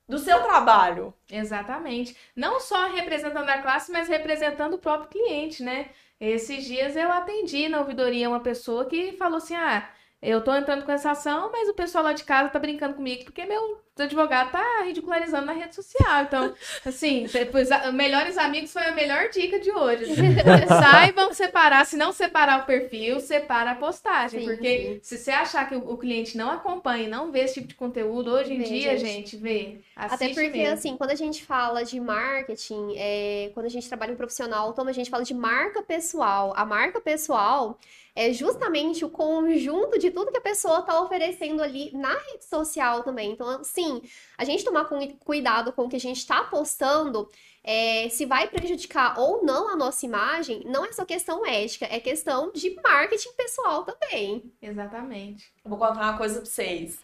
do seu trabalho. Exatamente. Não só representando a classe, mas representando o próprio cliente, né? Esses dias eu atendi na ouvidoria uma pessoa que falou assim: ah, eu tô entrando com essa ação, mas o pessoal lá de casa tá brincando comigo porque meu advogado tá ridicularizando na rede social. Então, assim, depois, melhores amigos foi a melhor dica de hoje. *laughs* Saibam separar, se não separar o perfil, separa a postagem. Sim, porque se você achar que o, o cliente não acompanha e não vê esse tipo de conteúdo, hoje em Vê, dia, gente. gente, vê. Até porque, mesmo. assim, quando a gente fala de marketing, é, quando a gente trabalha em profissional autônomo, a gente fala de marca pessoal. A marca pessoal é justamente o conjunto de tudo que a pessoa está oferecendo ali na rede social também. Então, sim, a gente tomar cu- cuidado com o que a gente está postando, é, se vai prejudicar ou não a nossa imagem, não é só questão ética, é questão de marketing pessoal também. Exatamente. Vou contar uma coisa pra vocês.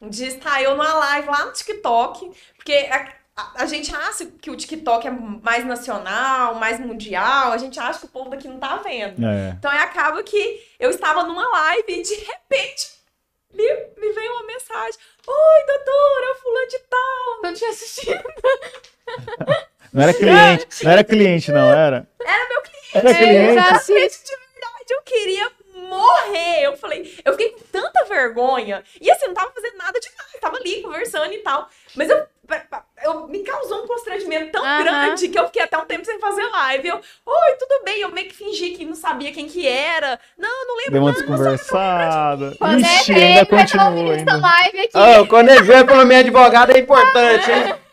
Um dia está eu numa live lá no TikTok, porque a, gente acha que o TikTok é mais nacional, mais mundial, a gente acha que o povo daqui não tá vendo. É. Então aí acaba que eu estava numa live e de repente me, me veio uma mensagem. Oi, doutora, fulano de tal. Não tinha assistido. Não era cliente, não era cliente, não, era? Era meu cliente. Era É, cliente. já- Gente, de verdade, eu queria morrer. Eu falei, eu fiquei com tanta vergonha. E assim, não tava fazendo nada demais. Tava ali conversando e tal. Mas eu, eu me causou um constrangimento tão Aham. grande que eu fiquei até um tempo sem fazer live. Eu, oi, tudo bem? Eu meio que fingi que não sabia quem que era. Não, não lembro. Deu uma não, desconversada. É Ixi, feio, ainda continua ainda. live aqui. Ah, quando ele veio pelo minha advogada é importante, hein? *laughs*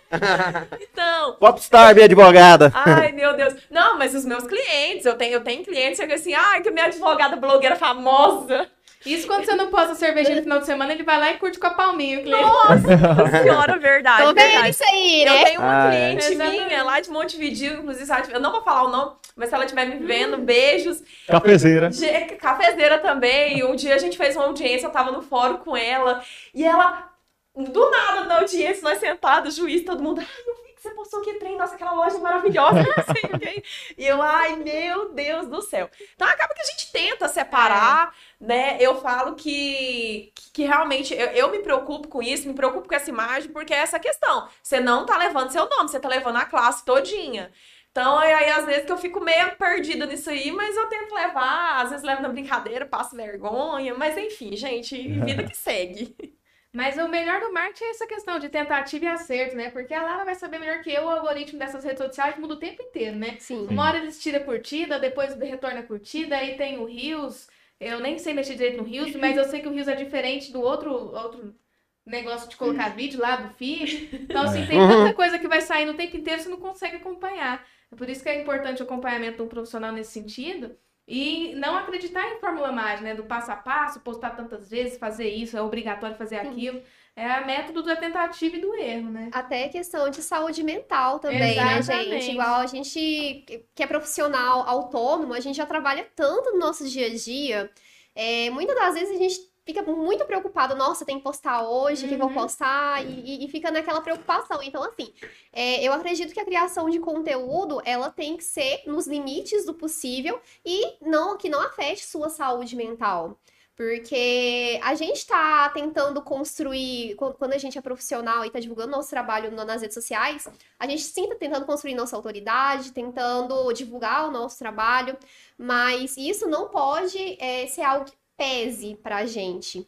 Então, Popstar, minha advogada. Ai, meu Deus. Não, mas os meus clientes, eu tenho, eu tenho clientes que chegam assim, ai, que minha advogada blogueira famosa. Isso quando você não posta cervejinha no final de semana, ele vai lá e curte com a palminha, o cliente. Nossa *laughs* senhora, verdade. Tô vendo verdade. isso aí, Eu né? tenho uma Ah, é. cliente Exatamente. minha lá de Montevideo, inclusive, se ela tiver- eu não vou falar o nome, mas se ela estiver me vendo, beijos. Cafezeira. De- Cafezeira também. Um dia a gente fez uma audiência, eu tava no fórum com ela, e ela, do nada na audiência, nós sentados, juiz, todo mundo, ai, eu vi você postou que trem, nossa, aquela loja maravilhosa, o quê. E eu, ai, meu Deus do céu. Então acaba que a gente tenta separar, né? Eu falo que, que, que realmente eu, eu me preocupo com isso, me preocupo com essa imagem, porque é essa questão. Você não tá levando seu nome, você tá levando a classe todinha. Então, é aí às vezes que eu fico meio perdida nisso aí, mas eu tento levar, às vezes levo na brincadeira, passo vergonha, mas enfim, gente, vida que segue. *laughs* Mas o melhor do marketing é essa questão de tentativa e acerto, né? Porque a Lara vai saber melhor que eu o algoritmo dessas redes sociais muda o tempo inteiro, né? Sim. Uma hora eles tiram curtida, depois retorna curtida, aí tem o Rios. Eu nem sei mexer direito no Rios, mas eu sei que o Rios é diferente do outro, outro negócio de colocar *laughs* vídeo lá do feed. Então, assim, tem tanta coisa que vai sair no tempo inteiro, você não consegue acompanhar. É por isso que é importante o acompanhamento de um profissional nesse sentido. E não acreditar em fórmula mágica, né? Do passo a passo, postar tantas vezes, fazer isso, é obrigatório fazer aquilo. É a método da tentativa e do erro, né? Até questão de saúde mental também, né, Exatamente. gente? Igual a gente que é profissional autônomo, a gente já trabalha tanto no nosso dia a dia. é, muitas das vezes a gente fica muito preocupado, nossa, tem que postar hoje, o que que eu vou Uhum. postar? E, e- fica naquela preocupação. Então, assim, é, eu acredito que a criação de conteúdo, ela tem que ser nos limites do possível e não que não afete sua saúde mental. Porque a gente tá tentando construir, qu- quando a gente é profissional e tá divulgando nosso trabalho nas redes sociais, a gente sim tá tentando construir nossa autoridade, tentando divulgar o nosso trabalho, mas isso não pode é, ser algo que pese pra gente.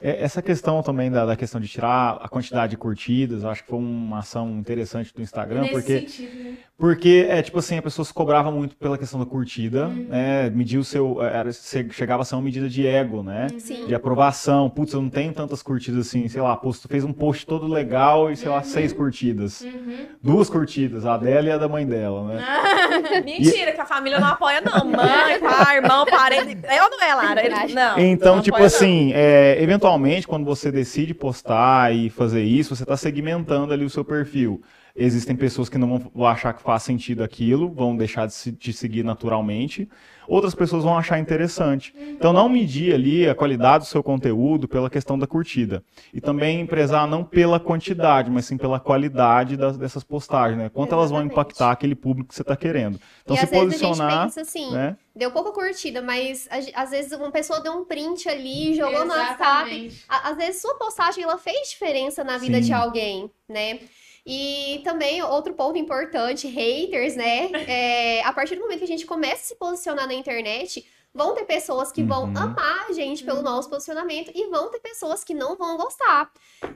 É, Essa questão também da, da questão de tirar a quantidade de curtidas, eu acho que foi uma ação interessante do Instagram, Nesse porque sentido, né? Porque, é tipo assim, a pessoa se cobrava muito pela questão da curtida, Uhum. né? Medir o seu. Era, che- chegava a ser uma medida de ego, né? Sim. De aprovação. Putz, eu não tenho tantas curtidas assim, sei lá, posto, fez um post todo legal e, sei lá, seis curtidas. Uhum. Duas curtidas, a dela e a da mãe dela, né? *laughs* *laughs* Mentira, que a família não apoia, não. Mãe, pai, irmão, parente. É ou não é, Lara? Eles- Não. Então, não tipo apoia, assim, é, eventualmente, quando você decide postar e fazer isso, você está segmentando ali o seu perfil. Existem pessoas que não vão- achar que faz sentido aquilo, vão deixar de se- te seguir naturalmente. Outras pessoas vão achar interessante. Então, não medir ali a qualidade do seu conteúdo pela questão da curtida. E também prezar não pela quantidade, mas sim pela qualidade das- dessas postagens, né? Quanto elas vão Exatamente. impactar aquele público que você está querendo. Então, e se às vezes a gente posicionar, pensa assim, né? deu pouca curtida, mas às vezes uma pessoa deu um print ali, jogou no WhatsApp, Exatamente. A- Às vezes sua postagem ela fez diferença na vida Sim. de alguém, né? E também outro ponto importante, haters, né? *laughs* É, a partir do momento que a gente começa a se posicionar na internet, vão ter pessoas que vão Uhum. amar a gente pelo nosso posicionamento e vão ter pessoas que não vão gostar.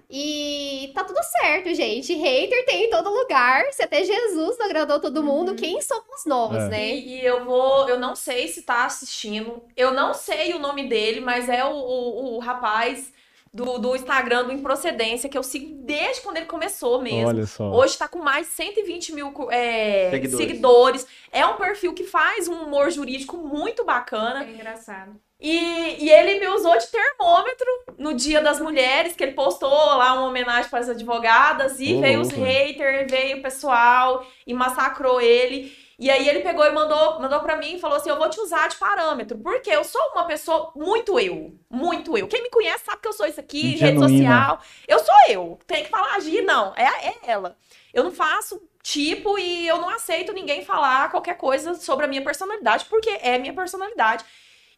E tá tudo certo, gente. Hater tem em todo lugar. Se até Jesus não agradou todo mundo, quem somos nós, É. né? E, e eu vou, eu não sei se tá assistindo, eu não sei o nome dele, mas é o, o, o rapaz do, do Instagram do Improcedência, que eu sigo desde quando ele começou mesmo. Olha só. Hoje tá com mais de 120 mil é, Seguidores. seguidores. É um perfil que faz um humor jurídico muito bacana. É engraçado. E, e ele me usou de termômetro no Dia das Mulheres, que ele postou lá uma homenagem para as advogadas, e Ô, veio os haters, veio o pessoal e massacrou ele. E aí ele pegou e mandou, mandou para mim e falou assim: Eu vou te usar de parâmetro, porque eu sou uma pessoa muito eu. Muito eu. Quem me conhece sabe que eu sou isso aqui, rede Genuína. social. Eu sou eu. Tem que falar agir, não. É, é ela. Eu não faço tipo e eu não aceito ninguém falar qualquer coisa sobre a minha personalidade, porque é minha personalidade.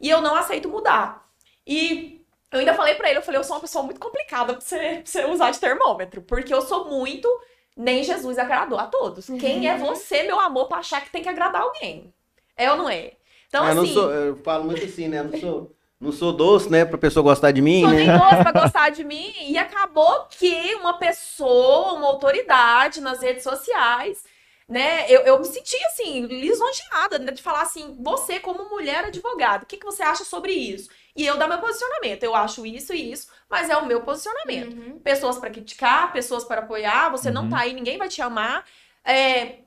E eu não aceito mudar. E eu ainda falei pra ele, eu falei, eu sou uma pessoa muito complicada pra você, pra você usar de termômetro, porque eu sou muito nem Jesus agradou a todos. Quem é você, meu amor, pra achar que tem que agradar alguém? É ou não é? Então, eu, não assim. sou- eu falo muito assim, né? Não sou, não sou doce, né? Pra pessoa gostar de mim, sou né? nem doce pra gostar de mim. E acabou que uma pessoa, uma autoridade nas redes sociais, né? Eu, eu me senti assim, lisonjeada, né, de falar assim, você como mulher advogada, o que, que você acha sobre isso? E eu dar meu posicionamento. Eu acho isso e isso, mas é o meu posicionamento. Uhum. Pessoas para criticar, pessoas para apoiar, você não Uhum. tá aí, ninguém vai te amar. É,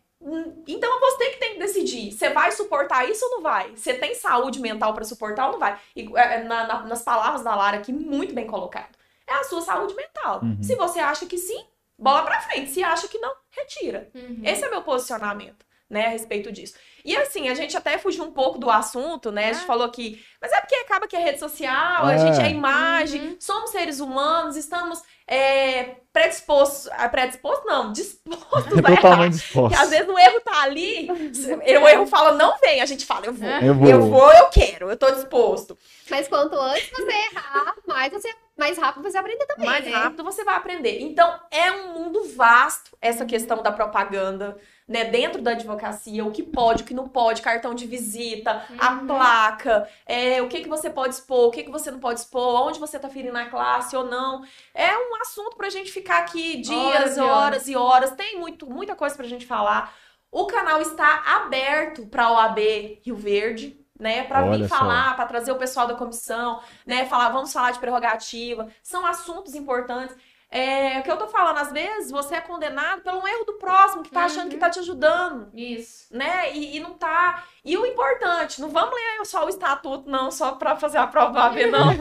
então você que tem que decidir. Você vai suportar isso ou não vai? Você tem saúde mental para suportar ou não vai? E, é, na- na- nas palavras da Lara aqui, muito bem colocado. É a sua saúde mental. Uhum. Se você acha que sim, bola pra frente. Se acha que não, retira. Uhum. Esse é meu posicionamento, né, a respeito disso. E assim, a gente até fugiu um pouco do assunto, né? A gente Ah. falou que. Mas é porque acaba que é rede social, a É. gente é imagem, Uhum. somos seres humanos, estamos é, predispostos. ah, Predispostos, não, dispostos a errar. Totalmente disposto. Porque às vezes o erro tá ali, *laughs* o erro fala, não vem, a gente fala, eu vou. Eu vou. Eu vou, eu quero, eu tô disposto. Mas quanto antes você errar, mais, você, mais rápido você aprender também. mais né? rápido você vai aprender. Então, é um mundo vasto essa questão da propaganda, né? Dentro da advocacia, o que pode, o que não pode, cartão de visita, a Uhum. placa, é, o que, que você pode expor, o que, que você não pode expor, onde você tá ferindo a classe ou não. É um assunto pra gente ficar aqui dias, Horas e horas, e horas. Tem muito, muita coisa pra gente falar. O canal está aberto para OAB Rio Verde, né, para vir falar, para trazer o pessoal da comissão, né, falar, vamos falar de prerrogativa. São assuntos importantes. É, o que eu tô falando, às vezes você é condenado pelo erro do próximo que tá achando Uhum. que tá te ajudando, Isso. né? E, e não tá. E o importante, não vamos ler só o estatuto, não, só pra fazer a prova AB, não.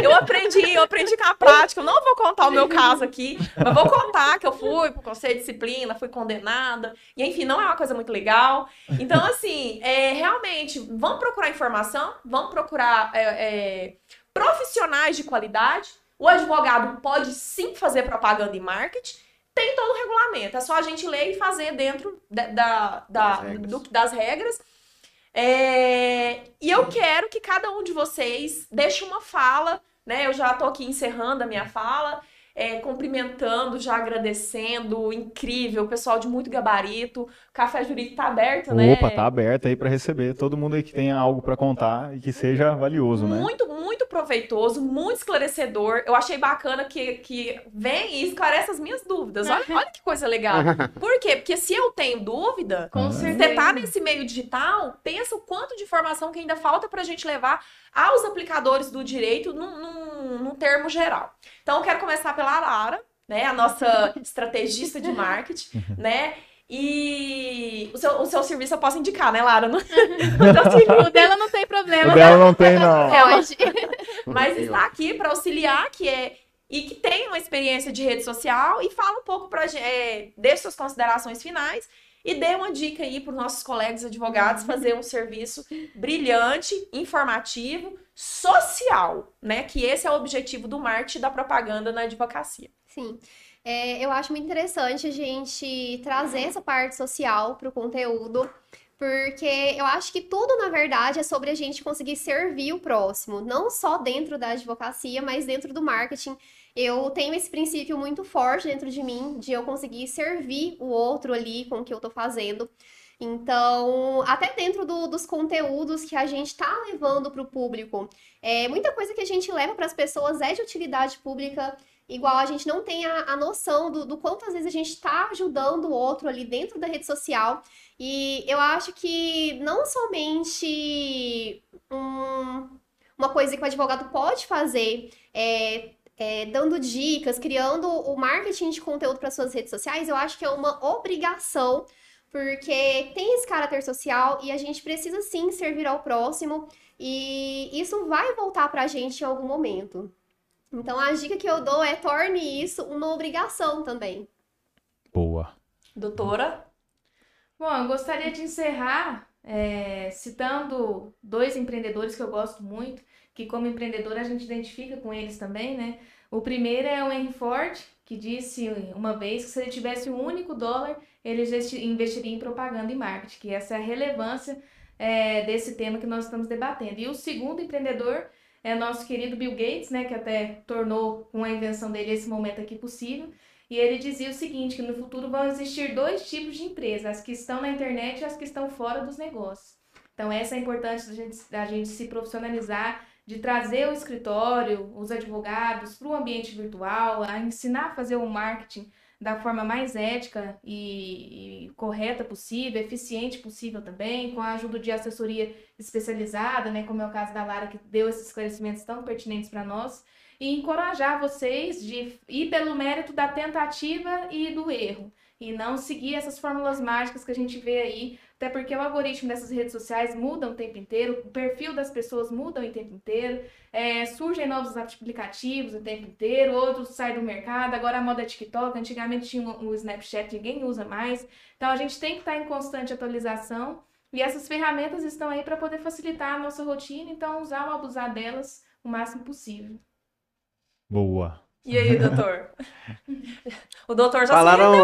Eu aprendi, eu aprendi com a prática. Eu não vou contar o meu caso aqui, mas vou contar que eu fui pro conselho de disciplina, fui condenada. E enfim, não é uma coisa muito legal. Então, assim, é, realmente, vamos procurar informação, vamos procurar é, é, profissionais de qualidade. O advogado pode sim fazer propaganda e marketing. Tem todo o regulamento. É só a gente ler e fazer dentro da, da- da- Das regras. do- das regras. É, e eu quero que cada um de vocês deixe uma fala, né? Eu já tô aqui encerrando a minha fala, é, cumprimentando, já agradecendo, incrível, pessoal de muito gabarito. O Café Jurídico tá aberto, né? Opa, tá aberto aí pra receber todo mundo aí que tenha algo pra contar e que seja valioso, né? Muito, muito proveitoso, muito esclarecedor. Eu achei bacana que, que vem e esclarece as minhas dúvidas. Olha, olha que coisa legal. *laughs* Por quê? Porque se eu tenho dúvida, Com certeza. você tá nesse meio digital, pensa o quanto de informação que ainda falta pra gente levar aos aplicadores do direito num, num, num termo geral. Então, eu quero começar pela Lara, né? A nossa *laughs* estrategista de marketing, né? E o seu, o seu serviço eu posso indicar, né, Lara? Não- *laughs* assim, O dela não tem problema. O dela não tem, não. *laughs* Pode. mas está aqui para auxiliar, que é e que tem uma experiência de rede social e fala um pouco para é, dê suas considerações finais e dê uma dica aí para os nossos colegas advogados fazer um serviço brilhante, informativo, social, né? Que esse é o objetivo do marketing da propaganda na advocacia. Sim. É, eu acho muito interessante a gente trazer essa parte social para o conteúdo, porque eu acho que tudo, na verdade, é sobre a gente conseguir servir o próximo, não só dentro da advocacia, mas dentro do marketing. Eu tenho esse princípio muito forte dentro de mim, de eu conseguir servir o outro ali com o que eu tô fazendo. Então, até dentro do- dos conteúdos que a gente está levando para o público, é, muita coisa que a gente leva para as pessoas é de utilidade pública, igual a gente não tem a, a noção do, do quanto às vezes a gente está ajudando o outro ali dentro da rede social. E eu acho que não somente um- uma coisa que o advogado pode fazer é, é, dando dicas, criando o marketing de conteúdo para suas redes sociais, eu acho que é uma obrigação, porque tem esse caráter social e a gente precisa sim servir ao próximo, e isso vai voltar para a gente em algum momento. Então, a dica que eu dou é torne isso uma obrigação também. Boa. Doutora? Bom, eu gostaria de encerrar é, citando dois empreendedores que eu gosto muito, que como empreendedora a gente identifica com eles também, né? O primeiro é o Henry Ford, que disse uma vez que se ele tivesse um único dólar, ele investi- investiria em propaganda e marketing, que essa é a relevância é, desse tema que nós estamos debatendo. E o segundo empreendedor é nosso querido Bill Gates, né, que até tornou com a invenção dele esse momento aqui possível. E ele dizia o seguinte, que no futuro vão existir dois tipos de empresas, as que estão na internet e as que estão fora dos negócios. Então essa é a importância da gente, da gente se profissionalizar, de trazer o escritório, os advogados para o ambiente virtual, a ensinar a fazer o marketing da forma mais ética e, e correta possível, eficiente possível também, com a ajuda de assessoria especializada, né, como é o caso da Lara, que deu esses esclarecimentos tão pertinentes para nós, e encorajar vocês de ir pelo mérito da tentativa e do erro, e não seguir essas fórmulas mágicas que a gente vê aí, até porque o algoritmo dessas redes sociais muda o tempo inteiro, o perfil das pessoas muda o tempo inteiro, é, surgem novos aplicativos o tempo inteiro, outros saem do mercado, agora a moda é TikTok, antigamente tinha o Snapchat, ninguém usa mais. Então a gente tem que estar em constante atualização e essas ferramentas estão aí para poder facilitar a nossa rotina, então usar ou abusar delas o máximo possível. Boa. E aí, doutor? *laughs* o doutor já Falaram- se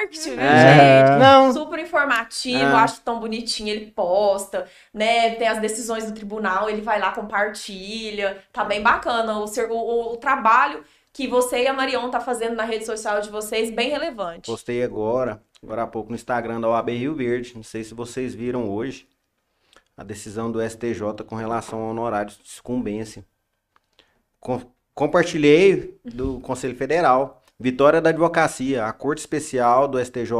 marketing, viu, É, gente? não. Super informativo, Ah. acho tão bonitinho, ele posta, né? Tem as decisões do tribunal, ele vai lá, compartilha. Tá bem bacana o, o- o trabalho que você e a Marion tá fazendo na rede social de vocês, bem relevante. Postei agora, agora há pouco no Instagram da OAB Rio Verde. Não sei se vocês viram hoje a decisão do STJ com relação ao honorário de sucumbência. Com- compartilhei do Conselho Federal. Vitória da advocacia. A Corte Especial do STJ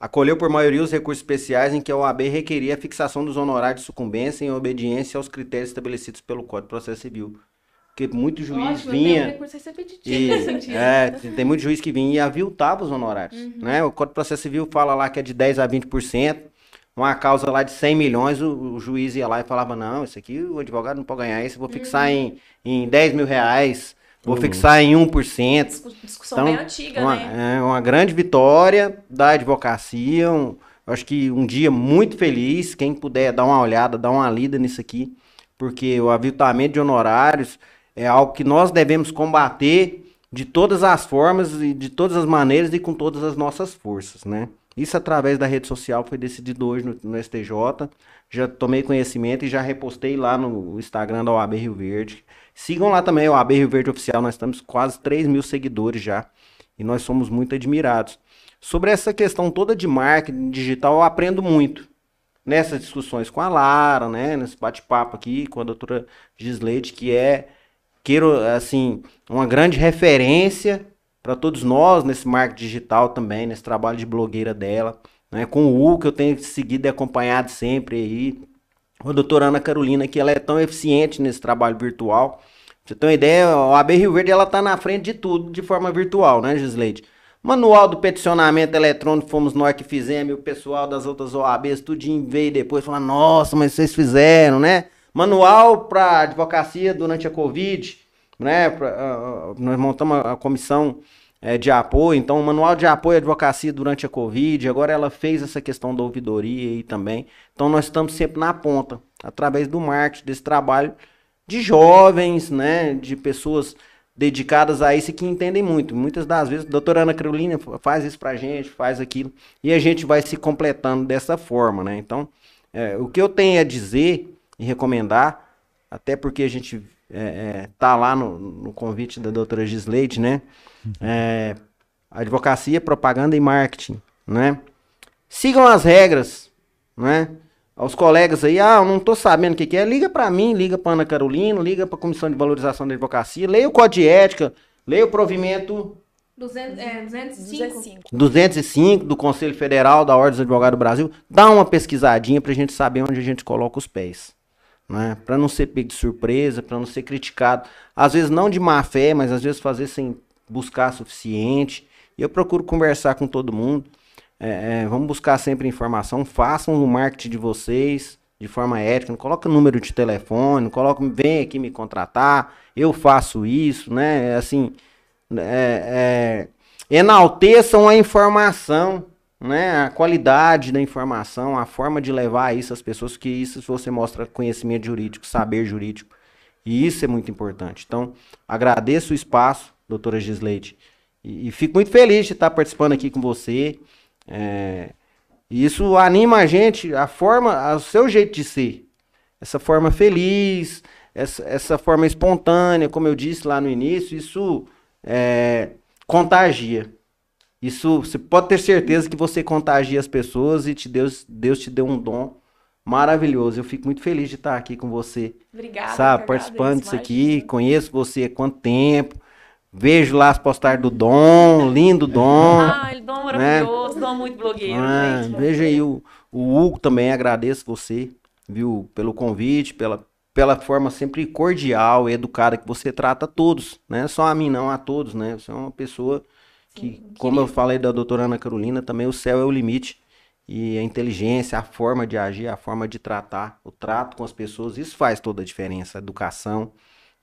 acolheu por maioria os recursos especiais em que a OAB requeria a fixação dos honorários de sucumbência em obediência aos critérios estabelecidos pelo Código de Processo Civil. Porque muito juiz Ótimo, vinha. E, é, tem tem muito juiz que vinha e aviltava os honorários. Uhum. Né? O Código de Processo Civil fala lá que é de 10 a 20%. Uma causa lá de 100 milhões, o, o juiz ia lá e falava: Não, isso aqui o advogado não pode ganhar isso, vou fixar Uhum. em, em 10 mil reais, vou Uhum. fixar em 1%. Discu- Discussão Então, bem antiga, Uma, né? é uma grande vitória da advocacia. um- acho que um dia muito feliz. Quem puder dar uma olhada, dar uma lida nisso aqui, porque o aviltamento de honorários é algo que nós devemos combater de todas as formas e de todas as maneiras e com todas as nossas forças, né? Isso através da rede social foi decidido hoje no, no STJ. Já tomei conhecimento e já repostei lá no Instagram da OAB Rio Verde. Sigam lá também, o OAB Rio Verde Oficial. Nós temos quase 3 mil seguidores já. E nós somos muito admirados. Sobre essa questão toda de marketing digital, eu aprendo muito. Nessas discussões com a Lara, né? Nesse bate-papo aqui com a doutora Gisleide, que é, queiro, assim, uma grande referência para todos nós nesse marketing digital também, nesse trabalho de blogueira dela. Né? Com o U, que eu tenho seguido e acompanhado sempre aí. A doutora Ana Carolina, que ela é tão eficiente nesse trabalho virtual. Você ter uma ideia, a AB Rio Verde ela tá na frente de tudo de forma virtual, né, Gisleide? Manual do peticionamento eletrônico fomos nós que fizemos, o pessoal das outras OABs, tudinho veio depois falar, nossa, mas vocês fizeram, né? Manual para advocacia durante a Covid, né? Pra, ah, nós montamos a comissão eh, de apoio, então o manual de apoio à advocacia durante a Covid, agora ela fez essa questão da ouvidoria aí também. Então nós estamos sempre na ponta, através do marketing, desse trabalho de jovens, né? De pessoas dedicadas a isso que entendem muito. Muitas das vezes, a doutora Ana Carolina faz isso pra gente, faz aquilo, e a gente vai se completando dessa forma, né? Então, é, o que eu tenho a dizer e recomendar, até porque a gente é, é, tá lá no, no convite da doutora Gisleide, né? É, advocacia, propaganda e marketing, né? Sigam as regras, né? Aos colegas aí, ah, eu não tô sabendo o que, que é, liga pra mim, liga pra Ana Carolina, liga pra Comissão de Valorização da Advocacia, leia o Código de Ética, leia o provimento 200, é, 205. 205. 205 do Conselho Federal da Ordem dos Advogados do Brasil, dá uma pesquisadinha pra gente saber onde a gente coloca os pés. Né? Para não ser pego de surpresa, para não ser criticado. Às vezes não de má fé, mas às vezes fazer sem buscar suficiente. E eu procuro conversar com todo mundo. É, é, vamos buscar sempre informação. Façam o marketing de vocês de forma ética. Não coloca número de telefone, não coloca, vem aqui me contratar, eu faço isso, né? Assim, é, é, enalteçam a informação, né? A qualidade da informação, a forma de levar isso às pessoas, que isso você mostra conhecimento jurídico, saber jurídico. E isso é muito importante. Então, agradeço o espaço, doutora Gisleide, E, e fico muito feliz de estar participando aqui com você. É, e isso anima a gente, a forma, o seu jeito de ser. Essa forma feliz, essa, essa forma espontânea, como eu disse lá no início, isso é, contagia. Isso você pode ter certeza que você contagia as pessoas e te Deus, Deus te deu um dom maravilhoso. Eu fico muito feliz de estar aqui com você. Obrigada. sabe, participando disso aqui. Conheço você há quanto tempo. Vejo lá as postagens do Dom, lindo Dom. *laughs* Ah, ele dom maravilhoso, dom muito blogueiro, Ah, gente. veja aí o, o Hugo também, agradeço você, viu, pelo convite, pela, pela forma sempre cordial e educada que você trata a todos, né? Só a mim não, a todos, né? Você é uma pessoa que, Sim, como eu falei da doutora Ana Carolina, também o céu é o limite. E a inteligência, a forma de agir, a forma de tratar, o trato com as pessoas, isso faz toda a diferença. A educação.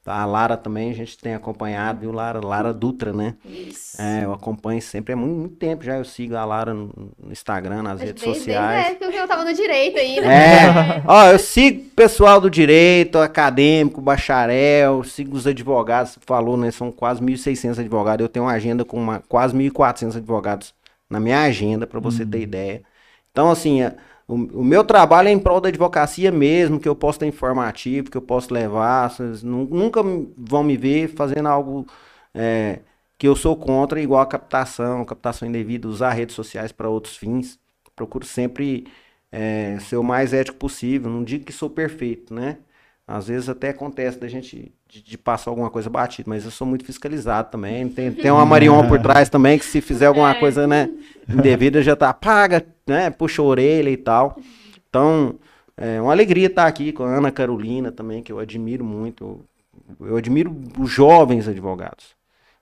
A Lara também, a gente tem acompanhado, viu, Lara? Lara Dutra, né? Isso. É, eu acompanho sempre, é muito, muito tempo já. Eu sigo a Lara no, no Instagram, nas redes desde a sociais. época que eu tava no direito ainda. É, *laughs* ó, eu sigo o pessoal do direito, acadêmico, bacharel, sigo os advogados, falou, né? São quase 1.600 advogados. Eu tenho uma agenda com uma, quase 1.400 advogados na minha agenda, para você ter ideia. Então, assim, é, o, o meu trabalho é em prol da advocacia mesmo, que eu posso ter informativo, que eu posso levar. Vocês nu- nunca vão me ver fazendo algo é, que eu sou contra, igual a captação, captação indevida, usar redes sociais para outros fins. Procuro sempre é, ser o mais ético possível. Não digo que sou perfeito, né? Às vezes até acontece da gente de, de passar alguma coisa batida, mas eu sou muito fiscalizado também. Tem, tem uma Marion por trás também que se fizer alguma coisa, né, indevida já tá paga, né, puxa a orelha e tal. Então, é uma alegria estar aqui com a Ana Carolina também, que eu admiro muito. Eu, eu admiro os jovens advogados.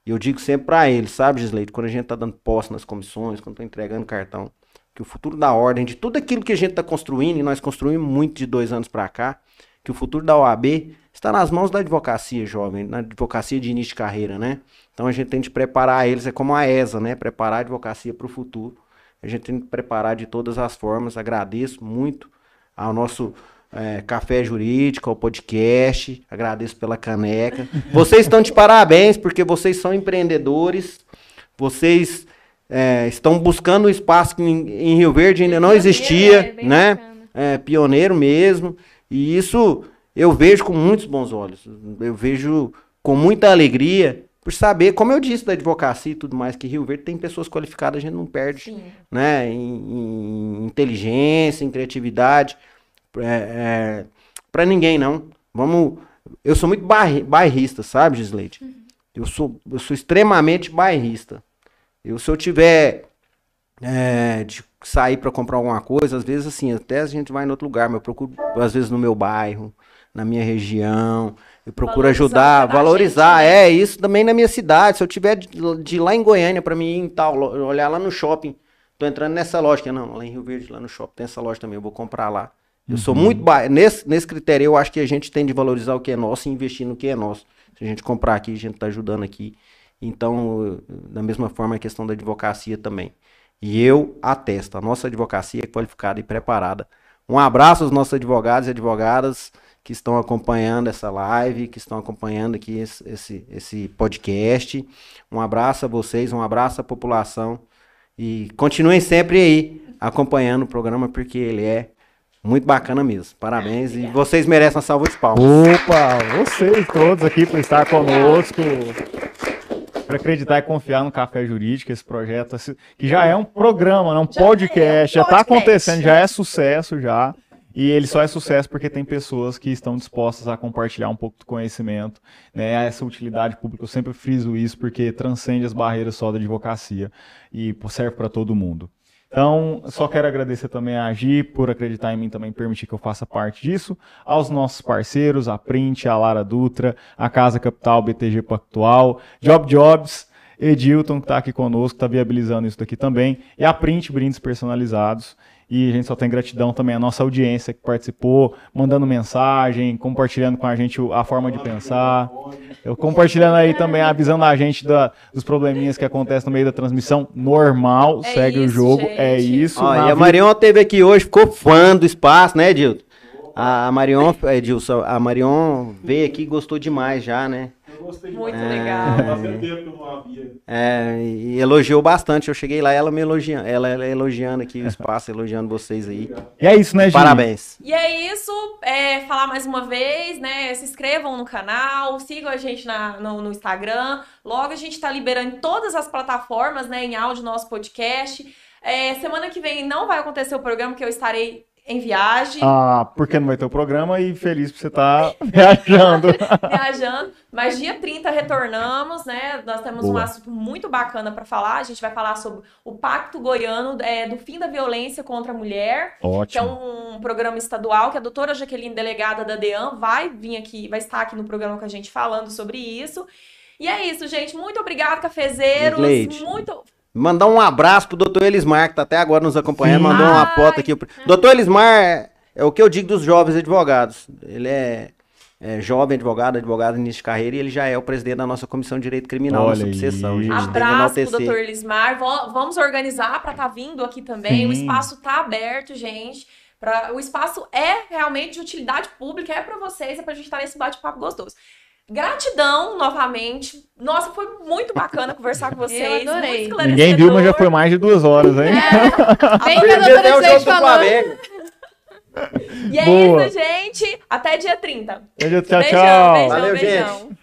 E eu digo sempre para eles, sabe, Gisleide, quando a gente tá dando posse nas comissões, quando tô entregando cartão, que o futuro da ordem, de tudo aquilo que a gente está construindo, e nós construímos muito de dois anos para cá, que o futuro da OAB está nas mãos da advocacia jovem, na advocacia de início de carreira, né? Então a gente tem de preparar eles, é como a ESA, né? Preparar a advocacia para o futuro. A gente tem de preparar de todas as formas. Agradeço muito ao nosso eh, Café Jurídico, ao podcast. Agradeço pela caneca. *laughs* Vocês estão de parabéns, porque vocês são empreendedores. Vocês eh, estão buscando um espaço que em, em Rio Verde ainda não existia, é, né? é, pioneiro mesmo. E isso eu vejo com muitos bons olhos. Eu vejo com muita alegria por saber, como eu disse, da advocacia e tudo mais, que Rio Verde tem pessoas qualificadas, a gente não perde, Sim. né? Em, em inteligência, em criatividade. É, para ninguém, não. Vamos. Eu sou muito bairri- bairrista, sabe, Gisleide? Eu sou, eu sou extremamente bairrista. Eu, se eu tiver é, de sair para comprar alguma coisa, às vezes assim, até a gente vai em outro lugar, mas eu procuro, às vezes, no meu bairro, na minha região, eu procuro Valorizar ajudar, valorizar, gente, né? é isso também na minha cidade. Se eu tiver de, de lá em Goiânia para mim ir em tal, olhar lá no shopping, tô entrando nessa loja, que não, lá em Rio Verde, lá no shopping tem essa loja também, eu vou comprar lá. Eu sou muito ba... nesse, nesse critério, eu acho que a gente tem de valorizar o que é nosso e investir no que é nosso. Se a gente comprar aqui, a gente tá ajudando aqui. Então, da mesma forma, a questão da advocacia também. E eu atesto, a nossa advocacia é qualificada e preparada. Um abraço aos nossos advogados e advogadas que estão acompanhando essa live, que estão acompanhando aqui esse, esse, esse podcast. Um abraço a vocês, um abraço à população. E continuem sempre aí acompanhando o programa, porque ele é muito bacana mesmo. Parabéns e vocês merecem uma salva de palmas. Opa, vocês todos aqui por estar conosco. Por acreditar e confiar no Café Jurídico, esse projeto, que já é um programa, não um Já é um podcast, já está acontecendo, já é sucesso já. E ele só é sucesso porque tem pessoas que estão dispostas a compartilhar um pouco do conhecimento, né? Essa utilidade pública, eu sempre friso isso porque transcende as barreiras só da advocacia e serve para todo mundo. Então, só quero agradecer também a Agi por acreditar em mim também, permitir que eu faça parte disso, aos nossos parceiros, a Print, a Lara Dutra, a Casa Capital, BTG Pactual, Job Jobs, Edilton, que está aqui conosco, está viabilizando isso daqui também, e a Print Brindes Personalizados. E a gente só tem gratidão também à nossa audiência que participou, mandando mensagem, compartilhando com a gente o- a forma de pensar. Eu compartilhando aí também, avisando a gente da- dos probleminhas que acontecem no meio da transmissão. Normal, É segue o isso, jogo, gente. é isso. Ó, e a Marion teve aqui hoje, ficou fã do espaço, né, Edilton? A Marion, Edilson, a Marion veio aqui e gostou demais já, né? Gostei Muito É. legal. Fazia tempo que eu não havia. É, e elogiou bastante. Eu cheguei lá, ela me elogiando, ela, ela elogiando aqui o espaço, elogiando vocês aí. E é isso, né, Gi? Parabéns. E é isso, é, falar mais uma vez, né? Se inscrevam no canal, sigam a gente na- no, no Instagram. Logo a gente tá liberando em todas as plataformas, né? Em áudio, nosso podcast. É, semana que vem não vai acontecer o programa, porque eu estarei em viagem. Ah, porque não vai ter o programa e feliz por você estar *laughs* *laughs* viajando. viajando. Mas dia 30 retornamos, né? Nós temos um Boa. assunto muito bacana para falar. A gente vai falar sobre o Pacto Goiano é, do fim da violência contra a mulher, que é Ótimo. um programa estadual que a doutora Jaqueline, delegada da DEAN, vai vir aqui, vai estar aqui no programa com a gente falando sobre isso. E é isso, gente. Muito obrigada, cafezeiros. Leite. Muito. Mandar um abraço pro doutor Elismar, que tá até agora nos acompanhando, Sim. mandou uma Ai. foto aqui. Doutor Elismar é, é o que eu digo dos jovens advogados. Ele é, é jovem advogado, advogado de início de carreira, e ele já é o presidente da nossa Comissão de Direito Criminal Olha subseção. aí. gente. Abraço pro doutor Elismar. Vamos organizar para estar vindo aqui também. O Sim. espaço tá aberto, gente. Pra, o espaço é realmente de utilidade pública, é para vocês, é pra gente estar nesse bate-papo gostoso. Gratidão novamente. Nossa, foi muito bacana conversar com vocês. Eu adorei. Ninguém viu, mas já foi mais de duas horas, hein? Bem que a Até doutora o jogo Sete do falou. E é Boa. isso, gente. Até dia 30. Tchau, Beijão, tchau. beijão, Valeu, beijão. gente.